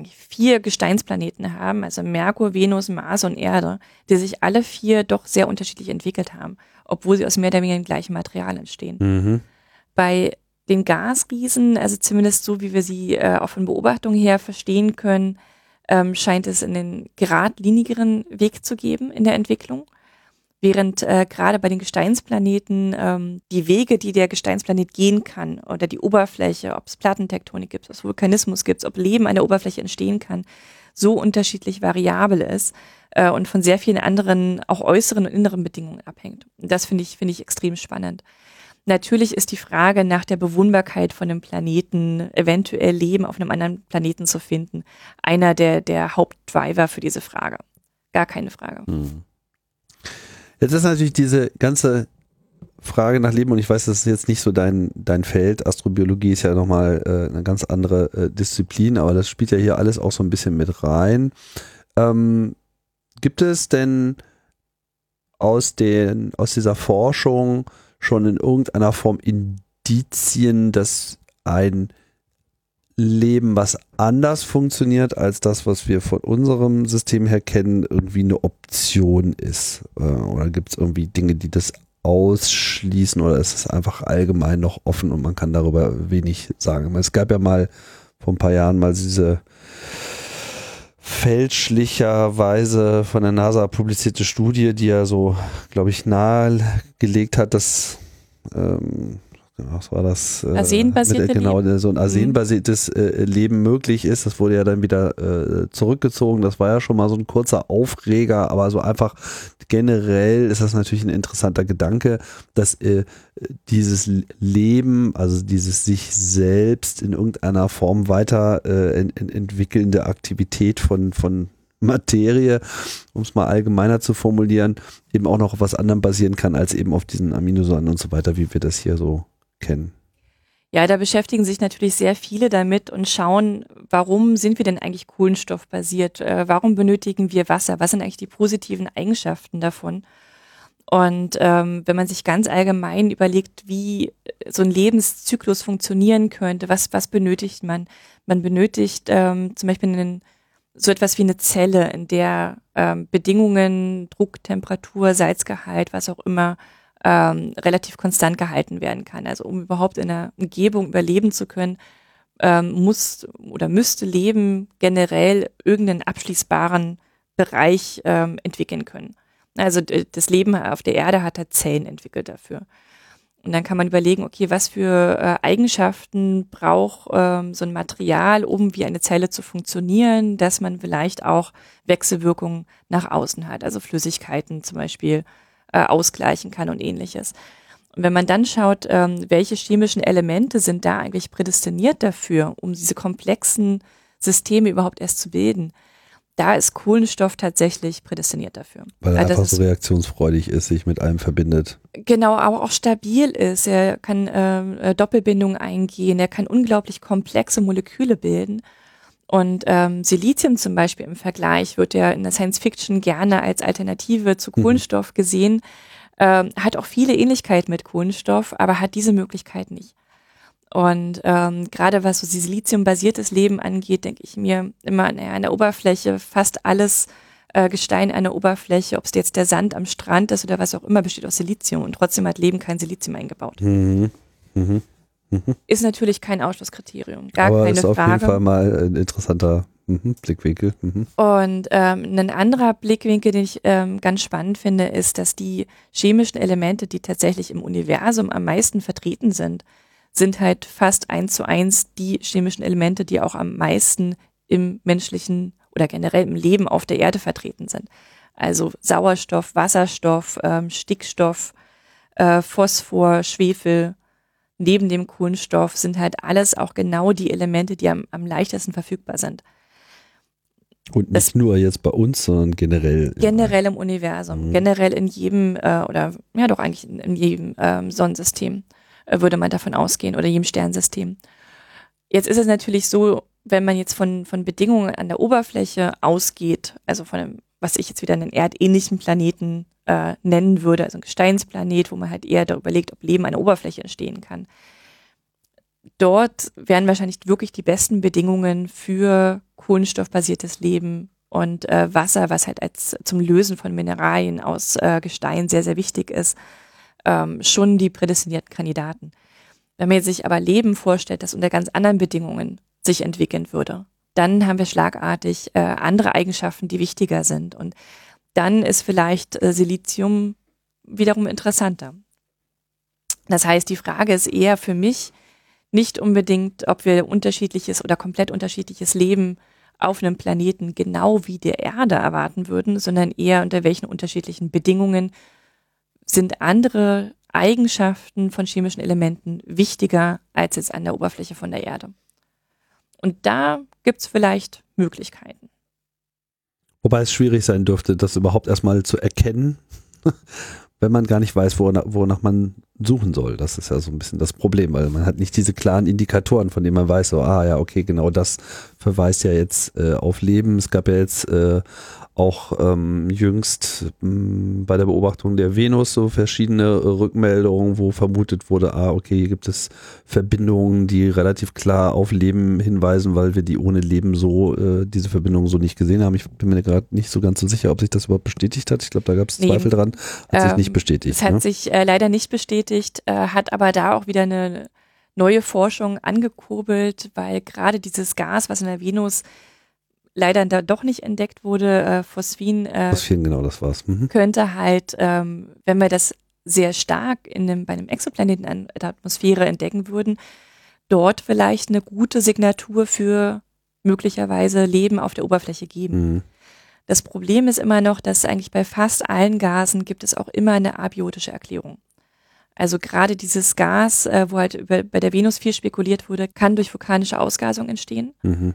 Speaker 2: vier Gesteinsplaneten haben, also Merkur, Venus, Mars und Erde, die sich alle vier doch sehr unterschiedlich entwickelt haben, obwohl sie aus mehr oder weniger dem gleichen Material entstehen. Mhm. Bei den Gasriesen, also zumindest so, wie wir sie äh, auch von Beobachtungen her verstehen können, ähm, scheint es einen geradlinigeren Weg zu geben in der Entwicklung. Während äh, gerade bei den Gesteinsplaneten ähm, die Wege, die der Gesteinsplanet gehen kann, oder die Oberfläche, ob es Plattentektonik gibt, ob es Vulkanismus gibt, ob Leben an der Oberfläche entstehen kann, so unterschiedlich variabel ist äh, und von sehr vielen anderen, auch äußeren und inneren Bedingungen abhängt. Das finde ich, finde ich extrem spannend. Natürlich ist die Frage nach der Bewohnbarkeit von einem Planeten, eventuell Leben auf einem anderen Planeten zu finden, einer der, der Hauptdriver für diese Frage. Gar keine Frage. Mhm.
Speaker 1: Jetzt ist natürlich diese ganze Frage nach Leben und ich weiß, das ist jetzt nicht so dein, dein Feld. Astrobiologie ist ja nochmal äh, eine ganz andere äh, Disziplin, aber das spielt ja hier alles auch so ein bisschen mit rein. Ähm, gibt es denn aus, den, aus dieser Forschung schon in irgendeiner Form Indizien, dass ein Leben, was anders funktioniert als das, was wir von unserem System her kennen, irgendwie eine Option ist? Äh, oder gibt es irgendwie Dinge, die das ausschließen oder ist es einfach allgemein noch offen und man kann darüber wenig sagen? Es gab ja mal vor ein paar Jahren mal diese fälschlicherweise von der NASA publizierte Studie, die ja so, glaube ich, nahegelegt hat, dass ähm, was war das?
Speaker 2: Äh, Arsenbasierte
Speaker 1: Genau, so ein arsenbasiertes äh, Leben möglich ist. Das wurde ja dann wieder äh, zurückgezogen. Das war ja schon mal so ein kurzer Aufreger, aber so einfach generell ist das natürlich ein interessanter Gedanke, dass äh, dieses Leben, also dieses sich selbst in irgendeiner Form weiter äh, ent entwickelnde Aktivität von, von Materie, um es mal allgemeiner zu formulieren, eben auch noch auf was anderem basieren kann, als eben auf diesen Aminosäuren und so weiter, wie wir das hier so kennen?
Speaker 2: Ja, da beschäftigen sich natürlich sehr viele damit und schauen, warum sind wir denn eigentlich kohlenstoffbasiert? Äh, warum benötigen wir Wasser? Was sind eigentlich die positiven Eigenschaften davon? Und ähm, wenn man sich ganz allgemein überlegt, wie so ein Lebenszyklus funktionieren könnte, was, was benötigt man? Man benötigt ähm, zum Beispiel einen, so etwas wie eine Zelle, in der ähm, Bedingungen, Druck, Temperatur, Salzgehalt, was auch immer ähm, relativ konstant gehalten werden kann. Also um überhaupt in einer Umgebung überleben zu können, ähm, muss oder müsste Leben generell irgendeinen abschließbaren Bereich ähm, entwickeln können. Also das Leben auf der Erde hat da Zellen entwickelt dafür. Und dann kann man überlegen, okay, was für äh, Eigenschaften braucht ähm, so ein Material, um wie eine Zelle zu funktionieren, dass man vielleicht auch Wechselwirkungen nach außen hat, also Flüssigkeiten zum Beispiel äh, ausgleichen kann und ähnliches. Und wenn man dann schaut, ähm, welche chemischen Elemente sind da eigentlich prädestiniert dafür, um diese komplexen Systeme überhaupt erst zu bilden, da ist Kohlenstoff tatsächlich prädestiniert dafür.
Speaker 1: Weil er also einfach so reaktionsfreudig ist, sich mit allem verbindet.
Speaker 2: Genau, aber auch stabil ist. Er kann ähm, äh, Doppelbindungen eingehen, er kann unglaublich komplexe Moleküle bilden. Und ähm, Silizium zum Beispiel im Vergleich wird ja in der Science Fiction gerne als Alternative zu mhm. Kohlenstoff gesehen, ähm, hat auch viele Ähnlichkeiten mit Kohlenstoff, aber hat diese Möglichkeit nicht. Und ähm, gerade was so Silizium-basiertes Leben angeht, denke ich mir immer naja, an der Oberfläche fast alles äh, Gestein an der Oberfläche, ob es jetzt der Sand am Strand ist oder was auch immer, besteht aus Silizium und trotzdem hat Leben kein Silizium eingebaut. Mhm. Mhm. Mhm. Ist natürlich kein Ausschlusskriterium, gar Aber keine ist auf jeden
Speaker 1: Fall mal ein interessanter mhm, Blickwinkel.
Speaker 2: Mhm. Und ähm, ein anderer Blickwinkel, den ich ähm, ganz spannend finde, ist, dass die chemischen Elemente, die tatsächlich im Universum am meisten vertreten sind, sind halt fast eins zu eins die chemischen Elemente, die auch am meisten im menschlichen oder generell im Leben auf der Erde vertreten sind. Also Sauerstoff, Wasserstoff, ähm, Stickstoff, äh, Phosphor, Schwefel, neben dem Kohlenstoff sind halt alles auch genau die Elemente, die am, am leichtesten verfügbar sind.
Speaker 1: Und nicht das, nur jetzt bei uns, sondern generell.
Speaker 2: Generell im Universum, mhm. generell in jedem, äh, oder ja doch eigentlich in, in jedem ähm, Sonnensystem äh, würde man davon ausgehen oder jedem Sternsystem. Jetzt ist es natürlich so, wenn man jetzt von, von Bedingungen an der Oberfläche ausgeht, also von einem, was ich jetzt wieder einen erdähnlichen Planeten äh, nennen würde, also ein Gesteinsplanet, wo man halt eher darüber überlegt, ob Leben an der Oberfläche entstehen kann. Dort wären wahrscheinlich wirklich die besten Bedingungen für kohlenstoffbasiertes Leben und äh, Wasser, was halt als zum Lösen von Mineralien aus äh, Gestein sehr, sehr wichtig ist, ähm, schon die prädestinierten Kandidaten. Wenn man sich aber Leben vorstellt, das unter ganz anderen Bedingungen sich entwickeln würde. Dann haben wir schlagartig äh, andere Eigenschaften, die wichtiger sind. Und dann ist vielleicht äh, Silizium wiederum interessanter. Das heißt, die Frage ist eher für mich nicht unbedingt, ob wir unterschiedliches oder komplett unterschiedliches Leben auf einem Planeten genau wie der Erde erwarten würden, sondern eher unter welchen unterschiedlichen Bedingungen sind andere Eigenschaften von chemischen Elementen wichtiger als jetzt an der Oberfläche von der Erde. Und da gibt es vielleicht Möglichkeiten.
Speaker 1: Wobei es schwierig sein dürfte, das überhaupt erstmal zu erkennen, wenn man gar nicht weiß, wonach, wonach man suchen soll. Das ist ja so ein bisschen das Problem, weil man hat nicht diese klaren Indikatoren, von denen man weiß, so, ah ja, okay, genau das verweist ja jetzt äh, auf Leben. Es gab ja jetzt äh, auch ähm, jüngst ähm, bei der Beobachtung der Venus so verschiedene äh, Rückmeldungen, wo vermutet wurde, ah, okay, hier gibt es Verbindungen, die relativ klar auf Leben hinweisen, weil wir die ohne Leben so, äh, diese Verbindungen so nicht gesehen haben. Ich bin mir gerade nicht so ganz so sicher, ob sich das überhaupt bestätigt hat. Ich glaube, da gab es nee, Zweifel dran. Hat ähm, sich nicht bestätigt.
Speaker 2: Es hat ne? sich äh, leider nicht bestätigt, äh, hat aber da auch wieder eine neue Forschung angekurbelt, weil gerade dieses Gas, was in der Venus leider da doch nicht entdeckt wurde, äh, Phosphin.
Speaker 1: Äh, Phosphin, genau, das war's.
Speaker 2: Mhm. Könnte halt, ähm, wenn wir das sehr stark in einem, bei einem Exoplaneten in der Atmosphäre entdecken würden, dort vielleicht eine gute Signatur für möglicherweise Leben auf der Oberfläche geben. Mhm. Das Problem ist immer noch, dass eigentlich bei fast allen Gasen gibt es auch immer eine abiotische Erklärung. Also gerade dieses Gas, äh, wo halt über, bei der Venus viel spekuliert wurde, kann durch vulkanische Ausgasung entstehen. Mhm.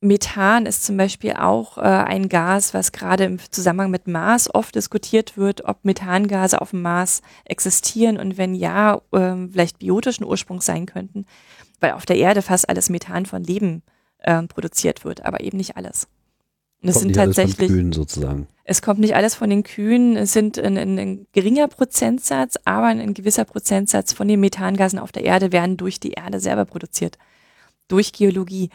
Speaker 2: Methan ist zum Beispiel auch äh, ein Gas, was gerade im Zusammenhang mit Mars oft diskutiert wird, ob Methangase auf dem Mars existieren und wenn ja, äh, vielleicht biotischen Ursprungs sein könnten, weil auf der Erde fast alles Methan von Leben äh, produziert wird, aber eben nicht alles.
Speaker 1: Und es sind tatsächlich. Kühen sozusagen.
Speaker 2: Es kommt nicht alles von den Kühen, es sind ein, ein, ein geringer Prozentsatz, aber ein, ein gewisser Prozentsatz von den Methangasen auf der Erde werden durch die Erde selber produziert. Durch Geologie.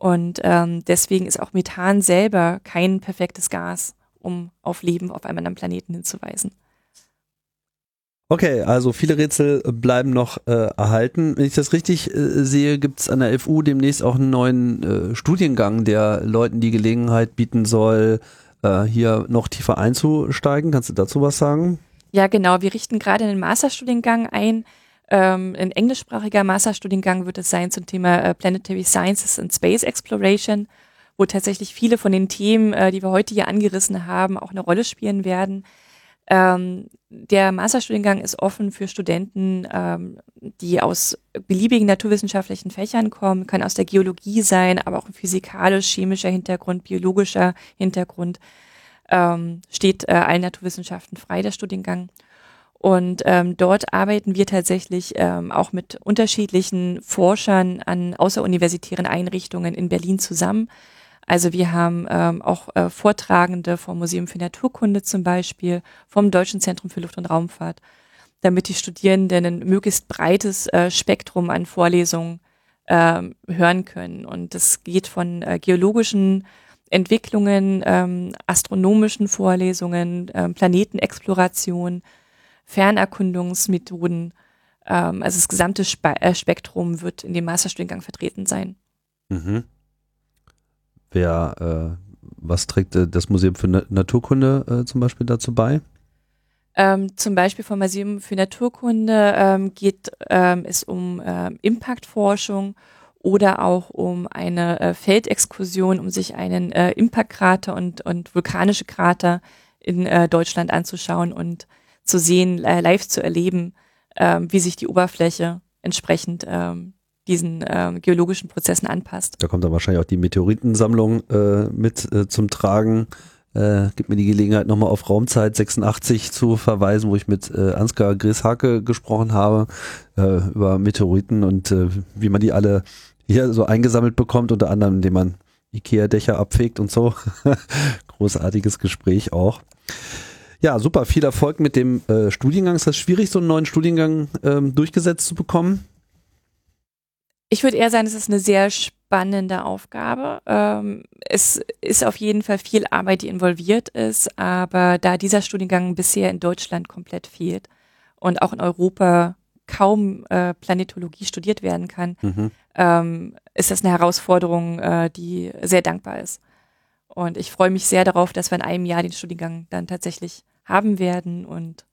Speaker 2: Und ähm, deswegen ist auch Methan selber kein perfektes Gas, um auf Leben auf einem anderen Planeten hinzuweisen.
Speaker 1: Okay, also viele Rätsel bleiben noch äh, erhalten. Wenn ich das richtig äh, sehe, gibt es an der FU demnächst auch einen neuen äh, Studiengang, der Leuten die Gelegenheit bieten soll, äh, hier noch tiefer einzusteigen. Kannst du dazu was sagen?
Speaker 2: Ja, genau. Wir richten gerade einen Masterstudiengang ein, ähm, ein englischsprachiger Masterstudiengang wird es sein zum Thema äh, Planetary Sciences and Space Exploration, wo tatsächlich viele von den Themen, äh, die wir heute hier angerissen haben, auch eine Rolle spielen werden. Ähm, der Masterstudiengang ist offen für Studenten, ähm, die aus beliebigen naturwissenschaftlichen Fächern kommen, kann aus der Geologie sein, aber auch ein physikalisch-chemischer Hintergrund, biologischer Hintergrund. Ähm, steht äh, allen Naturwissenschaften frei, der Studiengang. Und ähm, dort arbeiten wir tatsächlich ähm, auch mit unterschiedlichen Forschern an außeruniversitären Einrichtungen in Berlin zusammen. Also wir haben ähm, auch äh, Vortragende vom Museum für Naturkunde zum Beispiel, vom Deutschen Zentrum für Luft- und Raumfahrt, damit die Studierenden ein möglichst breites äh, Spektrum an Vorlesungen äh, hören können. Und das geht von äh, geologischen Entwicklungen, ähm, astronomischen Vorlesungen, ähm, Planetenexploration, Fernerkundungsmethoden. Ähm, also das gesamte Spe äh, Spektrum wird in dem Masterstudiengang vertreten sein.
Speaker 1: Mhm. Wer, äh, was trägt äh, das Museum für Na Naturkunde äh, zum Beispiel dazu bei?
Speaker 2: Ähm, zum Beispiel vom Museum für Naturkunde ähm, geht ähm, es um ähm, Impactforschung oder auch um eine äh, Feldexkursion, um sich einen äh, Impactkrater und, und vulkanische Krater in äh, Deutschland anzuschauen und zu sehen, äh, live zu erleben, äh, wie sich die Oberfläche entsprechend äh, diesen äh, geologischen Prozessen anpasst.
Speaker 1: Da kommt dann wahrscheinlich auch die Meteoritensammlung äh, mit äh, zum Tragen. Äh, gibt mir die Gelegenheit, nochmal auf Raumzeit 86 zu verweisen, wo ich mit äh, Ansgar Grishake gesprochen habe äh, über Meteoriten und äh, wie man die alle hier so eingesammelt bekommt, unter anderem, indem man Ikea-Dächer abfegt und so. Großartiges Gespräch auch. Ja, super. Viel Erfolg mit dem äh, Studiengang. Ist das schwierig, so einen neuen Studiengang ähm, durchgesetzt zu bekommen?
Speaker 2: Ich würde eher sagen, es ist eine sehr spannende Aufgabe. Ähm, es ist auf jeden Fall viel Arbeit, die involviert ist, aber da dieser Studiengang bisher in Deutschland komplett fehlt und auch in Europa kaum äh, Planetologie studiert werden kann, mhm. ähm, ist das eine Herausforderung, äh, die sehr dankbar ist. Und ich freue mich sehr darauf, dass wir in einem Jahr den Studiengang dann tatsächlich haben werden und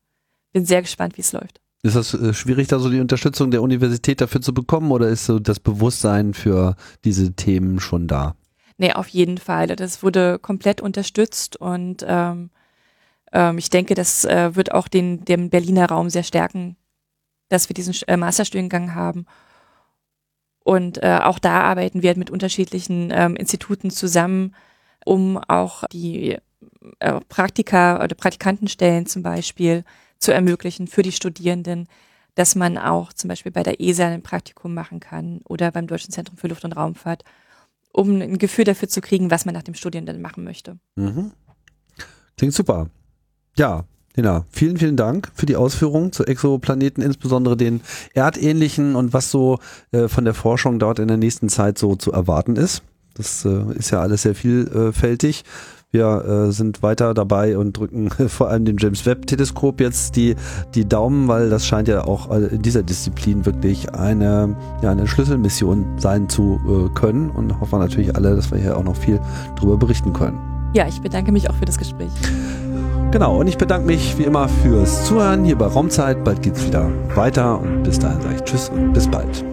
Speaker 2: bin sehr gespannt, wie es läuft.
Speaker 1: Ist das äh, schwierig, da so die Unterstützung der Universität dafür zu bekommen oder ist so das Bewusstsein für diese Themen schon da?
Speaker 2: Nee, auf jeden Fall. Das wurde komplett unterstützt und ähm, ähm, ich denke, das äh, wird auch den, den Berliner Raum sehr stärken, dass wir diesen äh, Masterstudiengang haben. Und äh, auch da arbeiten wir mit unterschiedlichen ähm, Instituten zusammen, um auch die äh, Praktika oder Praktikantenstellen zum Beispiel zu ermöglichen für die Studierenden, dass man auch zum Beispiel bei der ESA ein Praktikum machen kann oder beim Deutschen Zentrum für Luft- und Raumfahrt, um ein Gefühl dafür zu kriegen, was man nach dem Studium dann machen möchte. Mhm.
Speaker 1: Klingt super. Ja, Nina, vielen, vielen Dank für die Ausführungen zu Exoplaneten, insbesondere den erdähnlichen und was so äh, von der Forschung dort in der nächsten Zeit so zu erwarten ist. Das äh, ist ja alles sehr vielfältig. Wir äh, sind weiter dabei und drücken vor allem dem James Webb Teleskop jetzt die, die Daumen, weil das scheint ja auch äh, in dieser Disziplin wirklich eine, ja, eine Schlüsselmission sein zu äh, können und hoffen natürlich alle, dass wir hier auch noch viel drüber berichten können.
Speaker 2: Ja, ich bedanke mich auch für das Gespräch.
Speaker 1: Genau, und ich bedanke mich wie immer fürs Zuhören hier bei Raumzeit. Bald geht's wieder weiter und bis dahin sage ich Tschüss und bis bald.